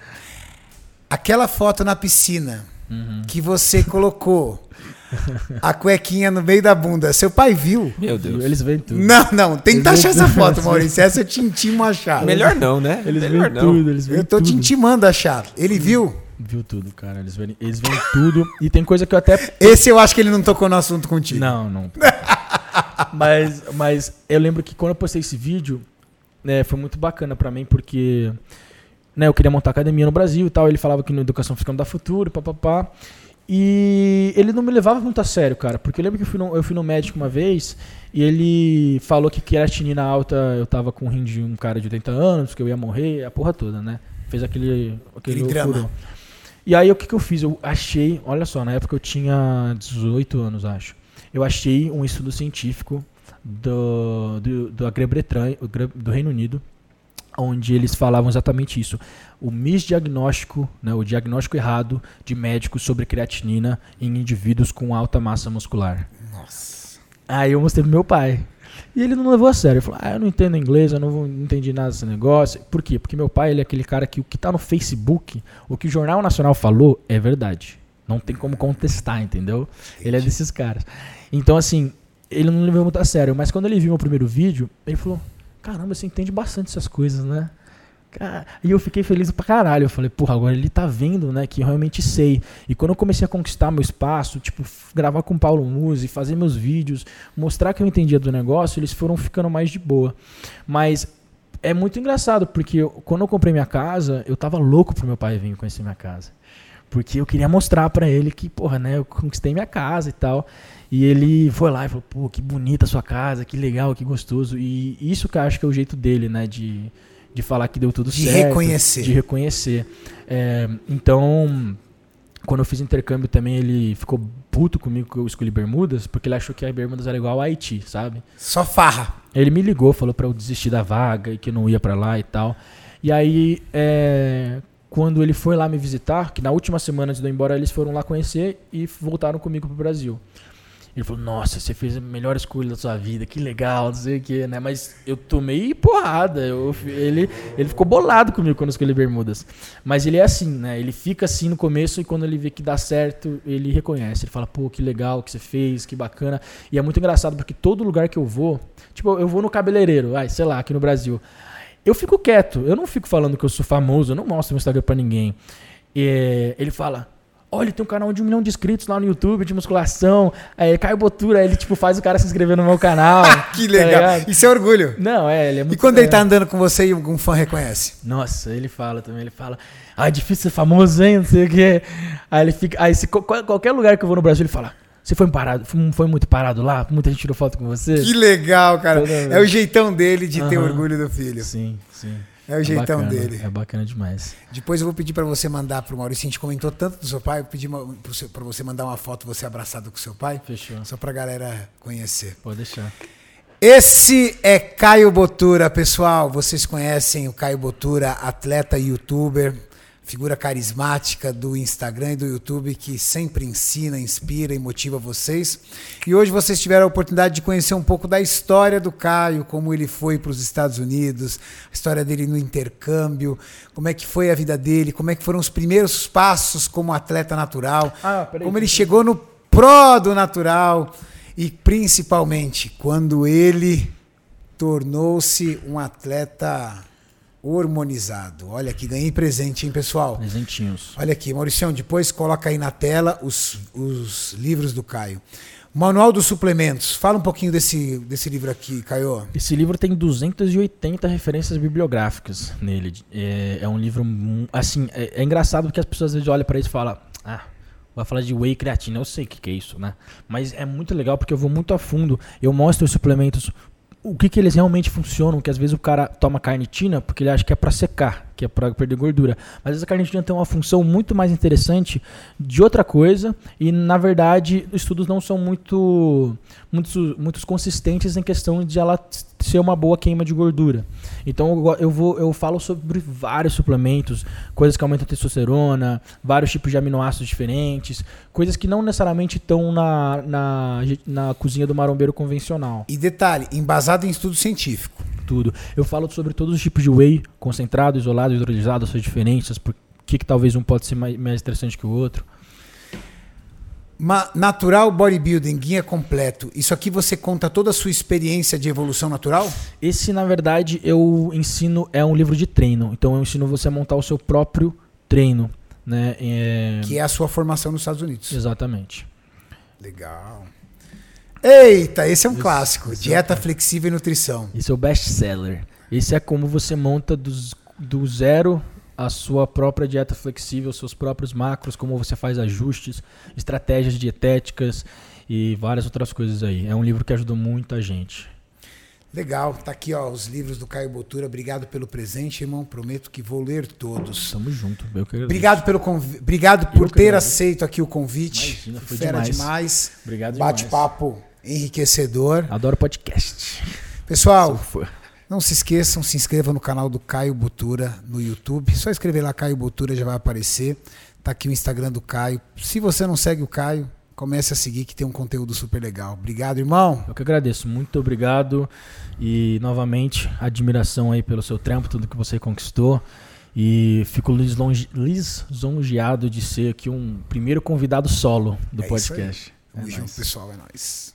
Aquela foto na piscina Uhum. que você colocou a cuequinha no meio da bunda, seu pai viu? Meu Deus. Eles veem tudo. Não, não, tenta Eles achar essa foto. Maurício. Essa eu te intimo a achar. Melhor não, né? Eles Melhor veem não. tudo, eles veem Eu tô tudo. te intimando a achar. Ele viu? Viu tudo, cara. Eles veem, eles veem tudo. E tem coisa que eu até. Esse eu acho que ele não tocou no assunto contigo. Não, não. mas, mas eu lembro que quando eu postei esse vídeo, né, foi muito bacana pra mim, porque né, eu queria montar academia no Brasil e tal. Ele falava que na educação física não dá futuro, papapá. E ele não me levava muito a sério, cara. Porque eu lembro que eu fui no, eu fui no médico uma vez e ele falou que creatinina alta eu tava com rim de um cara de 80 anos, que eu ia morrer, a porra toda, né? Fez aquele. aquele, Aquele. E aí o que, que eu fiz? Eu achei, olha só, na época eu tinha 18 anos, acho. Eu achei um estudo científico do, do, do, o Grã- do Reino Unido, onde eles falavam exatamente isso. O misdiagnóstico, né, o diagnóstico errado de médicos sobre creatinina em indivíduos com alta massa muscular. Nossa. Aí eu mostrei pro meu pai. E ele não levou a sério. Ele falou: Ah, eu não entendo inglês, eu não, vou- não entendi nada desse negócio. Por quê? Porque meu pai ele é aquele cara que o que tá no Facebook, o que o Jornal Nacional falou, é verdade. Não tem como contestar, entendeu? Ele é desses caras. Então, assim, ele não levou muito a sério. Mas quando ele viu meu primeiro vídeo, ele falou: Caramba, você entende bastante essas coisas, né? E eu fiquei feliz pra caralho. Eu falei, porra, agora ele tá vendo, né, que eu realmente sei. E quando eu comecei a conquistar meu espaço, tipo, gravar com o Paulo Musi, fazer meus vídeos, mostrar que eu entendia do negócio, eles foram ficando mais de boa. Mas é muito engraçado, porque eu- quando eu comprei minha casa, eu tava louco pro meu pai vir conhecer minha casa. Porque eu queria mostrar pra ele que, porra, né, eu conquistei minha casa e tal. E ele foi lá e falou, pô, que bonita a sua casa, que legal, que gostoso. E isso que eu acho que é o jeito dele, né, de, de falar que deu tudo De certo. reconhecer. De reconhecer. É, então, quando eu fiz intercâmbio também, ele ficou puto comigo que eu escolhi Bermudas, porque ele achou que a Bermudas era igual a Haiti, sabe? Só farra. Ele me ligou, falou pra eu desistir da vaga e que eu não ia pra lá e tal. E aí, é, quando ele foi lá me visitar, que na última semana antes de eu ir embora, eles foram lá conhecer e voltaram comigo pro Brasil. Ele falou, nossa, você fez a melhor escolha da sua vida, que legal, não sei o que, né? Mas eu tomei porrada. Eu, ele, ele ficou bolado comigo quando eu escolhi Bermudas. Mas ele é assim, né? Ele fica assim no começo e quando ele vê que dá certo, ele reconhece. Ele fala, pô, que legal que você fez, que bacana. E é muito engraçado porque todo lugar que eu vou, tipo, eu vou no cabeleireiro, ai, sei lá, aqui no Brasil. Eu fico quieto, eu não fico falando que eu sou famoso, eu não mostro meu Instagram pra ninguém. E, ele fala, olha, tem um canal de um milhão de inscritos lá no YouTube de musculação. Aí Caio Botura, ele tipo faz o cara se inscrever no meu canal. que tá legal. ligado? Isso é orgulho. não, é, ele é E muito quando ele é. tá andando com você e algum fã reconhece? Nossa, ele fala também, ele fala, ah, é difícil ser famoso, hein, não sei o quê. Aí ele fica, aí se, qual- qualquer lugar que eu vou no Brasil, ele fala, você foi parado, foi, muito parado lá? Muita gente tirou foto com você? Que legal, cara. É o jeitão dele de ter Aham. orgulho do filho. Sim, sim. É o jeitão bacana, dele. É bacana demais. Depois eu vou pedir pra você mandar pro Maurício. A gente comentou tanto do seu pai. Eu pedi pra você mandar uma foto você abraçado com seu pai. Fechou. Só pra galera conhecer. Pode deixar. Esse é Caio Botura, pessoal. Vocês conhecem o Caio Botura, atleta youtuber, figura carismática do Instagram e do YouTube que sempre ensina, inspira e motiva vocês. E hoje vocês tiveram a oportunidade de conhecer um pouco da história do Caio, como ele foi para os Estados Unidos, a história dele no intercâmbio, como é que foi a vida dele, como é que foram os primeiros passos como atleta natural, Ah, peraí, como ele chegou no pró do natural e principalmente quando ele tornou-se um atleta hormonizado. Olha aqui, ganhei presente, hein, pessoal? Presentinhos. Olha aqui, Mauricião, depois coloca aí na tela os, os livros do Caio. Manual dos Suplementos. Fala um pouquinho desse, desse livro aqui, Caio. Esse livro tem 280 referências bibliográficas nele. É, é um livro, assim, é, é engraçado porque as pessoas às vezes olham pra isso e falam, ah, vai falar de whey creatina, eu sei o que, que é isso, né? Mas é muito legal porque eu vou muito a fundo, eu mostro os suplementos, o que, que eles realmente funcionam, que às vezes o cara toma carnitina porque ele acha que é pra secar, que é pra perder gordura. Mas às vezes a carnitina tem uma função muito mais interessante de outra coisa e na verdade os estudos não são muito muitos, muitos consistentes em questão de ela ser uma boa queima de gordura. Então eu vou eu falo sobre vários suplementos, coisas que aumentam a testosterona, vários tipos de aminoácidos diferentes, coisas que não necessariamente estão na, na, na cozinha do marombeiro convencional E detalhe, embasado em estudo científico. Tudo. Eu falo sobre todos os tipos de whey, concentrado, isolado, hidrolisado, suas diferenças, por que, que talvez um pode ser mais, mais interessante que o outro. Ma- natural Bodybuilding, guia completo. Isso aqui você conta toda a sua experiência de evolução natural? Esse, na verdade, eu ensino, é um livro de treino. Então eu ensino você a montar o seu próprio treino. Né? É, Que é a sua formação nos Estados Unidos. Exatamente. Legal. Eita, esse é um Esse- clássico. esse é Dieta um- flexível e nutrição. Esse é o best seller. Esse é como você monta dos, do zero a sua própria dieta flexível, seus próprios macros, como você faz ajustes, estratégias dietéticas e várias outras coisas aí. É um livro que ajudou muita gente. Legal, tá aqui ó, os livros do Caio Botura. Obrigado pelo presente, irmão. Prometo que vou ler todos. Tamo junto. Eu que agradeço. Obrigado pelo. Obrigado por ter aceito aqui o convite. Imagina, foi Fera demais. demais. Obrigado. Bate-papo enriquecedor. Adoro podcast. Pessoal, não se esqueçam, se inscrevam no canal do Caio Botura no YouTube. Só escrever lá Caio Botura já vai aparecer. Tá aqui o Instagram do Caio. Se você não segue o Caio, comece a seguir que tem um conteúdo super legal. Obrigado, irmão. Eu que agradeço. Muito obrigado. E novamente, admiração aí pelo seu trampo, tudo que você conquistou. E fico lisonje- lisonjeado de ser aqui um primeiro convidado solo do É isso aí. podcast. Tamo É junto, pessoal. É nóis.